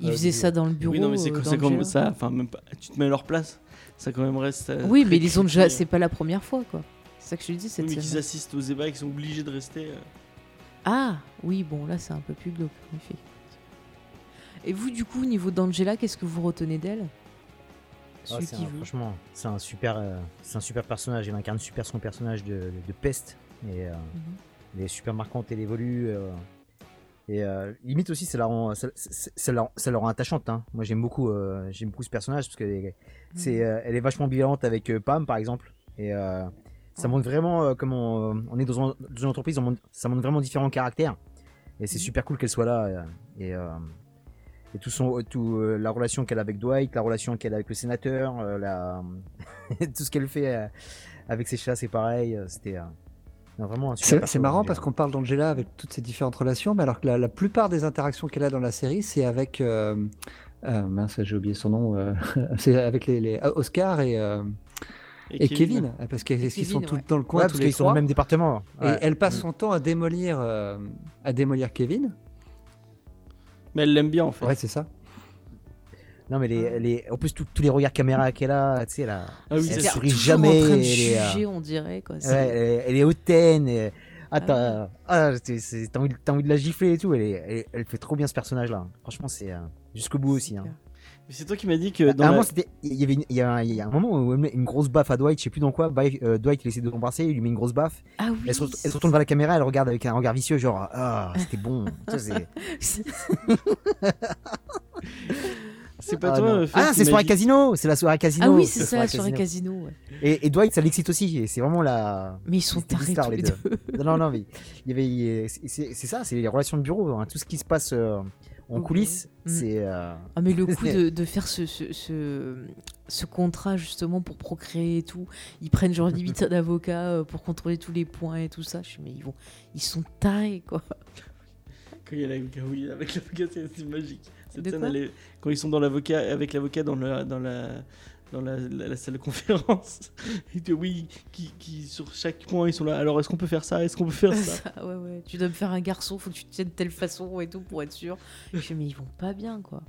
Ils faisaient ça dans le bureau. Oui, non, mais c'est comme ça. Enfin, même pas, tu te mets à leur place. Ça quand même reste. Euh, oui, mais ils ont déjà. C'est pas la première fois, quoi. C'est ça que je te dis. Cette oui, mais qu'ils assistent aux ébats, qu'ils sont obligés de rester. Euh. Ah, oui, bon, là, c'est un peu plus glauque, en effet. Et vous, du coup, au niveau d'Angela, qu'est-ce que vous retenez d'elle? Ah, Franchement, c'est un super, euh, c'est un super personnage. Il incarne super son personnage de, de, peste. Et mhm. il est super marquant, elle évolue. Et euh, limite aussi, ça la rend, ça, ça, ça la rend attachante. Hein. Moi, j'aime beaucoup, euh, j'aime beaucoup ce personnage parce que c'est, mm. euh, elle est vachement bienveillante avec euh, Pam, par exemple. Et euh, ça montre vraiment comment on est dans, une entreprise. ça montre vraiment différents caractères. Et c'est mm. super cool qu'elle soit là. Et, et tout son, tout la relation qu'elle a avec Dwight, la relation qu'elle a avec le sénateur, la, tout ce qu'elle fait avec ses chats, c'est pareil. C'était c'est marrant parce qu'on parle d'Angela avec toutes ces différentes relations, mais alors que la, plupart des interactions qu'elle a dans la série, c'est avec. Euh, euh, mince, j'ai oublié son nom. Euh, c'est avec les, Oscar et. Et, Kevin. parce qu'ils sont tous dans le coin, tous les sont dans le même département. Et elle passe son temps à démolir, à démolir Kevin. Mais elle l'aime bien en fait. Ouais, c'est ça. Non, mais les, les... en plus, tous les regards caméra qu'elle a, tu sais, elle, a... ah oui, elle sourit jamais. En train de juger, on dirait. Quoi. Ouais, elle, est hautaine. Et... Ah, t'as ah, ah envie, envie, de la gifler et tout. Elle, est, elle, fait trop bien ce personnage-là. Franchement, c'est euh, jusqu'au bout aussi. Hein. Mais c'est toi qui m'as dit que. Dans la... il, y avait il, y a, il y a un moment où elle met une grosse baffe à Dwight, je sais plus dans quoi. Euh, Dwight, il essaie de l'embrasser, il lui met une grosse baffe. Ah oui. Elle se, elle se, retourne vers la caméra, elle regarde avec un regard vicieux, genre Ah, c'était bon. C'est pas ah, toi. Euh, ah, c'est soirée casino. C'est la soirée casino. Ah oui, c'est ça, la soirée casino. Et, Dwight, ça l'excite aussi. C'est vraiment la. Mais ils sont tarés tous les deux. non, non, mais il y avait. C'est ça, c'est les relations de bureau. Hein. Tout ce qui se passe euh, en coulisses, mm. c'est. Euh, ah, mais le coup de, de faire ce, ce, ce, contrat justement pour procréer et tout, ils prennent genre 8 d'avocats pour contrôler tous les points et tout ça. Je suis, mais ils vont, ils sont tarés quoi. Quand il y a l'avocat, oui, avec l'avocat, c'est magique. quand ils sont dans l'avocat, avec l'avocat dans, le, dans la dans la, la, salle de conférence. Et que oui, qui, qui, sur chaque point, ils sont là. Alors, est-ce qu'on peut faire ça? Est-ce qu'on peut faire ça, Ouais, ouais. Tu dois me faire un garçon, faut que tu te tiennes de telle façon et tout pour être sûr. je mais ils vont pas bien, quoi.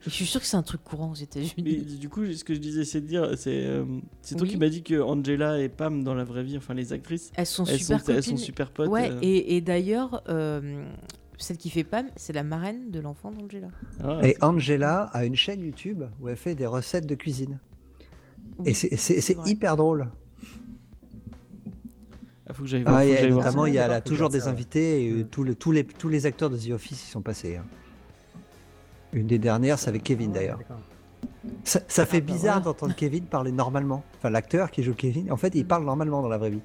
je suis sûr que c'est un truc courant aux États-Unis. Du coup, ce que je disais, c'est de dire, c'est euh, c'est toi qui m'as dit que Angela et Pam dans la vraie vie, enfin les actrices, elles sont super sont, elles sont super potes. Ouais, euh. et, et d'ailleurs, euh, celle qui fait Pam, c'est la marraine de l'enfant d'Angela. Ah, et Angela a une chaîne YouTube où elle fait des recettes de cuisine. Et c'est hyper drôle. Il ah, faut que j'aille voir. Ah, notamment, il y a toujours des invités et euh, tous, les, tous les acteurs de The Office y sont passés. Hein. Une des dernières, c'est avec Kevin d'ailleurs. Ça, ça, fait bah bizarre d'entendre Kevin parler normalement. Enfin, l'acteur qui joue Kevin, en fait, il parle normalement dans la vraie vie.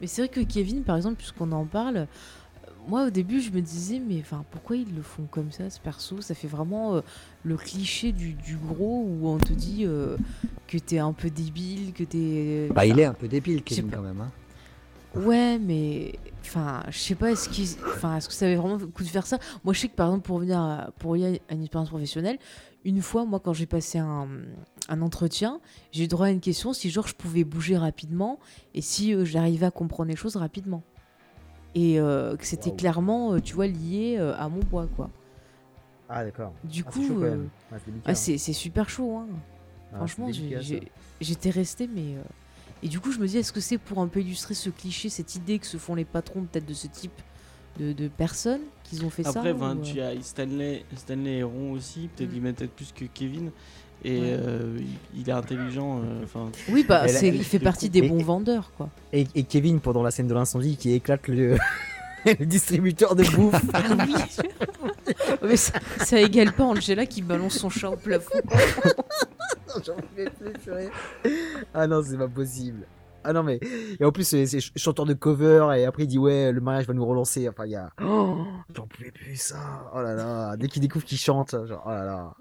Mais c'est vrai que Kevin, par exemple, puisqu'on en parle, moi au début je me disais mais enfin pourquoi ils le font comme ça ce perso? Ça fait vraiment euh, le cliché du, gros où on te dit euh, que t'es un peu débile que t'es bah il est un peu débile Kevin quand même hein. ouais mais enfin je sais pas est-ce qu'il enfin est-ce que ça avait vraiment le coup de faire ça? Moi je sais que par exemple pour revenir à, pour y à une expérience professionnelle une fois moi quand j'ai passé un, un entretien j'ai eu droit à une question si genre je pouvais bouger rapidement et si euh, j'arrivais à comprendre les choses rapidement et euh, que c'était clairement, euh, tu vois, lié euh, à mon poids, quoi. Ah d'accord. Du coup, ah, c'est super chaud. Hein. Ah, Franchement, j'étais resté, mais et du coup, je me dis, est-ce que c'est pour un peu illustrer ce cliché, cette idée que se font les patrons peut-être de ce type de, de personnes qu'ils ont fait ça Après, tu as Stanley, Stanley et Ron aussi, peut-être mm. mettent plus que Kevin. Et euh, il est intelligent. Euh, enfin. oui, bah, il fait partie des bons vendeurs, quoi. Et, Kevin, pendant la scène de l'incendie, qui éclate le, distributeur de bouffe. ah oui Mais ça, ça, égale pas Angela qui balance son chat au plafond. ah non, c'est pas possible. Ah non, mais. Et en plus, c'est chanteur de cover, et après il dit Ouais, le mariage va nous relancer. Enfin, il y a. Oh, J'en pouvais plus ça. Oh là là. Dès qu'il découvre qu'il chante, genre, oh là là.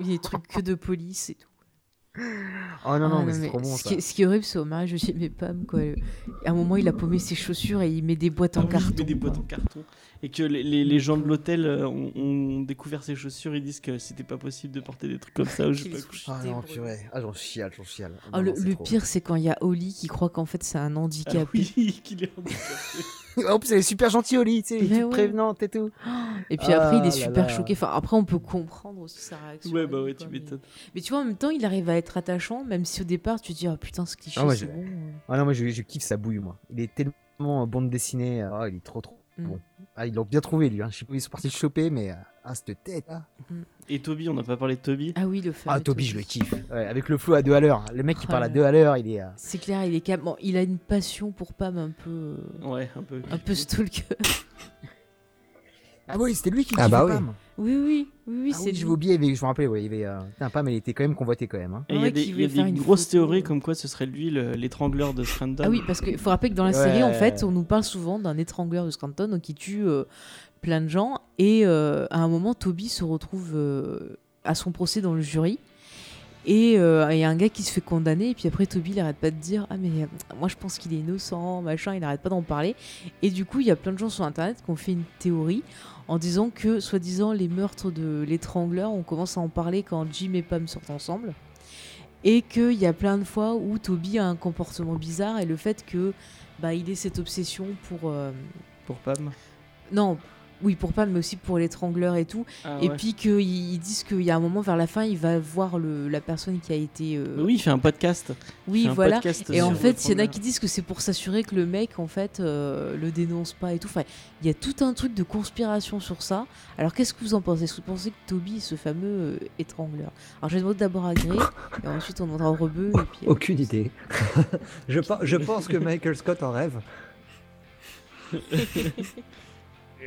Il y a des trucs que de police et tout. Oh non, non, Ah, mais c'est trop bon ce, ça. qui est, ce qui est horrible, c'est au mariage de Jimmy Pam. Quoi. À un moment, il a paumé ses chaussures et il met des boîtes Ah en oui, il carton. met des boîtes en carton. Et que les, les- les gens de l'hôtel euh, ont, ont découvert ses chaussures, ils disent que c'était pas possible de porter des trucs comme ça. je pas Ah non, purée. Ah, j'en chiale, j'en chiale. Ah, Non, le non, pire, c'est quand il y a Oli qui croit qu'en fait c'est un Ah handicapé. oui, qu'il est handicapé. En plus, elle est super gentille, Oli, tu sais, elle est Mais toute ouais. prévenante et tout. Et puis après, il Ah est super là. choqué. Enfin, après, on peut comprendre aussi sa réaction. Ouais, bah ouais, quoi, tu mais- m'étonnes. Mais tu vois, en même temps, il arrive à être attachant, même si au départ, tu te dis, oh putain, ce cliché, Ah ouais, c'est je- bon. euh. Ah non, moi, je, je kiffe sa bouille, moi. Il est tellement euh, bande dessinée. Ah, il est trop, trop. Bon. Ah, ils l'ont bien trouvé, lui. Hein. Je sais pas où ils sont partis le choper, mais. euh, Ah, cette tête, là. Et Toby, on n'a pas parlé de Toby? Ah oui, le fameux. Ah, Toby, je le kiffe. Ouais, avec le flow à deux à l'heure. Le mec qui Oh parle à deux à l'heure, il est. euh, C'est clair, il est capable. Bon, il a une passion pour Pam un peu. euh, Ouais, un peu. Un peu stalker. Ah oui, c'était lui qui Ah bah oui. Pam. Oui, oui, oui, oui, Ah c'est oui, lui. je y avait- je me rappelais, ouais, il y avait. euh, Putain, Pam, elle était quand même convoitée quand même. Hein. Et il y a des, y a voulait faire des une grosses photo. théories comme quoi ce serait lui le- l'étrangleur de Scranton. Ah oui, parce qu'il faut rappeler que dans la Ouais. série, en fait, on nous parle souvent d'un étrangleur de Scranton donc qui tue euh, plein de gens. Et euh, à un moment, Toby se retrouve euh, à son procès dans le jury. Et euh, il y a un gars qui se fait condamner. Et puis après, Toby, il arrête pas de dire Ah, mais euh, moi, je pense qu'il est innocent, machin. Il arrête pas d'en parler. Et du coup, il y a plein de gens sur Internet qui ont fait une théorie en disant que, soi-disant, les meurtres de l'étrangleur, on commence à en parler quand Jim et Pam sortent ensemble. Et qu'il y a plein de fois où Toby a un comportement bizarre et le fait que bah, il ait cette obsession pour. euh, Pour Pam? Non, oui, pour Pam, mais aussi pour l'étrangleur et tout. Ah et ouais. puis qu'ils ils disent qu'il y a un moment vers la fin, il va voir le, la personne qui a été. euh, oui, il fait un podcast. Oui, un voilà. podcast Et en fait, il y en a qui disent que c'est pour s'assurer que le mec, en fait, euh, le dénonce pas et tout. Enfin, il y a tout un truc de conspiration sur ça. Alors, qu'est-ce que vous en pensez? Est-ce que vous pensez que Toby est ce fameux euh, étrangleur? Alors, je vais demander d'abord à Grey, et ensuite on demandera au rebeu. Et puis, euh, Aucune idée. je, je pense que Michael Scott en rêve.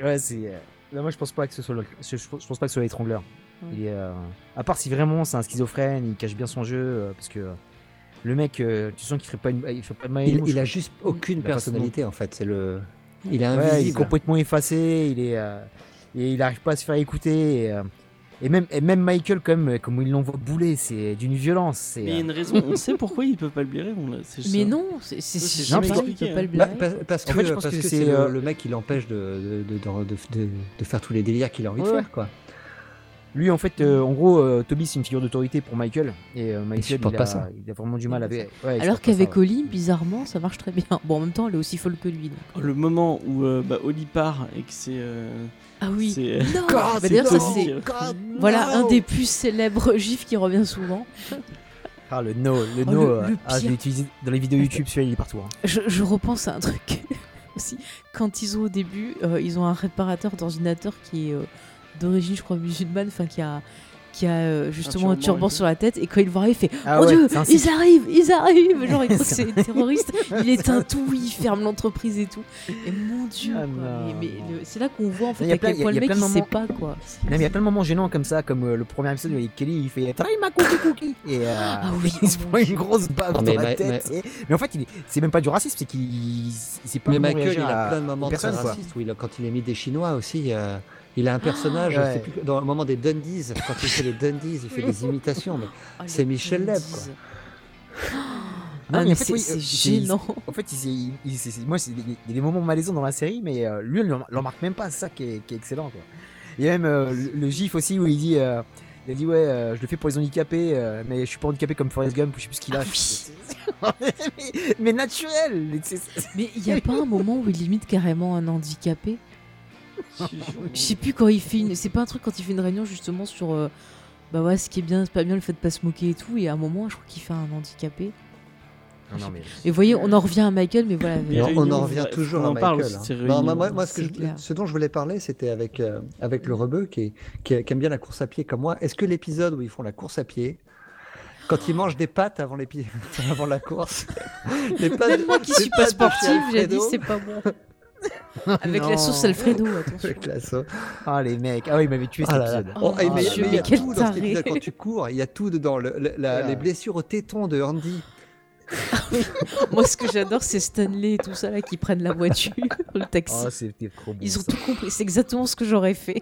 Ouais, c'est. euh, moi, je pense pas que ce soit le... je, je pense pas que ce soit l'étrangleur. Il est, euh, À part si vraiment c'est un schizophrène, il cache bien son jeu, euh, parce que euh, le mec, euh, tu sens qu'il ferait pas une... il ferait pas de mal Il, a juste aucune personnalité en fait. C'est le. Il est Ouais, il est invisible. complètement effacé, il est, euh, et il arrive pas à se faire écouter. Et, euh, et même, et même Michael, comme, euh, comme il l'envoie bouler, c'est d'une violence. c'est, Mais il y a euh, une raison, on sait pourquoi il peut pas le blairer. On Mais non, c'est sais pas, il expliqué, peut pas hein. le Bah, blairer. pa- parce En que fait, je pense parce que que c'est, le, euh, le mec qui l'empêche de, de, de, de, de- de faire tous les délires qu'il a envie de faire quoi. Lui, en fait, euh, en gros, euh, Toby, c'est une figure d'autorité pour Michael. Et euh, Michael, supporte il, pas a, ça. il a vraiment du mal Il avec. ouais, il Alors qu'avec ouais. Oli, bizarrement, ça marche très bien. Bon, en même temps, elle est aussi folle que lui. donc. Le moment où euh, bah, Oli part et que c'est. Ah oui. c'est- Non God, Bah, ça voilà un des plus célèbres gifs qui revient souvent. Ah, le no, le Oh, no. le- euh, le ah, je pire. l'ai utilisé dans les vidéos YouTube, celui-là, il est partout. hein. Je, je repense à un truc aussi. Quand ils ont au début, euh, ils ont un réparateur d'ordinateur qui est euh, d'origine, je crois, musulmane, enfin qui a qui a euh, justement un turban sur la tête et quand il le voit il fait Ah ouais, Dieu, c'est ils arrivent, ils arrivent Genre, il croit que c'est des terroristes, il éteint tout, il ferme l'entreprise et tout. Et mon Dieu, Ah quoi. mais, mais non. le- c'est là qu'on voit en fait Il y a à plein- quel a- point le a mec il de sait moments- pas quoi. Non, mais il y a plein de moments gênants comme ça, comme euh, le premier épisode où a Kelly, il fait Try ma cookie cookie Et euh, Ah oui, il se oh prend une grosse Non, dans mais la tête. Mais en fait, c'est même pas du racisme, c'est qu'il il, il sait pas Mais Michael, il a à- plein de moments il a- quand il est mis des Chinois aussi. Il a un personnage, Ah, ouais. plus, dans le moment des Dundies, quand il fait les Dundies, il fait des imitations. Mais Ah, c'est Michel Leb, quoi. Dundies. Non, Ah, mais mais en fait, c'est oui, c'est euh, c'est- gênant. En fait, il, moi, c'est- il y a des moments malaisants dans la série, mais euh, lui, il l'en l'en marque même pas. C'est ça qui est, qui est excellent. Quoi. Il y a même euh, le, le gif aussi où il dit, euh, il a dit ouais, euh, je le fais pour les handicapés, euh, mais je suis pas handicapé comme Forrest Gump, ou je sais plus ce qu'il a. Ah oui. mais, mais naturel. Mais il y a pas un moment où il limite carrément un handicapé? Je sais plus quand il fait une. C'est pas un truc quand il fait une réunion justement sur. euh, Bah ouais, ce qui est bien, c'est pas bien le fait de pas se moquer et tout. Et à un moment, je crois qu'il fait un handicapé. Non, non, mais Et vous voyez, on en revient à Michael, mais voilà. Les Et on- on réunions, en revient toujours en à parle Michael. aussi de ces hein. Non, moi, réunions. moi, moi, ce, que C'est je- clair. ce dont je voulais parler, c'était avec, euh, avec le rebeu qui, est- qui, est- qui aime bien la course à pied comme moi. Est-ce que l'épisode où ils font la course à pied, quand ils mangent des pâtes avant, l'épi- avant la course, les pâtes, Même moi qui les suis pas pâtes de chez sportive, j'ai dit Alfredo, c'est pas bon. Avec Non. la sauce Alfredo, attention. avec la sauce. Ah, les mecs. Ah oui, il m'avait tué cet Ah épisode. Oh, Oh, mais Dieu, mais il y mais a quel tout dans cet taré. épisode quand tu cours, il y a tout dedans. Le- le- la- Ouais. Les blessures au téton de Andy. Moi, ce que j'adore, c'est Stanley et tout ça là qui prennent la voiture, le taxi. Oh, c'était trop bon. Ils ont ça. tout compris. C'est exactement ce que j'aurais fait.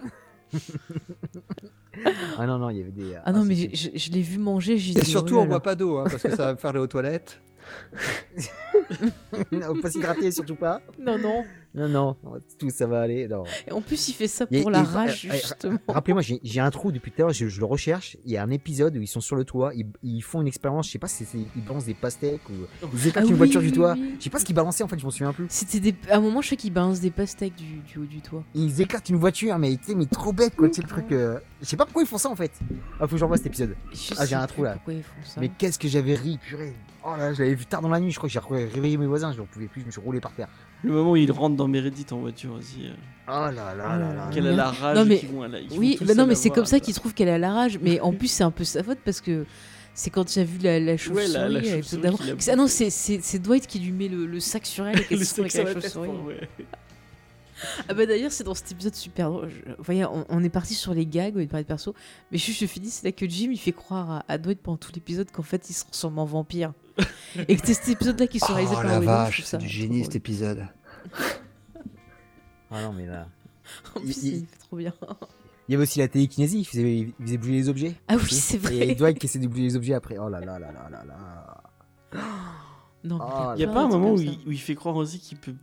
ah non, non, il y avait des. Ah non, mais je, l'ai vu manger. Et surtout, oh on boit pas d'eau, hein, parce que ça va me faire aller aux toilettes. non, pas s'hydrater, surtout pas. Non, non. Non, non, tout ça va aller. Non. Et en plus, il fait ça pour la rage, justement. Rappelez-moi, j'ai un trou depuis tout à l'heure, je, le recherche. Il y a un épisode où ils sont sur le toit, ils, font une expérience, je sais pas si ils balancent des pastèques ou ils éclatent ah une voiture du toit. Je sais pas ce qu'ils balançaient en fait, je m'en souviens plus. C'était des... à un moment, je sais qu'ils balancent des pastèques du, haut du toit. Ils éclatent une voiture, mais, mais trop bête quoi, c'est le truc. Euh, je sais pas pourquoi ils font ça en fait. Ah, faut que j'envoie cet épisode. ah, j'ai un trou là. Mais qu'est-ce que j'avais ri, purée. Oh là, je l'avais vu tard dans la nuit, je crois que j'ai réveillé mes voisins, je ne pouvais plus, je me suis roulé par terre. Le moment où il rentre dans Meredith en voiture aussi. Euh. Oh là là là là. Qu'elle a la rage. Non mais, oui, bah non mais c'est comme ça qu'il trouve qu'elle a la rage. Mais en plus c'est un peu sa faute parce que c'est quand tu as vu la, la chauve-souris. Ouais, ah non, c'est Dwight qui lui met le, sac sur elle et qu'elle se avec la chauve-souris. Ah bah d'ailleurs c'est dans cet épisode super drôle. Vous voyez, on, est parti sur les gags, on est parlé de perso, mais juste je finis, c'est là que Jim il fait croire à, Dwight pendant tout l'épisode qu'en fait il se transforme en vampire. Et que c'est cet épisode là qui se oh, réalisé par la vache, c'est du génie cet épisode. ah non mais là... en plus il, fait trop bien. Il y avait aussi la télékinésie, il faisait, il faisait bouger les objets. Ah oui, c'est vrai. Et Dwight qui essaie de bouger les objets après. Oh là là là là là là. Non, il n'y a pas un moment où il, fait croire aussi qu'ils peuvent,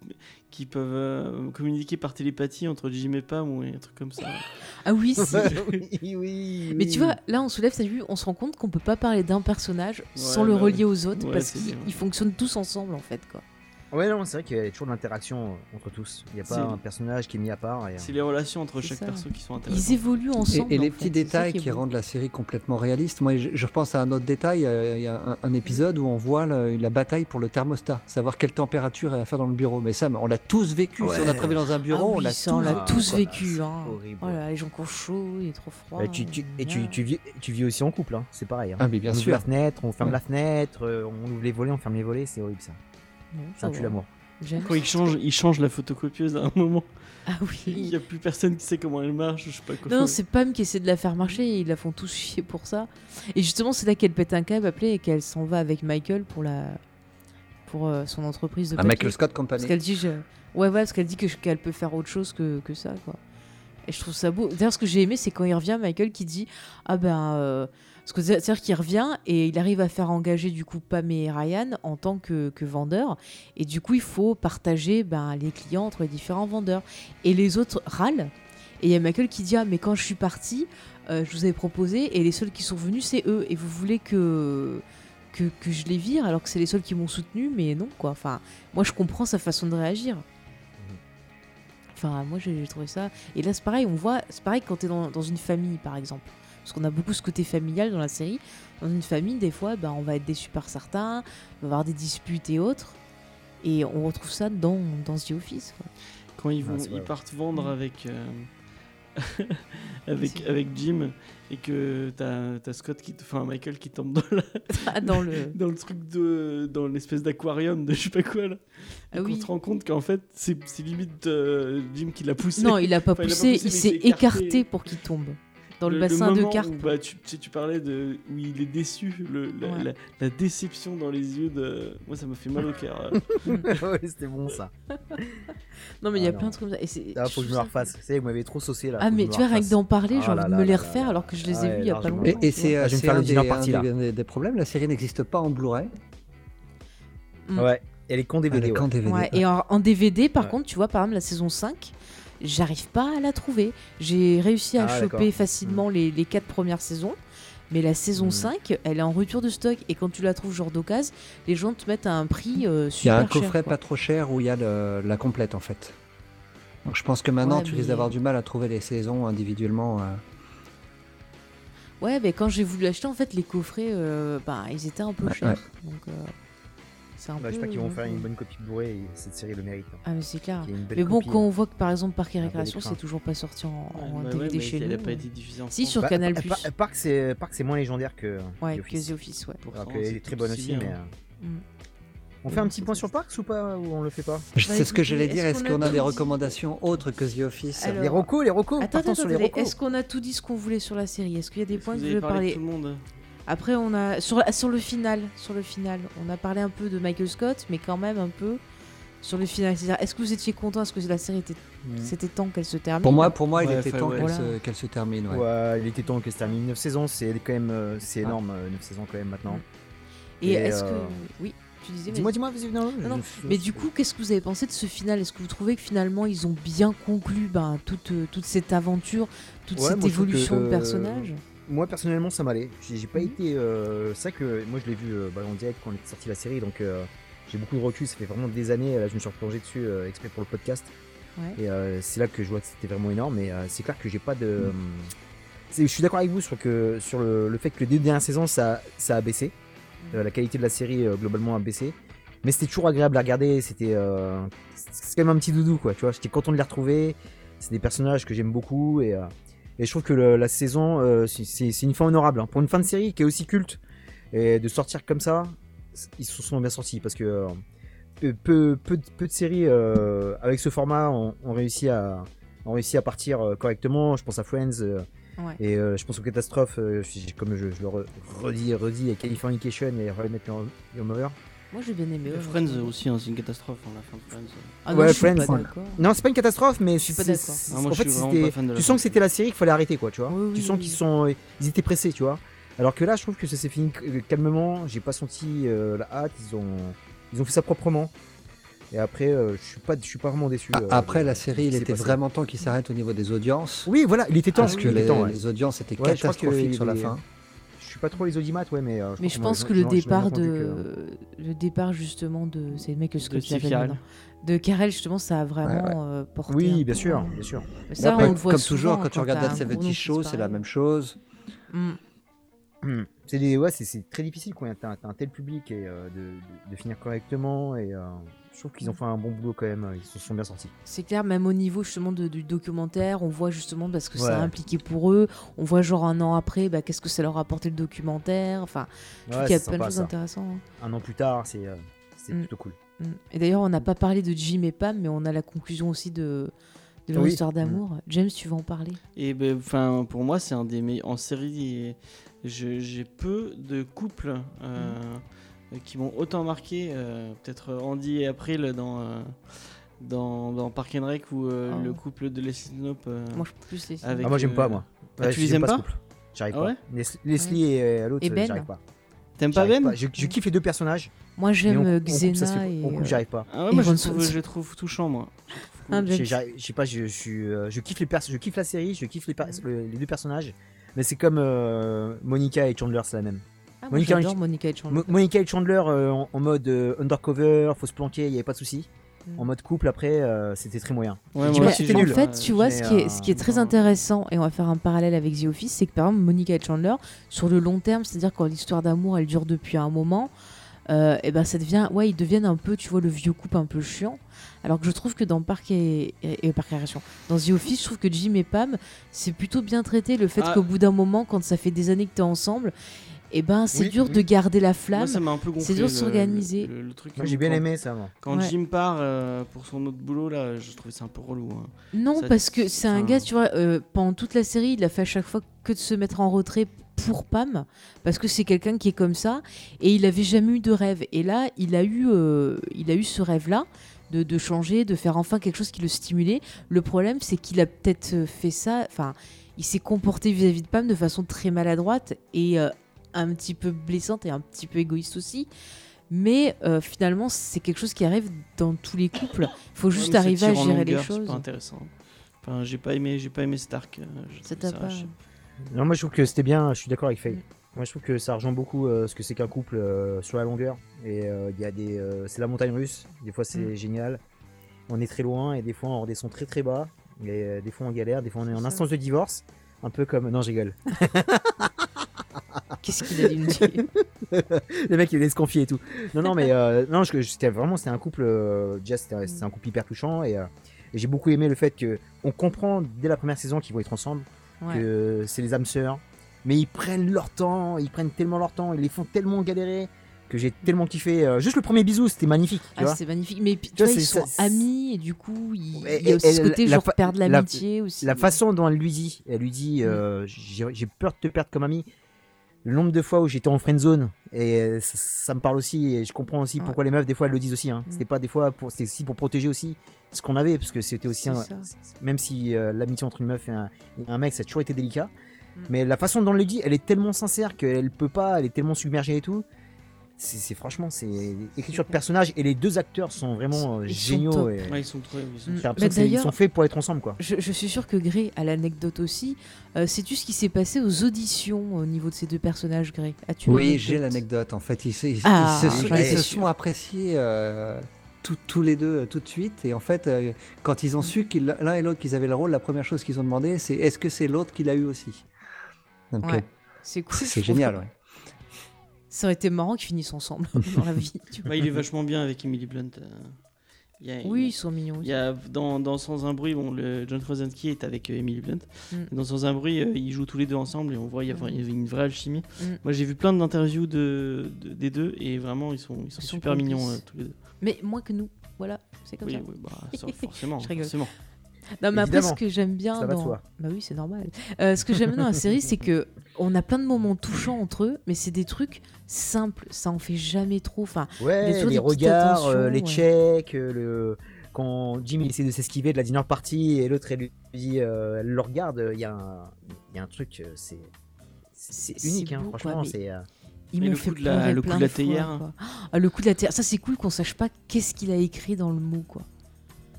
peuvent euh, communiquer par télépathie entre Jim et Pam ou un truc comme ça. Ah oui, oui, oui, Mais tu vois, là on soulève, vu, on se rend compte qu'on peut pas parler d'un personnage sans le bah relier aux autres parce qu'ils fonctionnent tous ensemble en fait quoi. Ouais, non, c'est vrai qu'il y a toujours de l'interaction euh, entre tous. Il n'y a pas un personnage qui est mis à part. C'est les relations entre chaque perso qui sont intéressantes. Ils évoluent ensemble. Et, les petits détails qui, rendent la série complètement réaliste. Moi, je, pense à un autre détail. Il y a un, épisode où on voit la, bataille pour le thermostat, savoir quelle température il va faire dans le bureau. Mais ça, on l'a tous vécu. Si on a travaillé dans un bureau, ah on l'a tous, on tous vécu. Hein. Oh les gens qui ont chaud, il est trop froid. Bah, tu, et tu, tu, vis, tu vis aussi en couple, hein. c'est pareil. Hein. Ah, mais bien on sûr. Ouvre la fenêtre, on ferme la fenêtre, euh, on ouvre les volets, on ferme les volets, c'est horrible ça. Ça tue l'amour. Quand il change, il change la photocopieuse à un moment. Ah oui. Il n'y a plus personne qui sait comment elle marche, je sais pas quoi. Non, c'est Pam qui essaie de la faire marcher et ils la font tous chier pour ça. Et justement, c'est là qu'elle pète un câble appelé et qu'elle s'en va avec Michael pour la pour euh, son entreprise de ah, Michael Scott Company. Parce qu'elle dit ouais ouais parce qu'elle dit que qu'elle peut faire autre chose que, que ça quoi. Et je trouve ça beau. D'ailleurs, ce que j'ai aimé, c'est quand il revient, Michael qui dit ah ben euh, c'est-à-dire qu'il revient et il arrive à faire engager du coup Pam et Ryan en tant que, que vendeurs. Et du coup, il faut partager ben, les clients entre les différents vendeurs. Et les autres râlent. Et il y a Michael qui dit Ah, mais quand je suis parti, euh, je vous avais proposé et les seuls qui sont venus, c'est eux. Et vous voulez que, que, que je les vire alors que c'est les seuls qui m'ont soutenu Mais non, quoi. Enfin, moi, je comprends sa façon de réagir. Enfin, moi, j'ai trouvé ça. Et là, c'est pareil, on voit, c'est pareil quand tu es dans, dans une famille, par exemple parce qu'on a beaucoup ce côté familial dans la série. Dans une famille, des fois, ben, on va être déçu par certains, on va avoir des disputes et autres. Et on retrouve ça dans, dans The Office. Quand ils, vont, ils partent vendre avec, euh, avec, avec Jim et que t'as as Scott qui enfin Michael qui tombe dans, ah, dans le dans le truc de dans l'espèce d'aquarium de je sais pas quoi là ah oui. on se rend compte qu'en fait c'est limite euh, Jim qui l'a poussé non il a pas poussé il s'est écarté pour qu'il tombe dans le, bassin de cartes. bah, tu, tu, parlais de où il est déçu, le, la, déception dans les yeux de. Moi, ça m'a fait mal au cœur. ouais, c'était bon ça. non, mais il y a ah plein de trucs comme ça. Et ah, faut que je me refasse. Vous vous m'avez trop saucé là. Ah, mais tu vois, rien que d'en parler, j'ai oh envie de me les refaire alors que je les ai vus il y a pas longtemps. Et, c'est, ah, un, des, des, problèmes. La série n'existe pas en Blu-ray. Mm. Ouais. Elle est qu'en DVD. Ouais. Et en, DVD, par contre, tu vois, par exemple, la saison 5, j'arrive pas à la trouver. J'ai réussi à ah, choper facilement hmm. les, les quatre premières saisons. Mais la saison 5, hmm. elle est en rupture de stock et quand tu la trouves genre d'occasion, les gens te mettent à un prix euh, super cher. Il y a un coffret pas trop cher où il y a la complète en fait. Donc je pense que maintenant tu risques d'avoir du mal à trouver les saisons individuellement. Euh. Ouais, mais quand j'ai voulu acheter en fait les coffrets, euh, bah, ils étaient un peu chers. Donc, bah, je sais pas qu'ils vont faire une bonne copie bourrée et cette série le mérite. Hein. Ah, mais c'est clair. Mais bon, quand on voit que par exemple Parc et Récréation, c'est toujours pas sorti en, DVD chez nous. Elle a pas été diffusée en Si, sur bah, Canal. Parc, c'est moins légendaire que. Ouais, que The Office, ouais. Alors qu'elle est très bonne aussi, mais. Euh, mm. On fait un petit point sur Parks ou pas Ou on le fait pas? C'est ce que j'allais dire. Est-ce qu'on a des recommandations autres que The Office? Les recos, les recos. Attends, attends, Est-ce qu'on a tout dit ce qu'on voulait sur la série? Est-ce qu'il y a des points que je veux parler après, on a sur, sur le final, sur le final, on a parlé un peu de Michael Scott, mais quand même un peu sur le final Est-ce que vous étiez content Est-ce que la série était mm. c'était temps qu'elle se termine Pour moi, pour moi, il était temps qu'elle se, termine. Ouais. il était temps qu'elle se termine. 9 saisons, c'est quand même euh, c'est énorme. 9 euh, saisons quand même maintenant. Et, est-ce que oui tu disais, Dis-moi, dis-moi, vas-y, non, non, Mais du coup, qu'est-ce que vous avez pensé de ce final? Est-ce que vous trouvez que finalement ils ont bien conclu ben, toute, toute cette aventure, toute cette évolution de personnage? Moi personnellement ça m'allait. J'ai pas mhm. été. Euh, c'est vrai que moi je l'ai vu euh, bah, en direct quand on est sorti la série, donc euh, j'ai beaucoup de recul. Ça fait vraiment des années. Là je me suis replongé dessus exprès pour le podcast. Et c'est là que je vois que c'était vraiment énorme. Mais c'est clair que j'ai pas de. Je suis d'accord avec vous sur, que, sur le, fait que les deux dernières saisons ça, ça a baissé. Mhm. la qualité de la série globalement a baissé. Mais c'était toujours agréable à regarder. C'était c'est quand même un petit doudou quoi. Tu vois, j'étais content de les retrouver. C'est des personnages que j'aime beaucoup et et je trouve que la saison, euh, c'est une fin honorable. Hein. Pour une fin de série qui est aussi culte, et de sortir comme ça, ils se sont bien sortis. Parce que euh, peu, peu, de séries euh, avec ce format ont, réussi à, ont réussi à partir correctement. Je pense à Friends. Et je pense aux catastrophes, comme je, le redis, redis, et Californication et Roy Met Your Mother. Moi j'ai bien aimé. Friends aussi, hein, c'est une catastrophe hein, la fin de Friends. Ah non, ouais, Friends. non, c'est pas une catastrophe, mais je suis pas d'accord. Ah, en fait, tu sens que c'était la série qu'il fallait arrêter, quoi, tu vois. tu sens qu'ils sont, ils étaient pressés, tu vois. Alors que là, je trouve que ça s'est fini calmement. J'ai pas senti euh, la hâte. Ils ont, ils ont fait ça proprement. Et après, euh, je suis pas, je suis pas vraiment déçu. Euh, après, la série, il était vraiment temps qu'il s'arrête au niveau des audiences. Oui, voilà, il était temps. Parce que les, audiences étaient catastrophiques sur la fin pas trop les audimates, ouais, mais. Euh, mais je pense que le départ de, le départ justement de, c'est le mec que ce que de Karel justement, ça a vraiment euh, porté. Oui, bien sûr, bien sûr. Ça, on le voit comme toujours, quand tu regardes That 70 Show, c'est la même chose. Mm. Mm. C'est ouais, c'est très difficile quand tu as, un tel public et euh, de, de, finir correctement et je trouve qu'ils ont fait un bon boulot quand même, ils se sont bien sortis. C'est clair, même au niveau justement du documentaire, on voit justement parce que ça a impliqué pour eux, on voit genre un an après, bah, qu'est-ce que ça leur a apporté le documentaire, enfin, je trouve qu'il y a plein de choses intéressantes. Hein. Un an plus tard, c'est euh, mm. plutôt cool. Mm. Et d'ailleurs, on n'a pas parlé de Jim et Pam, mais on a la conclusion aussi de, de leur histoire d'amour. Mm. James, tu vas en parler? Et ben, enfin, pour moi, c'est un des meilleurs en série. J'ai peu de couples. Euh, euh, qui m'ont autant marqué, euh, peut-être Andy et April dans, euh, dans, dans, Park and Rec ou oh. le couple de Leslie Knope. moi, je plus Leslie. ah, moi, j'aime pas, moi. Ah, tu les aimes pas, J'arrive ah pas. Leslie et l'autre, ben j'arrive pas. T'aimes pas Ben je, kiffe les deux personnages. Moi j'aime Xena et. j'arrive pas. Ah ouais, moi je, trouve, je trouve touchant moi. Ah, je sais pas, je, je, je, kiffe les je kiffe la série, je kiffe les, les deux personnages, mais c'est comme Monica et Chandler, c'est la même. Ah, Monica, Monica, et Chandler. Monica et Chandler euh, en, mode euh, undercover, faut se planquer, il n'y avait pas de souci. Mm. En mode couple, après, euh, c'était très moyen. Ouais, en fait, tu vois, ce qui est, ce qui est très intéressant, et on va faire un parallèle avec The Office, c'est que par exemple, Monica et Chandler, sur le long terme, c'est-à-dire quand l'histoire d'amour, elle dure depuis un moment, et ben ça devient, ouais, ils deviennent un peu, tu vois, le vieux couple un peu chiant. Alors que je trouve que dans Parc et, et, Parc dans The Office, je trouve que Jim et Pam, c'est plutôt bien traité le fait ah. qu'au bout d'un moment, quand ça fait des années que tu es ensemble, et eh ben c'est dur de garder la flamme. C'est dur de s'organiser. Moi j'ai bien aimé ça. Quand Jim part euh, pour son autre boulot là, je trouvais ça un peu relou. Hein. Non, parce que c'est un gars, tu vois, euh, pendant toute la série, il a fait à chaque fois que de se mettre en retrait pour Pam, parce que c'est quelqu'un qui est comme ça, et il avait jamais eu de rêve. Et là, il a eu, euh, il a eu ce rêve là. De, de, changer, de faire enfin quelque chose qui le stimulait. Le problème, c'est qu'il a peut-être fait ça, enfin, il s'est comporté vis-à-vis de Pam de façon très maladroite et un petit peu blessante et un petit peu égoïste aussi. Mais euh, finalement, c'est quelque chose qui arrive dans tous les couples. Il faut juste arriver à gérer les choses. C'est pas intéressant. Enfin, j'ai pas aimé, j'ai pas aimé Stark. Euh, pas. Non, moi je trouve que c'était bien. Je suis d'accord avec Faye. Mm. Moi je trouve que ça rejoint beaucoup euh, ce que c'est qu'un couple sur la longueur. Et il y a des, c'est la montagne russe. Des fois c'est mm. génial. On est très loin et des fois on redescend très très bas. Et des fois on galère, des fois on est en instance de divorce. Un peu comme. Non, je rigole. Qu'est-ce qu'il a dit Le mec, il allait se confier et tout. Non, non, mais euh, non, c'était vraiment, c'était un couple. Euh, déjà, c'était un couple hyper touchant et, euh, et j'ai beaucoup aimé le fait que on comprend dès la première saison qu'ils vont être ensemble, que c'est les âmes sœurs, mais ils prennent leur temps, ils prennent tellement leur temps, ils les font tellement galérer que j'ai tellement kiffé. juste le premier bisou, c'était magnifique. ah, c'est magnique. Mais tu, vois, ils sont amis et du coup, il, y a aussi ce côté genre perdre l'amitié aussi. La façon dont elle lui dit, elle lui dit, mm. j'ai peur de te perdre comme ami le nombre de fois où j'étais en friend zone et ça, me parle aussi et je comprends aussi pourquoi les meufs des fois elles le disent aussi. Hein. Mm. C'était pas des fois pour, c'était aussi pour protéger aussi ce qu'on avait parce que c'était aussi un, même si euh, l'amitié entre une meuf et un, mec ça a toujours été délicat. Mm. Mais la façon dont elle le dit, elle est tellement sincère qu'elle peut pas, elle est tellement submergée et tout c'est franchement c'est écriture de personnage et les deux acteurs sont vraiment euh, géniaux et... ils sont très ils sont, faits pour être ensemble quoi. je, suis sûr que Gray a l'anecdote aussi. Euh, sais-tu ce qui s'est passé aux auditions au niveau de ces deux personnages Gray? Oui j'ai l'anecdote en fait. Ils, ah, se, sont appréciés euh, tous les deux tout de suite. Et en fait quand ils ont su qu'ils l'un et l'autre qu'ils avaient le rôle la première chose qu'ils ont demandé c'est est-ce que c'est l'autre qui l'a eu aussi? C'est cool. c'est génial ouais ça aurait été marrant qu'ils finissent ensemble dans la vie. il est vachement bien avec Emily Blunt. Euh. oui, ils sont mignons. Il y a, dans, dans, Sans un bruit, bon, le John Krasinski est avec euh, Emily Blunt. Mm. Dans Sans un bruit, euh, ils jouent tous les deux ensemble et on voit qu'il y, a, mm. une vraie alchimie. Mm. Moi, j'ai vu plein d'interviews de, des deux et vraiment, ils sont, ils sont, super mignons tous les deux. Mais moins que nous, voilà, c'est comme ça. Oui, bah, forcément, forcément. Non, mais après, ce que j'aime bien dans. Bah oui, c'est normal. Euh, ce que j'aime bien dans la série, c'est que on a plein de moments touchants entre eux, mais c'est des trucs simples. Ça en fait jamais trop. Enfin, ouais, les regards, euh, les checks, euh, le quand Jim il essaie de s'esquiver de la dinner party et l'autre elle lui dit, elle le regarde, il y, a un... y a un truc, c'est c'est unique, hein, franchement, c'est. Il me fait la, le coup de la théière. Ah, le coup de la théière, ça c'est cool qu'on sache pas qu'est-ce qu'il a écrit dans le mot, quoi.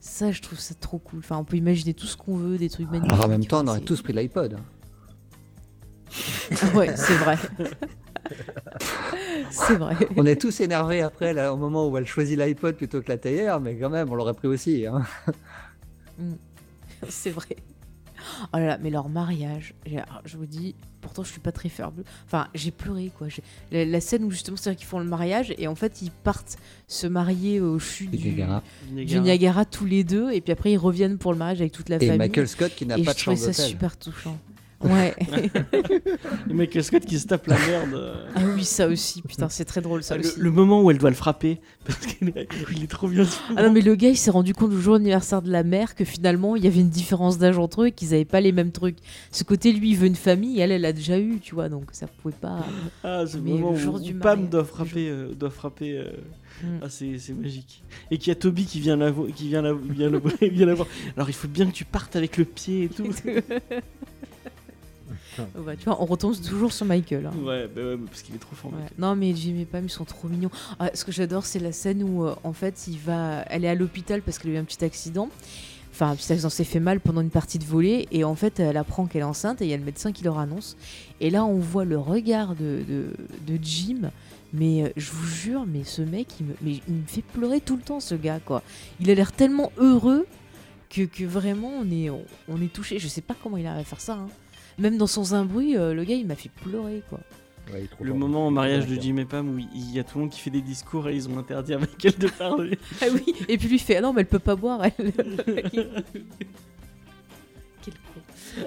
Ça, je trouve ça trop cool. Enfin, on peut imaginer tout ce qu'on veut, des trucs magnifiques. Alors en même temps, on aurait tous pris l'iPod. ouais, c'est vrai. c'est vrai. On est tous énervés après, là, au moment où elle choisit l'iPod plutôt que la théière, mais quand même, on l'aurait pris aussi. Hein. Mm. C'est vrai. Oh là là, mais leur mariage, je vous dis, pourtant je suis pas très ferme. Enfin, j'ai pleuré quoi. La, scène où justement c'est qu'ils font le mariage et en fait ils partent se marier au chute du, du, Niagara tous les deux et puis après ils reviennent pour le mariage avec toute la famille. Et Michael Scott qui n'a pas de chambre d'hôtel. ça super touchant. Ouais. le mec Scott qui se tape la merde. Ah oui, ça aussi. Putain, c'est très drôle ça le, aussi. Le moment où elle doit le frapper, parce qu'il est, trop bien. Ah non, mais le gars, il s'est rendu compte au jour anniversaire de la mère que finalement, il y avait une différence d'âge entre eux et qu'ils avaient pas les mêmes trucs. Ce côté, lui, il veut une famille, elle, elle a déjà eu, tu vois, donc ça pouvait pas. Ah, ce moment où, Pam doit frapper. Euh, doit frapper euh, mm. Ah, c'est, magique. Et qu'il y a Toby qui vient la, qui vient la, vient la, vient la voir. Alors, il faut bien que tu partes avec le pied et tout. tu vois, on retombe toujours sur Michael. Hein. Ouais, bah ouais, parce qu'il est trop fort. Non, mais Jim et Pam, ils sont trop mignons. Ah, ce que j'adore, c'est la scène où, euh, en fait, il va, elle est à l'hôpital parce qu'elle a eu un petit accident. Enfin, un petit accident s'est fait mal pendant une partie de volée. Et en fait, elle apprend qu'elle est enceinte et il y a le médecin qui leur annonce. Et là, on voit le regard de, de, Jim. Mais euh, je vous jure, mais ce mec, il me, mais il me fait pleurer tout le temps, ce gars, quoi. Il a l'air tellement heureux que, que vraiment, on est, on, est touché. Je sais pas comment il arrive à faire ça. Hein. Même dans Sans un bruit, euh, le gars, il m'a fait pleurer, quoi. le moment au mariage de Jim et Pam où il y a tout le monde qui fait des discours et ils ont interdit à Michael de parler. ah oui, et puis lui fait Ah non, mais elle peut pas boire, elle. Quel con.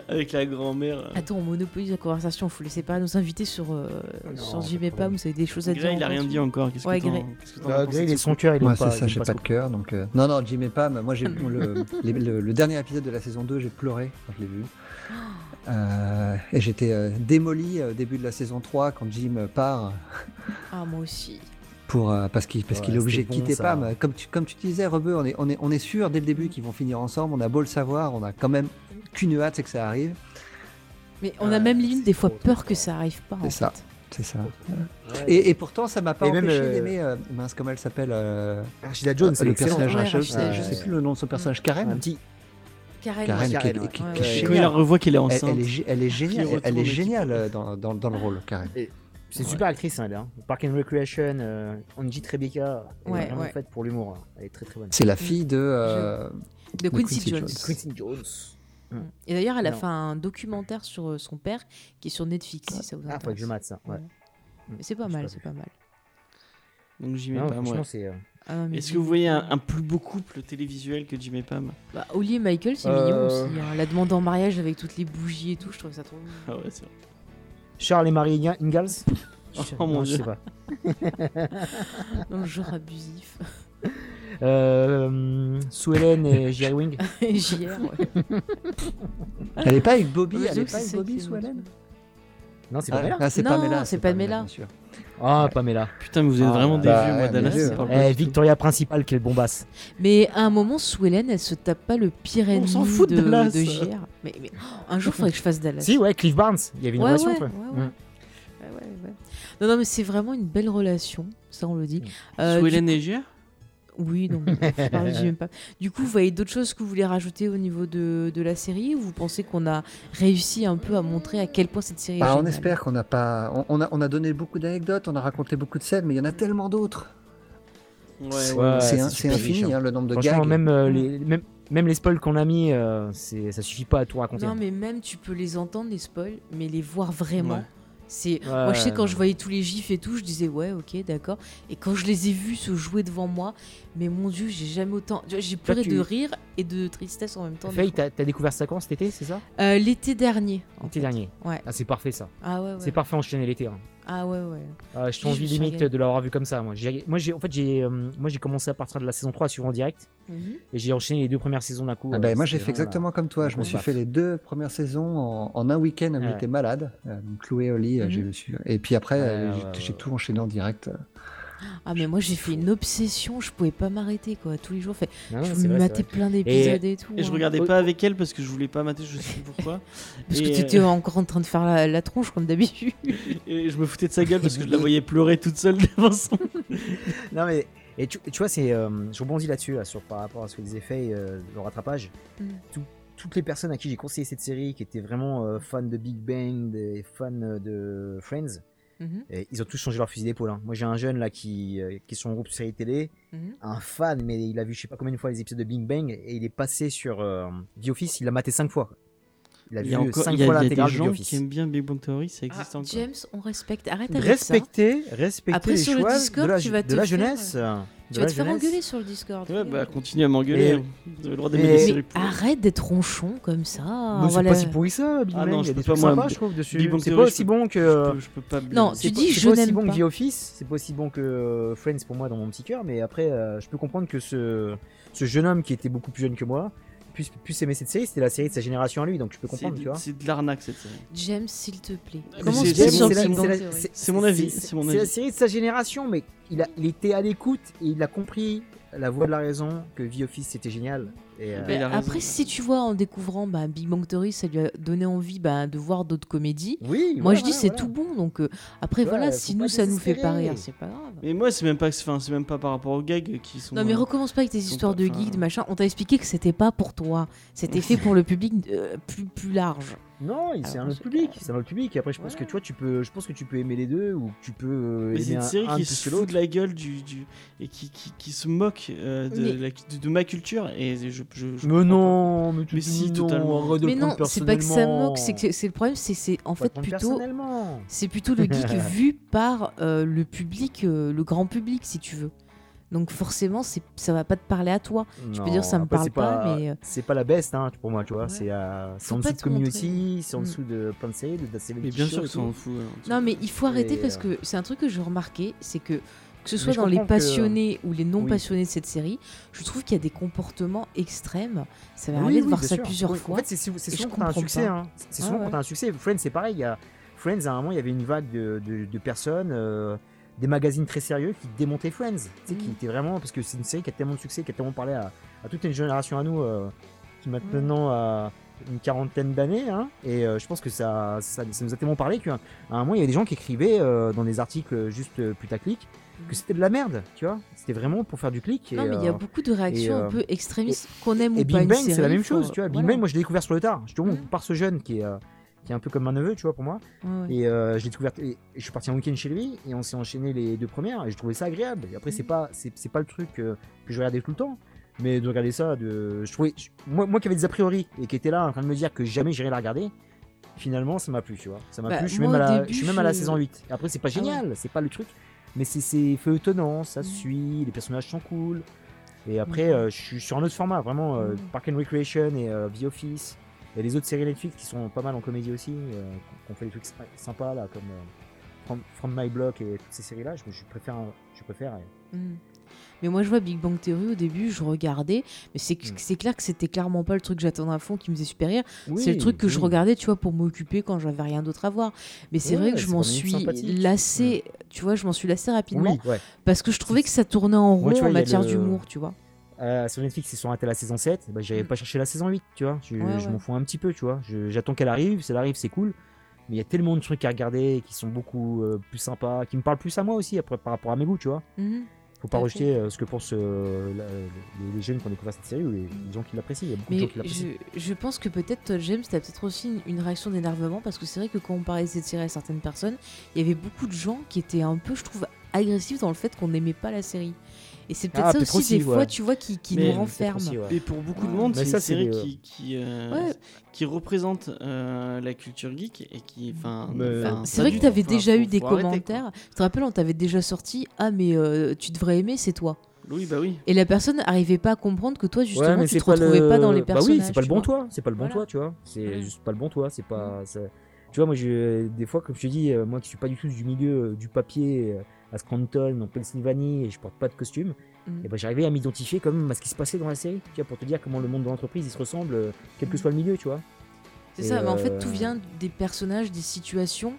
Avec la grand-mère. Attends, on monopolise la conversation, faut laisser pas nous inviter sur, euh, sur Jim et Pam, vous avez des choses à dire. il a rien dit encore. Qu'est-ce ouais, que Grey. Euh, Grey, il est son cœur, il Moi, c'est ça, j'ai pas de cœur. Donc, Non, non, Jim et Pam, moi, j'ai le, le, dernier épisode de la saison 2, j'ai pleuré quand je l'ai vu. Euh, et j'étais euh, démoli au début de la saison 3 quand Jim part. Ah, moi aussi. Pour, euh, parce qu'il parce qu'il est obligé de quitter Pam. Comme tu, comme tu disais, Rebeu, on est, on, est, on est sûr dès le début qu'ils vont finir ensemble. On a beau le savoir, on a quand même qu'une hâte, c'est que ça arrive. Mais on a même limite des fois peur que ça arrive pas. C'est ça. C'est ça. Et, et, pourtant, ça m'a pas empêché d'aimer. mince, comment elle s'appelle Archida Jones, le personnage. je, sais, plus le nom de son personnage. Karen. Un petit, Karen, Quand il la revoit qu'elle est enceinte. Elle, est, elle est géniale, elle est géniale euh, dans, dans, dans, le rôle, Karen. C'est une super actrice, hein, elle. Hein. Park and Recreation, euh, Angie Tribeca, elle est vraiment faite pour l'humour. Hein. Elle est très très bonne. C'est la fille de, euh, de, Quincy, Jones. Quincy Jones. Mm. Et d'ailleurs, elle a fait un documentaire sur euh, son père qui est sur Netflix, si ça vous intéresse. Ah, faut que je mate ça. Ouais. C'est pas mal, c'est pas mal. Donc j'y mets pas, moi. Ah Est-ce que vous voyez un, plus beau couple télévisuel que Jim et Pam? Bah, Oli et Michael, c'est mignon euh. aussi. Hein. La demande en mariage avec toutes les bougies et tout, je trouve ça trop mignon. Ah ouais, c'est vrai. Charles et Marie Ingalls? Oh mon dieu. Je sais pas. Un genre abusif. Euh, Sue Ellen et Jerry Wing. JR, ouais. Elle est pas avec Bobby, elle est pas avec Bobby, Sue Ellen Non, c'est Pamela. Ah, c'est Pamela. C'est Pamela. Ah, Pamela. Putain, mais vous êtes ah, vraiment des bah, vieux, moi, Dallas. Eh, Victoria principale, quelle bombasse. Mais à un moment, sous Hélène, elle se tape pas le pire ennemi s'en fout de, Dallas. de JR. Mais, mais, un jour, il faudrait que je fasse Dallas. Si, ouais, Cliff Barnes. Il y avait une relation, ouais, ouais, Non, non, mais c'est vraiment une belle relation, ça on le dit. Mm. Euh, sous Hélène et JR oui, non, je même pas. Du coup, vous voyez d'autres choses que vous voulez rajouter au niveau de, de la série ou vous pensez qu'on a réussi un peu à montrer à quel point cette série est bah, On espère qu'on n'a pas. On, a, on a donné beaucoup d'anecdotes, on a raconté beaucoup de scènes, mais il y en a tellement d'autres. Ouais, c'est infini hein, le nombre de gags. Même, euh, les, même, même les spoils qu'on a mis, euh, ça suffit pas à tout raconter. Non, mais même tu peux les entendre, les spoils, mais les voir vraiment. Moi je sais quand je voyais tous les gifs et tout, je disais ouais ok d'accord. Et quand je les ai vus se jouer devant moi, mais mon dieu j'ai jamais autant, j'ai pleuré de rire et de tristesse en même temps. Faye, t'as as découvert ça quand cet été, c'est ça? Euh, L'été dernier. L'été dernier. Ouais. Ah c'est parfait ça. Ah ouais. C'est parfait enchaîner l'été. Hein. Ah ouais ouais. Ah, je t'envie limite de l'avoir vu comme ça. Moi, moi j'ai en fait j'ai euh, moi j'ai commencé à partir de la saison 3 à suivre en direct et j'ai enchaîné les deux premières saisons d'un coup. Ah bah, moi j'ai fait exactement comme toi. Je me suis fait les deux premières saisons en, un week-end j'étais malade. Euh, Chloé Oli, mhm. j'ai et puis après j'ai tout enchaîné en direct. Ah mais moi j'ai fait une obsession, je pouvais pas m'arrêter quoi, tous les jours. Fait, je me matais plein d'épisodes et, tout. Et je hein. regardais pas avec elle parce que je voulais pas mater, je sais pourquoi. parce que tu étais euh, encore en train de faire la, tronche comme d'habitude. et je me foutais de sa gueule parce que je la voyais pleurer toute seule devant son. non mais et tu, vois c'est, euh, je rebondis là-dessus là, sur par rapport à ce que disait Faye, euh, le rattrapage. Mm. toutes les personnes à qui j'ai conseillé cette série, qui étaient vraiment fans de Big Bang, des fans de Friends Mhm. ils ont tous changé leur fusil d'épaule. Hein. Moi, j'ai un jeune là qui, euh, qui est sur un groupe de série télé, mhm. un fan, mais il a vu je sais pas combien de fois les épisodes de Big Bang et il est passé sur euh, The Office, il l'a maté 5 fois. Il a, vu 5 fois l'intégrale de Il y a des gens qui aiment bien Big Bang Theory, ça existe ah, encore. James, on respecte. Arrête avec respectez, ça. Respectez Après, les sur choix le Discord, de la, tu vas te de la jeunesse. Tu vas te faire engueuler sur le Discord. Ouais, bah continue à m'engueuler. Hein. Vous avez le droit d'aimer les Arrête d'être ronchon comme ça. Mais c'est pas si pourri ça, Big ah Bang. Il y a des trucs sympas, je trouve, dessus. C'est pas aussi bon que. Je peux pas. Non, tu dis je n'aime pas. C'est pas aussi bon que The Office, c'est pas aussi bon que Friends pour moi dans mon petit cœur, mais après, euh, je peux comprendre que ce jeune homme qui était beaucoup plus jeune que moi plus, plus aimer cette série, c'était la série de sa génération à lui, donc je peux comprendre, tu vois. C'est de l'arnaque cette série. James, s'il te plaît. Comment C'est mon avis. C'est la série de sa génération, mais il, a, il était à l'écoute et il a compris la voix de la raison que The Office c'était génial. Euh, après, si tu vois en découvrant bah, Big Bang Theory, ça lui a donné envie bah, de voir d'autres comédies. Oui, moi je dis c'est tout bon. Donc euh, après, voilà, si nous ça nous fait pas rire, c'est pas grave. Mais moi, c'est même pas, c'est même pas par rapport aux gags qui sont. Non, mais recommence pas avec tes histoires de geeks, de machin. On t'a expliqué que c'était pas pour toi. C'était fait pour le public euh, plus, plus large. Non, c'est un autre public, c'est un autre public. Après, je pense que tu vois, tu peux, je pense que tu peux aimer les deux ou tu peux. Euh, mais c'est une série qui se fout de la gueule du, du et qui, qui, qui, se moque euh, de, de, ma culture et je. je, mais non, mais, mais si totalement. mais non, c'est pas que ça moque, c'est que c'est le problème, c'est c'est en fait plutôt. C'est plutôt le geek vu par euh, le public, le grand public, si tu veux. Donc forcément, ça va pas te parler à toi. je peux dire ça me parle pas, mais euh, c'est pas la best hein, pour moi, tu vois. C'est en dessous de Community, c'est en mm. dessous de plein de séries, de Mais bien sûr que ça en fout. non, mais il faut arrêter parce euh, que c'est un truc que j'ai remarqué, c'est que que ce soit dans les passionnés ou les non passionnés de cette série, je trouve qu'il y a des comportements extrêmes. Ça va arriver de voir ça plusieurs fois. En fait, c'est souvent quand un succès. Hein. C'est souvent quand un succès. Friends, c'est pareil. Il y a... Friends, à un moment, il y avait une vague de, de, personnes. Euh, des magazines très sérieux qui démontaient Friends. Tu sais, qui mm. était vraiment. Parce que c'est une série qui a tellement de succès, qui a tellement parlé à, toute une génération à nous, euh, qui maintenant a une quarantaine d'années. Hein, et euh, je pense que ça, ça, nous a tellement parlé qu'à un moment, il y avait des gens qui écrivaient euh, dans des articles juste putaclic que mm. c'était de la merde, tu vois. C'était vraiment pour faire du clic. Non, mais il y a beaucoup de réactions un peu extrémistes qu'on aime ou pas. Et Big Bang, c'est la même chose, tu vois. Big Bang, moi, je l'ai découvert sur le tard. Je te mm. par ce jeune qui est qui est un peu comme un neveu, tu vois, pour moi. Et euh, je l'ai découvert. Et je suis parti un week-end chez lui et on s'est enchaîné les deux premières et j'ai trouvé ça agréable. Et après, c'est pas, c'est, pas le truc que, je regardais tout le temps. Mais de regarder ça, de, je trouvais, moi, moi qui avais des a priori et qui était là en train de me dire que jamais j'irais la regarder, finalement, ça m'a plu, tu vois. Ça m'a bah, plu. Je suis, même à, la, je suis même à la saison 8. Et après, c'est pas ah génial, c'est pas le truc. Mais c'est, c'est feuilletonnant, ça mm. suit, les personnages sont cool. Et après, mm. euh, je suis sur un autre format, vraiment, euh, mm. Park and Recreation et The Office. Il y a des autres séries Netflix qui sont pas mal en comédie aussi, euh, qui ont fait des trucs sympas là, comme euh, From, My Block et toutes ces séries-là. Je, je, préfère, je préfère. Mm. Mais moi, je vois Big Bang Theory au début, je regardais, mais c'est hmm. clair que c'était clairement pas le truc que j'attendais à fond qui me faisait super rire. c'est le truc que je regardais, tu vois, pour m'occuper quand j'avais rien d'autre à voir. Mais c'est vrai que je m'en suis lassé, tu vois, je m'en suis lassé rapidement parce que je trouvais que ça tournait en rond en matière d'humour, tu vois. Euh, sur Netflix, ils sont arrêtés à la saison 7. Bah, J'avais mm. pas cherché la saison 8, tu vois. Je, m'en fous un petit peu, tu vois. J'attends qu'elle arrive. Si elle arrive, c'est cool. Mais il y a tellement de trucs à regarder qui sont beaucoup euh, plus sympas, qui me parlent plus à moi aussi après, par rapport à mes goûts, tu vois. Mm-hmm faut pas rejeter euh, ce que pensent euh, les, jeunes qui ont découvert cette série ou les, gens qui l'apprécient. Il y a beaucoup de gens qui l'apprécient. Je, je, pense que peut-être, toi, James, tu as peut-être aussi une, réaction d'énervement parce que c'est vrai que quand on parlait de cette série à certaines personnes, il y avait beaucoup de gens qui étaient un peu, je trouve, agressifs dans le fait qu'on n'aimait pas la série. Et c'est peut-être ah, ça aussi, des fois, tu vois, qui, qui nous renferme. Et pour beaucoup de monde, c'est une série qui, qui, euh, qui représente euh, la culture geek et qui. enfin c'est vrai que tu avais déjà eu des commentaires. Tu te rappelles, on t'avait déjà sorti Ah, mais euh, tu devrais aimer, c'est toi. Oui, bah oui. Et la personne n'arrivait pas à comprendre que toi, justement, tu te retrouvais pas dans les personnages. Bah oui, c'est pas le bon toi. C'est pas le bon toi, tu vois. C'est juste pas le bon toi. C'est pas. Tu vois, moi, je, des fois, comme je te dis, moi qui suis pas du tout du milieu du papier à Scranton, en Pennsylvanie, et je porte pas de costume, mm. et ben j'arrivais à m'identifier quand même à ce qui se passait dans la série, tu vois, pour te dire comment le monde de l'entreprise il se ressemble, euh, quel que mm. soit le milieu, tu vois. C'est ça, mais en fait tout euh, vient des personnages, des situations,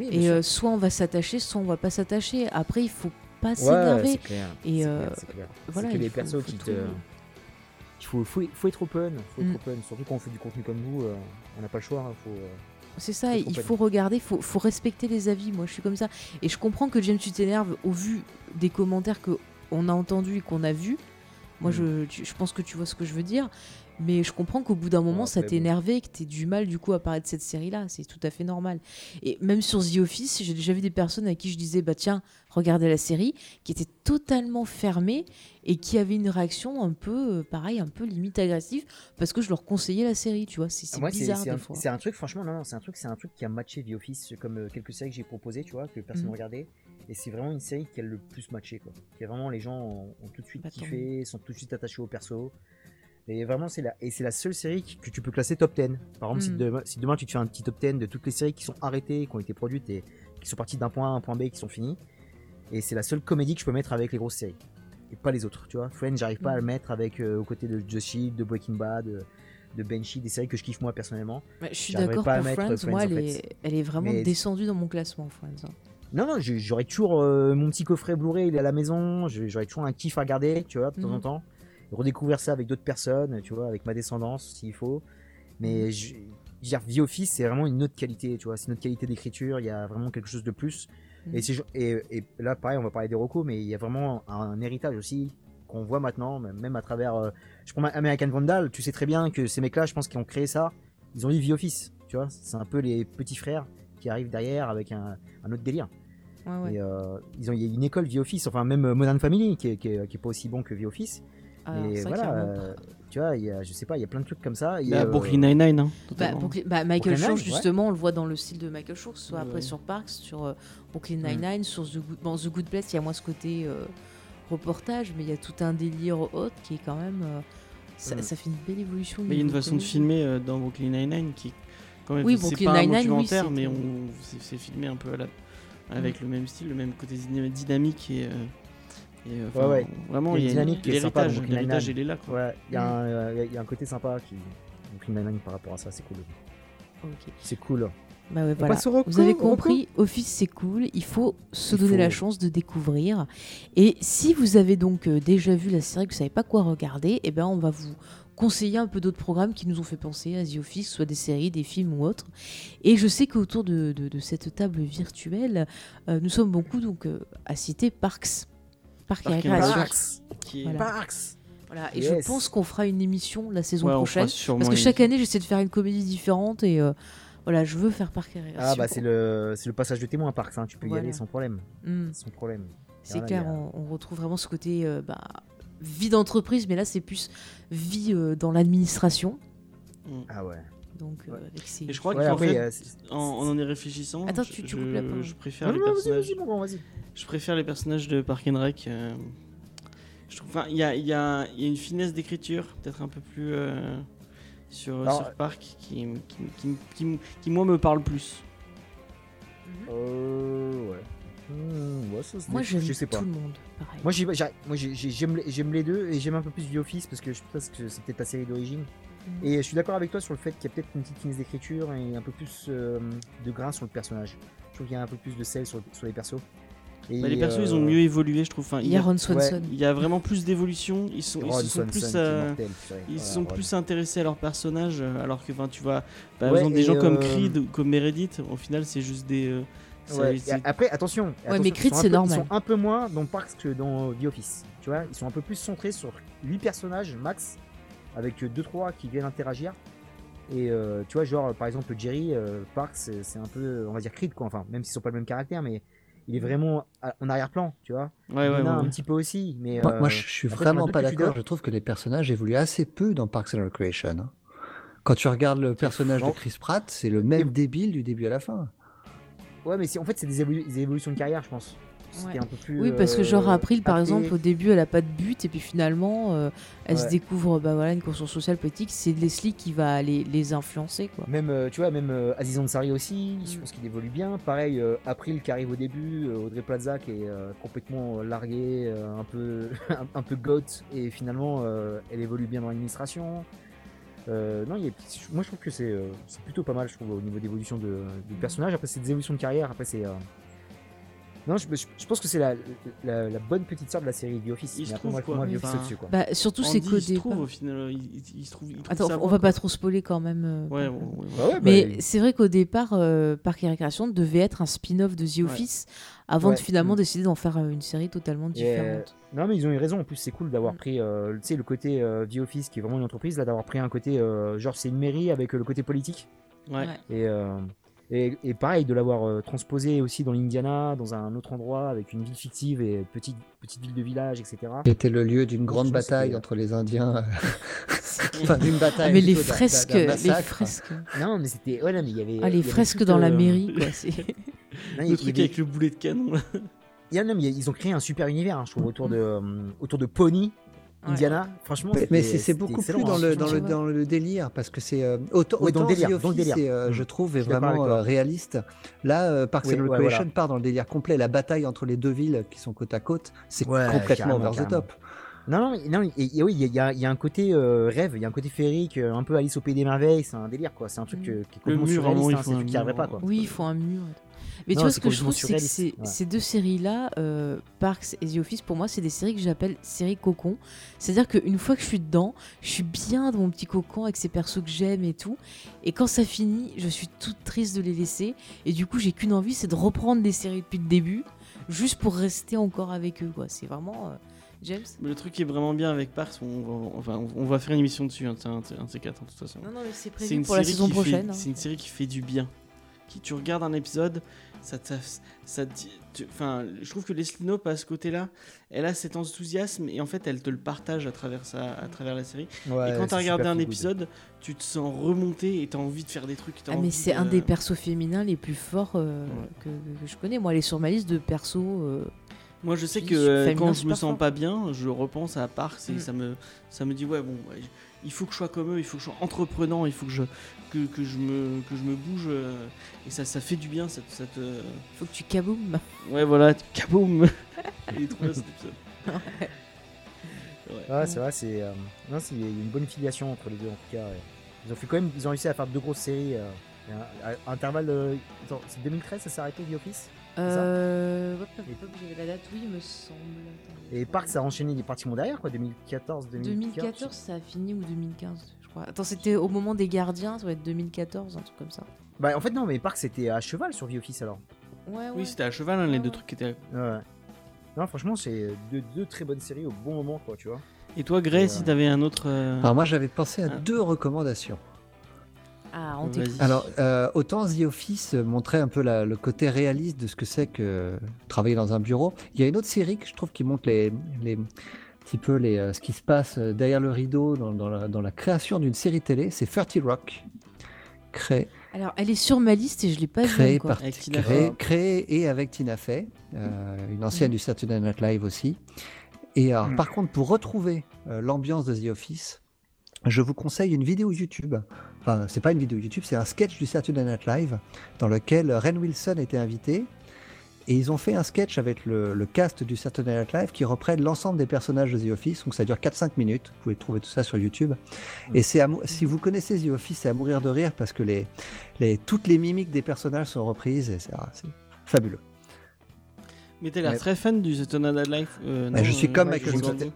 et euh, soit on va s'attacher, soit on va pas s'attacher. Après il faut pas s'énerver. Et voilà, que les persos qui te il faut, faut, faut, être open, faut être mm. open. surtout quand on fait du contenu comme vous, on n'a pas le choix, il hein, faut c'est ça, il faut regarder, il faut, faut, respecter les avis. Moi, je suis comme ça. Et je comprends que James, tu t'énerves au vu des commentaires qu'on a entendus et qu'on a vus. Moi, mm. je, je, pense que tu vois ce que je veux dire. Mais je comprends qu'au bout d'un moment, ça t'est énervé, que t'aies du mal du coup à parler de cette série-là. C'est tout à fait normal. Et même sur The Office, j'ai déjà vu des personnes à qui je disais, bah tiens, regardez la série, qui étaient totalement fermées et qui avaient une réaction un peu, euh, pareil, un peu limite agressive, parce que je leur conseillais la série, tu vois. C'est bizarre des fois. C'est un truc, franchement, non, c'est un truc, c'est un truc qui a matché The Office, comme euh, quelques séries que j'ai proposées, tu vois, que personne ne mhm. regardait. Et c'est vraiment une série qui a le plus matché, quoi. Qui a vraiment les gens ont, tout de suite bah, kiffé, sont tout de suite attachés au perso. Et vraiment, c'est la, et c'est la seule série que tu peux classer top 10. Par exemple, si, hmm. demain, si, demain, tu te fais un petit top 10 de toutes les séries qui sont arrêtées, qui ont été produites et qui sont parties d'un point A à un point B, qui sont finies. Et c'est la seule comédie que je peux mettre avec les grosses séries. Et pas les autres, tu vois. Friends, j'arrive pas à le hmm. mettre avec euh, aux côtés de The Shield, de Breaking Bad, de, Benchy, des séries que je kiffe moi personnellement. je suis d'accord pour Friends, moi, elle, est, elle est vraiment descendue dans mon classement, Friends. Non, non, j'aurais toujours euh, mon petit coffret Blu-ray, il est à la maison, j'aurais toujours un kiff à regarder, tu vois, de temps en hmm. temps redécouvrir ça avec d'autres personnes, tu vois, avec ma descendance s'il faut. Mais mm. je, dire, The Office, c'est vraiment une autre qualité, tu vois, c'est une autre qualité d'écriture, il y a vraiment quelque chose de plus. Mm. Et, et, là, pareil, on va parler des recos, mais il y a vraiment un, héritage aussi qu'on voit maintenant, même à travers. Euh, je prends American Vandal, tu sais très bien que ces mecs-là, je pense, qui ont créé ça, ils ont eu The Office, tu vois, c'est un peu les petits frères qui arrivent derrière avec un, autre délire. Et, euh, ils ont, il y a une école The Office, enfin même Modern Family qui est, qui est, pas aussi bon que The Office. Et voilà, euh, tu vois, y a, je sais pas, il y a plein de trucs comme ça. Il y a bah, Brooklyn Nine-Nine. Hein, bah, bah, Michael Shore, justement, on le voit dans le style de Michael Shore, soit après sur Parks, sur euh, Brooklyn mm. Nine-Nine, sur The Good, bon, The Good Place, il y a moins ce côté euh, reportage, mais il y a tout un délire autre qui est quand même. Ça, mm. ça, fait une belle évolution. Mais il y a une façon de filmer dans Brooklyn Nine-Nine qui, quand même, oui, c'est pas un documentaire, oui, mais c'est filmé un peu à la, avec mm. le même style, le même côté dynamique et ouais, ouais. Vraiment, il y a l'héritage, l'héritage, il est là. Ouais, il y, a un, euh, il y a un côté sympa qui, donc par rapport à ça, c'est cool. C'est cool. Bah ouais, voilà. Vous avez compris, Office c'est cool, il faut se donner la chance de découvrir. Et si vous avez donc euh, déjà vu la série, que vous savez pas quoi regarder, et eh ben on va vous conseiller un peu d'autres programmes qui nous ont fait penser à The Office, soit des séries, des films ou autres. Et je sais qu'autour de, de, cette table virtuelle, euh, nous sommes beaucoup donc à citer Parks. Parc et Parks. Voilà. et je pense qu'on fera une émission la saison prochaine. Parce que chaque année, j'essaie de faire une comédie différente et euh, voilà, je veux faire Parc et Ah, bah c'est le, le passage de témoin Parks, hein. tu peux y aller sans problème. Hmm. Sans problème. C'est clair, on, retrouve vraiment ce côté euh, bah, vie d'entreprise, mais là, c'est plus vie euh, dans l'administration. Hmm. Ah ouais. Donc, Et je crois qu'en fait, en, en, y réfléchissant, Attends, tu, tu je, je préfère les personnages. Je préfère les personnages de Park and Rec. Euh, je trouve, il y a, y, a, y a, une finesse d'écriture, peut-être un peu plus euh, sur, sur, Park, qui, qui, qui, qui, moi me parle plus. Euh, ouais. Mmh, moi, j'aime je sais pas. tout le monde. Pareil. Moi, j'aime les deux et j'aime un peu plus The Office parce que je pense que c'est peut-être ta série d'origine. Mmh. Et je suis d'accord avec toi sur le fait qu'il y a peut-être une petite finesse d'écriture et un peu plus euh, de grain sur le personnage. Je trouve qu'il y a un peu plus de sel sur, sur les persos. Bah, les persos, ils ont euh, mieux évolué, je trouve. Enfin, il y a Ron Swanson. Il y a vraiment plus d'évolution. Ils sont, ils sont plus, euh, ils sont plus intéressés à leur personnage, euh, alors que, enfin, tu vois, par exemple, des gens comme Creed ou comme Meredith, au final, c'est juste des. Après, attention. Ouais, mais Creed, c'est normal. Ils sont un peu moins dans Parks que dans The Office. Tu vois, ils sont un peu plus centrés sur 8 personnages max, avec 2-3 qui viennent interagir. Et tu vois, genre, par exemple, Jerry, Parks, c'est un peu, on va dire Creed, quoi. Enfin, même s'ils sont pas le même caractère, mais il est vraiment en arrière-plan, tu vois. Ouais, a un petit peu aussi, mais moi, euh, je suis vraiment pas d'accord. Je trouve que les personnages évoluent assez peu dans Parks and Recreation. Hein. Quand tu regardes le personnage de Chris Pratt, c'est le même débile du début à la fin. Ouais, mais en fait, c'est des, évolutions de carrière, je pense oui, parce que genre euh, April, par exemple, au début, elle a pas de but, et puis finalement, euh, elle se découvre bah, voilà, une conscience sociale politique. C'est Leslie qui va les, les influencer. Quoi. Même, euh, tu vois, même Aziz Ansari aussi, je mm. pense qu'il évolue bien. Pareil, April qui arrive au début, Audrey Plaza qui est complètement larguée, un peu, un, peu goth, et finalement, elle évolue bien dans l'administration. Non, y a, moi je trouve que c'est plutôt pas mal, je trouve, au niveau d'évolution du personnage. Après, c'est des évolutions de carrière. Après, c'est non, je, pense que c'est la, la, bonne petite sœur de la série The Office. Il se trouve quoi. Moi, enfin, dessus, quoi. Bah, surtout c'est que il trouve au final. Il, se trouve, Attends, on va pas trop spoiler quand même. Euh, ouais, ouais, bah mais bah, c'est vrai qu'au départ, euh, Parc et Récréation devait être un spin-off de The Office avant de finalement mm. décider d'en faire euh, une série totalement différente. Non, mais ils ont eu raison. En plus, c'est cool d'avoir mm. pris, tu sais, le côté The Office qui est vraiment une entreprise, là, d'avoir pris un côté, genre, c'est une mairie avec le côté politique. Ouais. Et et, pareil, de l'avoir euh, transposé aussi dans l'Indiana, dans un autre endroit, avec une ville fictive et petite, petite ville de village, etc. C'était le lieu d'une grande bataille entre les Indiens. enfin, d'une bataille. mais les fresques, les fresques. Non, mais c'était. Ouais, il y avait. Ah, les fresques dans la mairie, quoi. le truc avec le boulet de canon. Il y a, ils ont créé un super univers, hein, je trouve, autour de, euh, autour de Pony, Indiana, franchement. Mais, c'est beaucoup plus dans le, dans, le, dans le délire, parce que c'est euh, autant, dans le délire, délire. Euh, je trouve, est vraiment euh, réaliste. Là, Parks and Recreation part dans le délire complet. La bataille entre les deux villes qui sont côte à côte, c'est complètement over the top. Non, non, non oui, il y, a un côté rêve, il y a un côté féerique, un peu Alice au Pays des Merveilles, c'est un délire, quoi. C'est un truc qui est complètement surréaliste, hein, c'est un truc qui arriverait pas, quoi. Oui, il faut un mur. Mais tu vois, ce que je trouve, c'est que ces, deux séries-là, euh, Parks et The Office, pour moi, c'est des séries que j'appelle séries cocon. C'est-à-dire qu'une fois que je suis dedans, je suis bien dans mon petit cocon avec ces persos que j'aime et tout. Et quand ça finit, je suis toute triste de les laisser. Et du coup, j'ai qu'une envie, c'est de reprendre les séries depuis le début, juste pour rester encore avec eux. C'est vraiment. Euh, James? Mais Le truc qui est vraiment bien avec Parks, on va, on va faire une émission dessus, hein, un, un, un C4 de toute façon. Non, non, mais c'est prévu pour la saison prochaine. Hein. C'est une série qui fait du bien. Qui, tu regardes un épisode, ça, ça, enfin, je trouve que Leslie Knope à ce côté-là, elle a cet enthousiasme et en fait elle te le partage à travers ça, à travers la série. et quand tu as regardé un épisode, tu te sens remonter et tu as envie de faire des trucs. Ah, mais c'est un des persos féminins les plus forts euh, que, je connais. Moi, elle est sur ma liste de persos. Euh, moi, je sais que euh, quand je me sens pas bien, je repense à Parks et mm. ça me, ça me dit ouais bon, il faut que je sois comme eux, il faut que je sois entreprenant, il faut que je, que, que je me, que je me bouge euh, et ça, ça fait du bien. Ça, ça te... Faut que tu kaboum. Ouais, voilà, kaboum. il est trop bien cet épisode. Ouais, c'est vrai, c'est euh, non, il y a une bonne filiation entre les deux en tout cas. Ils ont fait quand même, ils ont réussi à faire deux grosses séries. Euh, à, intervalle, de, c'est 2013, ça s'est arrêté The Office? Euh, j'avais la date, oui, il me semble. Et Park, ça a enchaîné, est pratiquement derrière, quoi, 2014, 2014, ça a fini ou 2015, je crois. Attends, c'était au moment des gardiens, ça doit être 2014, un truc comme ça. Bah, en fait, non, mais Park, c'était à cheval sur The Office alors. Ouais, ouais. Oui, c'était à cheval, hein, les deux trucs qui étaient. Ouais. Non, franchement, c'est deux, deux, très bonnes séries au bon moment, quoi, tu vois. Et toi, Grey, si t'avais un autre. Euh, alors, moi, j'avais pensé à ah. deux recommandations. Ah, Alors, euh, autant The Office montrait un peu le côté réaliste de ce que c'est que travailler dans un bureau. Il y a une autre série que je trouve qui montre les, les petit peu les, euh, ce qui se passe euh, derrière le rideau dans, la, création d'une série télé. C'est 30 Rock. Créé. Alors, elle est sur ma liste et je l'ai pas vue encore. créé, et avec Tina Fey, une ancienne mm. du Saturday Night Live aussi. Et alors, mm. par contre, pour retrouver l'ambiance de The Office, je vous conseille une vidéo YouTube. Enfin, c'est pas une vidéo YouTube, c'est un sketch du Saturday Night Live dans lequel Ren Wilson était invité Et ils ont fait un sketch avec le, cast du Saturday Night Live qui reprenne l'ensemble des personnages de The Office. Donc ça dure 4-5 minutes. Vous pouvez trouver tout ça sur YouTube. Et c'est si vous connaissez The Office, c'est à mourir de rire parce que les, les, toutes les mimiques des personnages sont reprises. Et c'est fabuleux. Mais t'es l'air très fan du Saturday Night Live. Euh, je suis comme Michael Scott.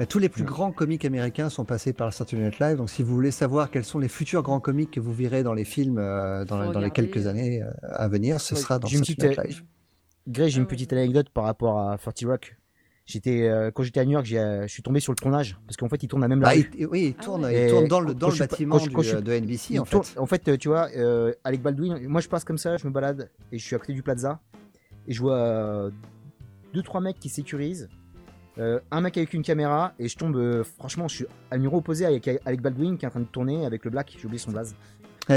Mais tous les plus grands comiques américains sont passés par le Saturday Night Live. Donc, si vous voulez savoir quels sont les futurs grands comiques que vous verrez dans les films euh, dans, dans, les quelques années euh, à venir, ce sera dans Saturday Night Live. Grey, j'ai une ah petite anecdote par rapport à 30 Rock. J'étais euh, quand j'étais à New York, je suis tombé sur le tournage parce qu'en fait, il tourne à même là. Bah, oui, il tourne, il tourne dans le, dans le bâtiment de NBC en fait. En fait, tu vois, Alec Baldwin, moi je passe comme ça, je me balade et je suis à côté du Plaza et je vois deux trois mecs qui sécurisent euh, un mec avec une caméra et je tombe euh, franchement je suis à mur opposé avec, avec Baldwin qui est en train de tourner avec le black j'ai oublié son blaze.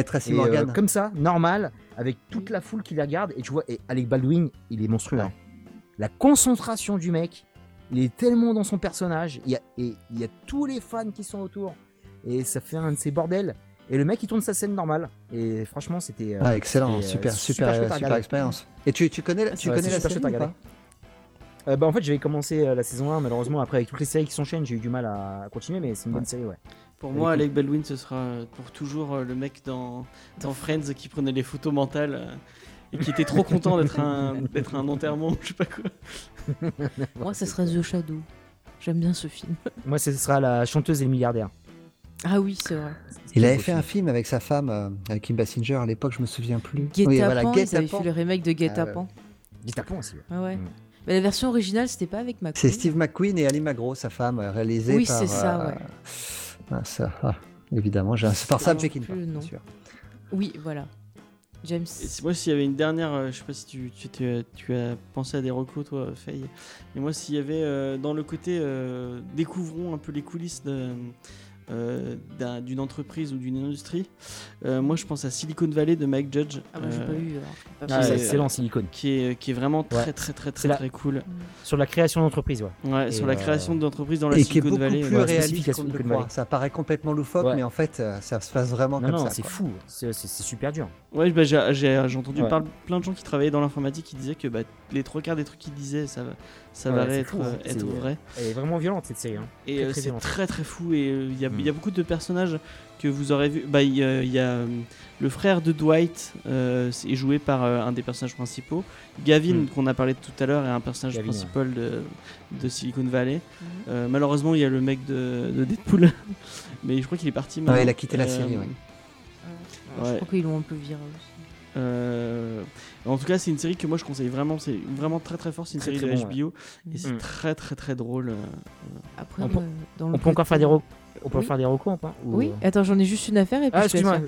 Tracy Morgan. Euh, comme ça normal avec toute la foule qui les regarde et tu vois et Alec Baldwin il est monstrueux hein. la concentration du mec il est tellement dans son personnage il y a, et il y a tous les fans qui sont autour et ça fait un de ces bordels. Et le mec il tourne sa scène normale et franchement c'était ah, excellent super super super, expérience. Et tu, tu connais tu connais la série euh, bah, en fait, j'avais commencé euh, la saison 1, malheureusement, après avec toutes les séries qui s'enchaînent, j'ai eu du mal à continuer, mais c'est une bonne série, ouais. Pour moi, Alec Baldwin, ce sera euh, pour toujours le mec dans, dans Friends qui prenait les photos mentales et qui était trop content d'être un, d'être un enterrement, je sais pas quoi. Moi, ce sera The Shadow. J'aime bien ce film. Moi, ce sera la chanteuse et le milliardaire. Ah oui, c'est vrai. Il avait fait un film avec sa femme, avec Kim Basinger à l'époque, je me souviens plus. Guet oui, voilà, il avait fait le remake de Guet Apens. Guet aussi. Ah ouais. Mm. Mais la version originale, c'était pas avec McQueen. C'est Steve McQueen et Ali Magro, sa femme, réalisée oui, par. Oui, c'est ça, euh, ouais. Ah, ça, ah, évidemment, j'ai par Sam Peckinpah, bien sûr. Oui, voilà. James. moi, s'il y avait une dernière, euh, je sais pas si tu, tu, tu, as pensé à des recos, toi, Faye. Mais moi, s'il y avait euh, dans le côté, découvrons un peu les coulisses de euh, d'une entreprise ou d'une industrie. Euh, moi, je pense à Silicon Valley de Mike Judge. Ah, j'ai pas vu. Ah, excellent Silicon. Qui est, qui est vraiment très, très, très, très, très cool. Mm. Sur la création d'entreprise, ouais. Ouais, sur la création d'entreprise dans la et Silicon Valley. Et qui est beaucoup plus réaliste qu'on Ça paraît complètement loufoque, mais en fait, ça se passe vraiment comme ça. c'est fou. C'est super dur. Ouais, bah, j'ai entendu parler plein de gens qui travaillaient dans l'informatique qui disaient que bah, les trois quarts des trucs qu'ils disaient, ça, ça va être, hein. être vrai. Elle est vraiment violente cette série. Hein. Et euh, c'est très très fou. Et euh, il y, y, a mm. beaucoup de personnages que vous aurez vu. Bah, il y, a euh, le frère de Dwight, est joué par un des personnages principaux. Gavin, mm. qu'on a parlé tout à l'heure, est un personnage principal de, de, Silicon Valley. Mm. malheureusement, il y a le mec de, de Deadpool. Mais je crois qu'il est parti. Ouais, il a quitté la série. Je crois qu'ils l'ont un peu viré aussi. Euh, en tout cas, c'est une série que moi je conseille vraiment. C'est vraiment très très fort. C'est une série de HBO et c'est mm. très très très drôle. Euh, Après, on, peut, encore faire des recours. On peut faire des recours ou Oui, attends, j'en ai juste une affaire et puis ah,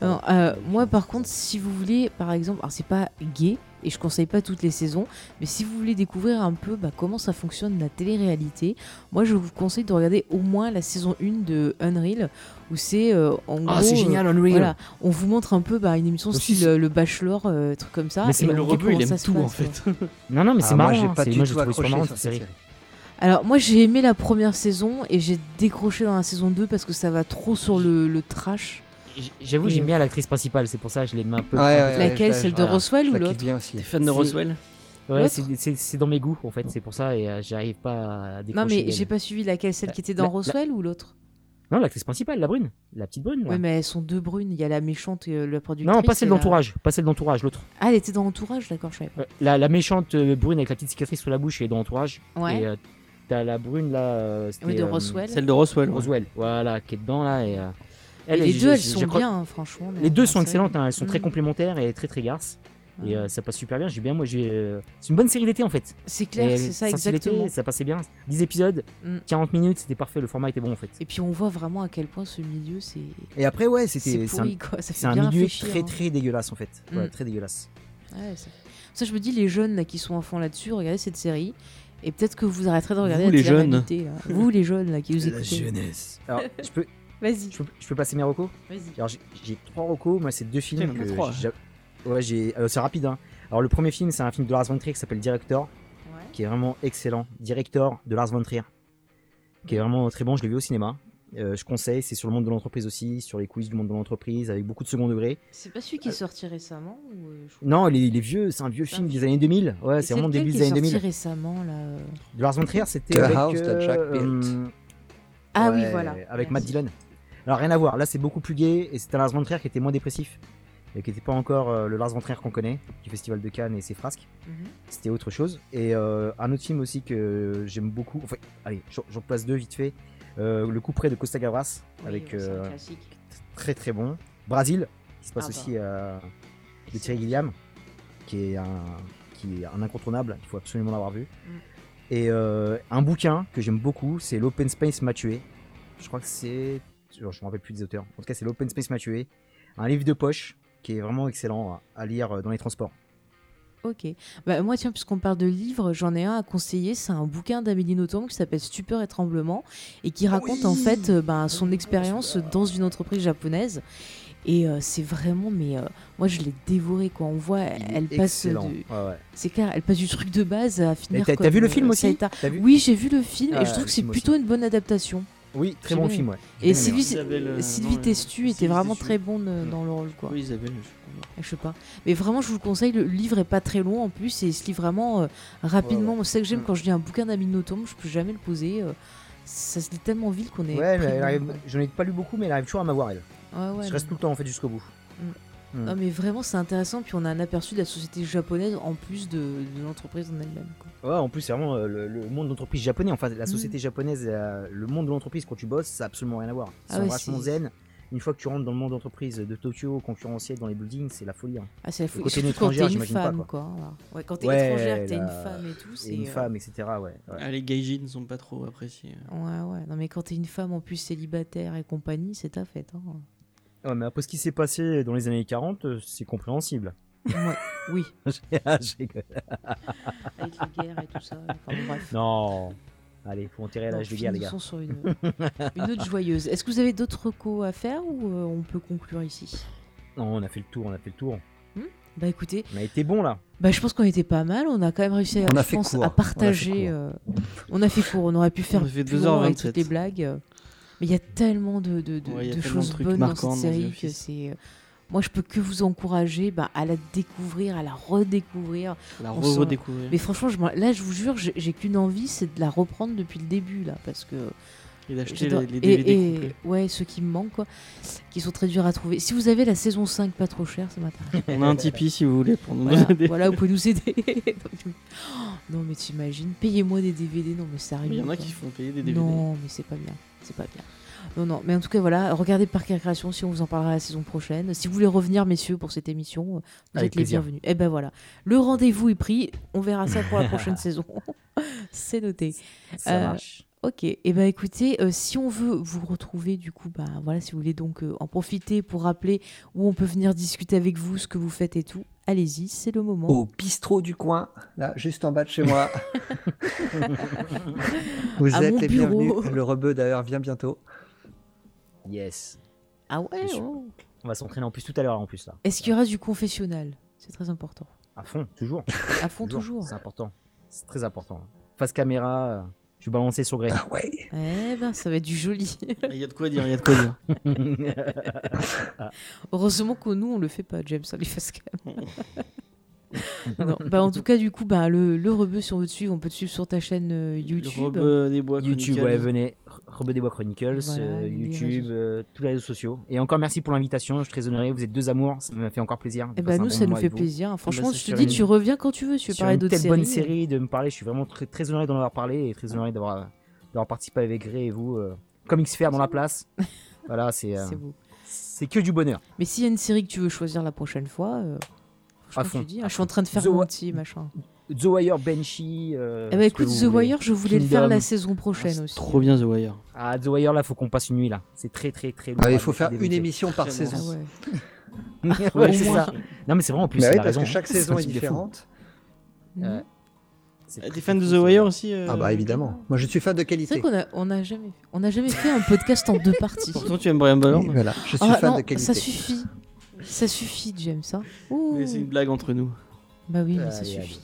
moi euh, moi, par contre, si vous voulez, par exemple, alors c'est pas gay, et je conseille pas toutes les saisons, mais si vous voulez découvrir un peu bah, comment ça fonctionne la télé-réalité, moi je vous conseille de regarder au moins la saison 1 de Unreal, où c'est euh, en ah, c'est génial euh, Unreal. Voilà, on vous montre un peu bah, une émission style euh, le Bachelor, truc comme ça. Mais c'est le rebeu, il aime tout en fait. non non mais c'est ah, marrant. Moi j'ai pas du tout accroché sur cette série. Alors moi j'ai aimé la première saison et j'ai décroché dans la saison 2 parce que ça va trop sur le, le trash. J'avoue, j'aime bien l'actrice principale, c'est pour ça que je l'ai mis un peu. Laquelle? Celle de Roswell ou l'autre? T'es fan de Roswell? Ouais, c'est dans mes goûts en fait, c'est pour ça et euh, j'arrive pas à décrocher. Non, mais j'ai pas suivi laquelle, celle qui était dans Roswell ou l'autre? Non, l'actrice principale, la brune, la petite brune. Ouais, mais elles sont deux brunes, il y a la méchante et euh, la productrice. Non, pas celle d'entourage, pas celle d'entourage, l'autre. Ah, elle était dans Entourage, d'accord, je savais pas. La, la, méchante euh, brune avec la petite cicatrice sur la bouche, elle est dans Entourage. Ouais. Et t'as la brune là. oui, de Roswell. Celle de Roswell. Roswell, voilà, qui est dedans là et les deux, elles sont bien, hein, franchement. Les deux sont excellentes, hein, elles sont très mm. complémentaires et très très garces. Et euh, ça passe super bien. J'ai bien, moi, j'ai. Euh, c'est une bonne série d'été en fait. C'est clair, c'est ça exactement. Ça passait bien. 10 épisodes, 40 mm. minutes, c'était parfait. Le format était bon en fait. Et puis on voit vraiment à quel point ce milieu c'est. Et après, ouais, c'était. C'est un, un milieu très hein. très dégueulasse en fait. Mm. très dégueulasse. Ouais, ça... je me dis, les jeunes là, qui sont enfants là-dessus, regardez cette série. Et peut-être que vous arrêterez de regarder vous, la les jeunes. Vous les jeunes là qui nous écoutez. La jeunesse. Alors, je peux, Vas-y. Je, peux passer mes recos Vas-y. Alors j'ai trois recos. Moi, c'est deux films. Ouais, j'ai. Euh, c'est rapide. Hein. Alors le premier film, c'est un film de Lars von Trier qui s'appelle Director, qui est vraiment excellent. Director de Lars von Trier, qui est vraiment très bon. Je l'ai vu au cinéma. je conseille, c'est sur le monde de l'entreprise aussi, sur les quiz du monde de l'entreprise, avec beaucoup de second degré. C'est pas celui qui est sorti récemment Non, il est, vieux, c'est un vieux film des années 2000. Ouais, c'est vraiment début des années 2000. récemment là De Lars von Trier, c'était avec. House, Jack ah oui, voilà. Avec Matt Dillon. Alors rien à voir, là c'est beaucoup plus gay et c'était Lars von Trier qui était moins dépressif et qui n'était pas encore euh, le Lars von Trier qu'on connaît du Festival de Cannes et ses frasques. Mhm. C'était autre chose. Et euh, un autre film aussi que j'aime beaucoup, enfin allez, j'en place deux vite fait. Euh, le coup près de Costa Gavras avec très très bon. Brésil, qui se passe ah aussi bah. de Thierry Gilliam, qui est un qui est un incontournable, il faut absolument l'avoir vu. Mm. Et un bouquin que j'aime beaucoup, c'est L'Open Space m'a tué. Je crois que c'est. Je me rappelle plus des auteurs. En tout cas, c'est L'Open Space m'a tué. Un livre de poche qui est vraiment excellent à lire euh, dans les transports. Ok. Bah, moi, tiens, puisqu'on parle de livres, j'en ai un à conseiller. C'est un bouquin d'Amélie Nothomb qui s'appelle Stupeur et Tremblement et qui raconte en fait euh, bah, son expérience dans une entreprise japonaise. Et euh, c'est vraiment, mais moi je l'ai dévoré quoi. On voit, elle passe. C'est clair, elle passe du truc de base à finir. T'as vu le film aussi Oui, j'ai vu le film et je trouve que c'est plutôt une bonne adaptation. Oui, très bon film, ouais. Et Sylvie, euh, Sylvie Testu était vraiment très bonne euh, dans le rôle, quoi. Oui, Isabelle, je sais pas. Mais vraiment, je vous le conseille, le livre est pas très long en plus, et il se lit vraiment euh, rapidement. C'est ça que j'aime mm. quand je lis un bouquin Tomb, je peux jamais le poser. ça se lit tellement vite qu'on est. Ouais, j'en ai pas lu beaucoup, mais elle arrive toujours à m'avoir, elle. Ouais, ouais, je reste tout le temps en fait jusqu'au bout. Mm. Mm. Non, mais vraiment, c'est intéressant. Puis on a un aperçu de la société japonaise en plus de, l'entreprise en elle-même. Ouais, en plus, c'est vraiment euh, le, monde de l'entreprise japonais. Enfin, la mm. société japonaise, euh, le monde de l'entreprise quand tu bosses, ça n'a absolument rien à voir. C'est ah vachement zen. Une fois que tu rentres dans le monde d'entreprise de Tokyo, concurrentiel dans les buildings, c'est la folie. Hein. Ah, c'est la folie. Côté étrangère, j'imagine pas. Quoi. Ouais, quand t'es étrangère, t'es une femme et tout. c'est une euh, femme, etc. Ouais, ah, les gaijins ne sont pas trop appréciés. Ouais, ouais. Non, mais quand t'es une femme en plus célibataire et compagnie, c'est ta fête. Hein. Ouais, mais après ce qui s'est passé dans les années 40, euh, c'est compréhensible. Ouais, oui. Ah, Avec les guerres et tout ça. Enfin, bref. Non. Allez, faut enterrer l'âge de guerre, les gars. sur une, une note joyeuse. Est-ce que vous avez d'autres recos à faire ou euh, on peut conclure ici? Non, on a fait le tour, on a fait le tour. Hmm? Bah écoutez, on a été bon là. Bah je pense qu'on était pas mal. On a quand même réussi à, on a fait à partager. On a, euh, on a, fait court. On aurait pu faire on fait plus avec toutes les blagues. Mais il y a tellement de, de, de, choses bonnes dans cette série que c'est. Euh, moi, je peux que vous encourager bah, à la découvrir, à la redécouvrir. La redécouvrir. Mais franchement, je, là, je vous jure, j'ai qu'une envie, c'est de la reprendre depuis le début, là, parce que. Et d'acheter les, DVD et, Ouais, ceux qui me manquent, quoi, qui sont très durs à trouver. Si vous avez la saison 5 pas trop chère, ça m'intéresse. On a un Tipeee si vous voulez pour nous voilà, aider. Voilà, vous pouvez nous aider. non, mais t'imagines, payez-moi des DVD, non, mais ça arrive. Il y en a qui font payer des DVD. Non, mais c'est pas bien. C'est pas bien. Non, non, mais en tout cas, voilà, regardez Parc Récréation si on vous en parlera la saison prochaine. Si vous voulez revenir, messieurs, pour cette émission, vous êtes les bienvenus. Et eh ben voilà, le rendez-vous est pris. On verra ça pour la prochaine saison. C'est noté. Ça euh, marche. Ok, et eh ben écoutez, euh, si on veut vous retrouver, du coup, bah voilà, si vous voulez donc euh, en profiter pour rappeler où on peut venir discuter avec vous, ce que vous faites et tout, allez-y, c'est le moment. Au bistrot du coin, là, juste en bas de chez moi. vous êtes les bienvenus. Le rebeu d'ailleurs vient bientôt. Yes. Ah ouais oh. On va s'entraîner en plus tout à l'heure en plus là. Est-ce qu'il y aura du confessionnal? C'est très important. À fond, toujours. à fond, toujours. C'est important. C'est très important. Face caméra, suis balancé sur Grey. Ah ouais. Eh ben, ça va être du joli. Il y a de quoi dire, il y a de quoi dire. Heureusement que nous, on le fait pas, James, les face bah en tout cas, du coup, bah, le, le rebeu, si on veut te suivre, on peut te suivre sur ta chaîne euh, YouTube. Le rebeu des bois YouTube, ouais, venez. Rebeu des bois Chronicles, euh, YouTube, euh, tous les réseaux sociaux. Et encore merci pour l'invitation, je suis très honoré. Vous êtes deux amours, ça m'a fait encore plaisir. Et eh bah, nous, ça nous fait plaisir. Franchement, bah, je te dis, tu reviens quand tu veux. Tu veux parler d'autres séries. bonne série, de me parler. Je suis vraiment très, très honoré d'en avoir parlé et très honoré d'avoir participé avec Gré et vous. Comics Fair dans la place. voilà, c'est. c'est que du bonheur. Mais s'il y a une série que tu veux choisir la prochaine fois, je, je suis en train de faire The mon petit machin. The Wire, Benchy. Euh, eh ben, écoute, The Wire, je voulais le faire la saison prochaine ah, aussi. Trop bien The Wire. Ah, The Wire, là, faut qu'on passe une nuit là. C'est très très très long. Ah, il faut faire une émission par saison. Ah ouais. c'est ça. Non, mais c'est vraiment en plus. Bah oui, parce que chaque saison est différente. Euh, T'es fan de The Wire aussi euh, Ah bah évidemment. Moi je suis fan de qualité. C'est vrai qu'on a, on a jamais, on a jamais fait un podcast en deux parties. Pourtant tu aimes Brian Ballard. voilà, je suis ah, fan de qualité. Ça suffit. Ça suffit, j'aime ça. Mais c'est une blague entre nous. Bah oui, mais ça suffit.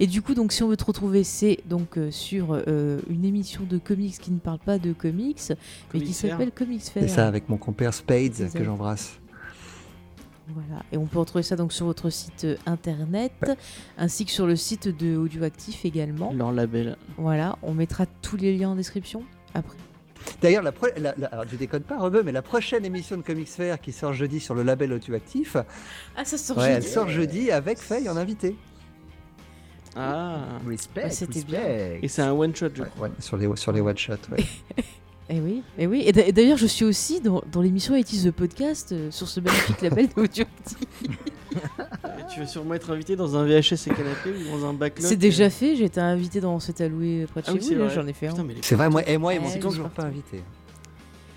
Et du coup, donc, si on veut te retrouver, c'est donc euh, sur euh, une émission de comics qui ne parle pas de comics, mais qui s'appelle Comics Fair. C'est ça, avec mon compère Spades que j'embrasse. Voilà, et on peut retrouver ça donc sur votre site euh, internet, ainsi que sur le site de Audioactif également. Leur label. Voilà, on mettra tous les liens en description après. D'ailleurs, la, je déconne pas, Rebeu, mais la prochaine émission de Comics Fair qui sort jeudi sur le label Audioactif. Ah, ça sort jeudi. Elle sort jeudi avec Faye en invité. Ah, respect. C'était bien. Et c'est un one shot, je crois. sur les sur les one shots. Ouais. Et eh oui, et eh oui. Et d'ailleurs, je suis aussi dans, dans l'émission It is the Podcast euh, sur ce magnifique label d'Audioactif. Tu vas sûrement être invité dans un VHS et canapé ou dans un backlog. C'est déjà fait, j'ai été invité dans cet alloué près de ah chez vous, j'en ai fait un. C'est vrai, moi, et moi, ils m'ont toujours pas invité.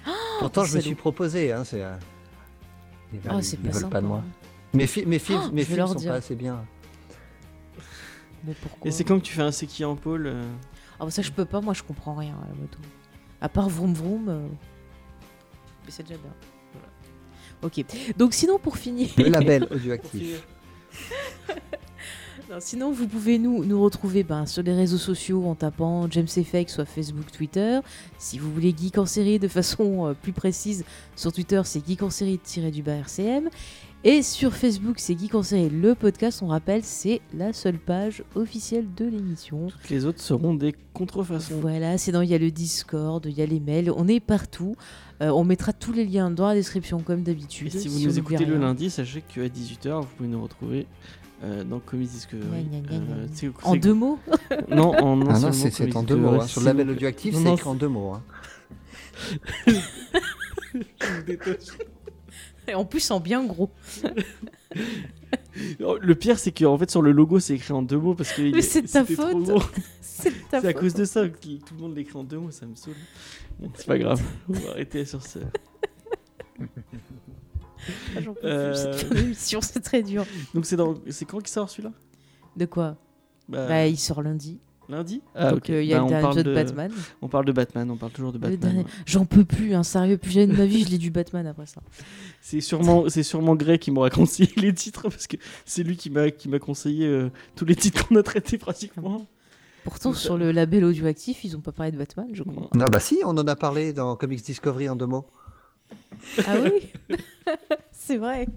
Ah, Pourtant, je me suis proposé. Hein, c'est, euh, Ils veulent, oh, pas, veulent pas de moi. Mes, mes, films, oh, mes films sont pas assez bien. Mais pourquoi Et c'est comme tu fais un Seki en pôle. Euh. Ah, bah ça, je peux pas, moi, je comprends rien à la moto. À part vroom vroom. Euh, mais c'est déjà bien. Ok. Donc sinon, pour finir... Le label audioactif. sinon, vous pouvez nous, nous retrouver ben, sur les réseaux sociaux en tapant James Effect, soit Facebook, Twitter. Si vous voulez Geek en série de façon euh, plus précise, sur Twitter, c'est Geek en série-du-bas RCM. Et sur Facebook, c'est en série, le podcast, on rappelle, c'est la seule page officielle de l'émission. Toutes les autres seront des contrefaçons. Voilà, sinon il y a le Discord, il y a les mails, on est partout. Euh, on mettra tous les liens dans la description comme d'habitude. Et si vous nous écoutez le lundi, sachez qu'à 18h, vous pouvez nous retrouver euh, dans Comics Discovery. Euh, en deux mots? Non, en ah non, c'est en deux mots. Hein. Sur le label audioactif, c'est écrit en deux mots. Hein. Et en plus en bien gros. le pire, c'est qu'en fait, sur le logo, c'est écrit en deux mots parce que. c'est ta faute. c'est à cause de ça que tout le monde l'écrit en deux mots, ça me saoule. c'est pas grave, on va arrêter sur ça. Ah, euh... émission, c'est très dur. Donc c'est dans... c'est quand qui sort celui-là? De quoi? Bah... bah... il sort lundi. Lundi ah, Donc euh, il y a bah, le de Batman. On parle de Batman, on parle toujours de Batman. J'en peux plus, hein, sérieux, plus jamais de ma vie, je l'ai du Batman après ça. C'est sûrement, c'est sûrement Grey qui m'aura conseillé les titres parce que c'est lui qui m'a, qui m'a conseillé euh, tous les titres qu'on a traités pratiquement. Pourtant, sur le label audioactif, ils ont pas parlé de Batman, je crois. Non, bah si, on en a parlé dans Comics Discovery en deux mots. Ah oui C'est vrai.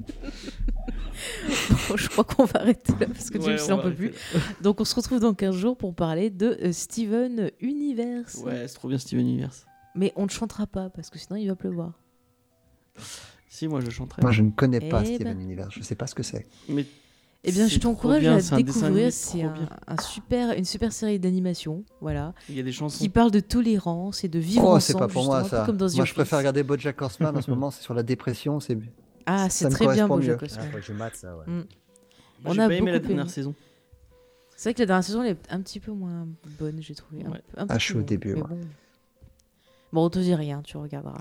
Je crois qu'on va arrêter là parce que tu James n'en peut plus. Donc on se retrouve dans 15 jours pour parler de euh, Steven Universe. Ouais, c'est trop bien Steven Universe. Mais on ne chantera pas parce que sinon il va pleuvoir. Si, moi je chanterai. Moi je ne connais pas eh Steven ben. Universe, je sais pas ce que c'est. Mais eh bien, je t'encourage à découvrir. C'est un, super, une super série d'animation, voilà. Il y a des chansons qui parlent de tolérance et de vivre oh, ensemble. c'est pas pour moi ça. Comme dans moi, je préfère regarder BoJack Horseman en ce moment. C'est sur la dépression. C'est ah, c'est très bien BoJack Horseman. Ah, je mate ça. Ouais. Mm. On a pas aimé la dernière saison. C'est vrai que la dernière saison elle est un petit peu moins bonne, j'ai trouvé. Un, ah, je suis au début. Bon. bon, on te dit rien, tu regarderas.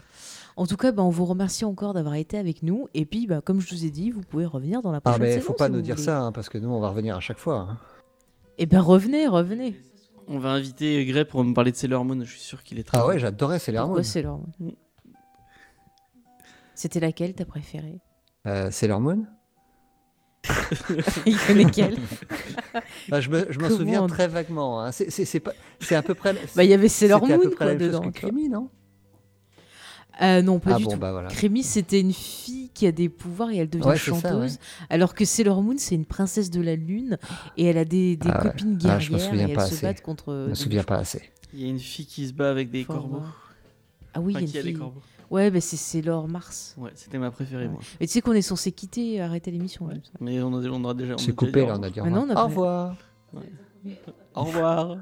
En tout cas, bah, on vous remercie encore d'avoir été avec nous. Et puis, bah, comme je vous ai dit, vous pouvez revenir dans la prochaine Ah, mais il faut pas nous dire ça, hein, parce que nous, on va revenir à chaque fois. Hein. Eh bien, revenez, revenez. On va inviter Gray pour me parler de Sailor Moon. Je suis sûr qu'il est très. Ah ouais, j'adorais Sailor Moon. Sailor Moon? Mm. C'était laquelle ta préférée? Euh, Sailor Moon Il connaît quelle? Bah, Je me, je m'en souviens très vaguement. Hein. C'est, c'est, pas, c'est à peu près. Bah, il y avait Sailor Moon quoi, dedans. Que non? Euh, non, pas ah du tout. Bah c'était une fille qui a des pouvoirs et elle devient chanteuse. Alors que Sailor Moon, c'est une princesse de la lune et elle a des, des ah copines ah, guerrières et elles se battent contre. Je me souviens pas assez. Il y a une fille qui se bat avec des corbeaux. Ah oui, il y a, des corbeaux. Ouais, bah c'est Sailor Mars. Ouais, c'était ma préférée, moi. Et tu sais qu'on est censé quitter, arrêter l'émission. Mais on, a, on aura déjà. C'est coupé, là, on a dit au revoir. au revoir. Au revoir.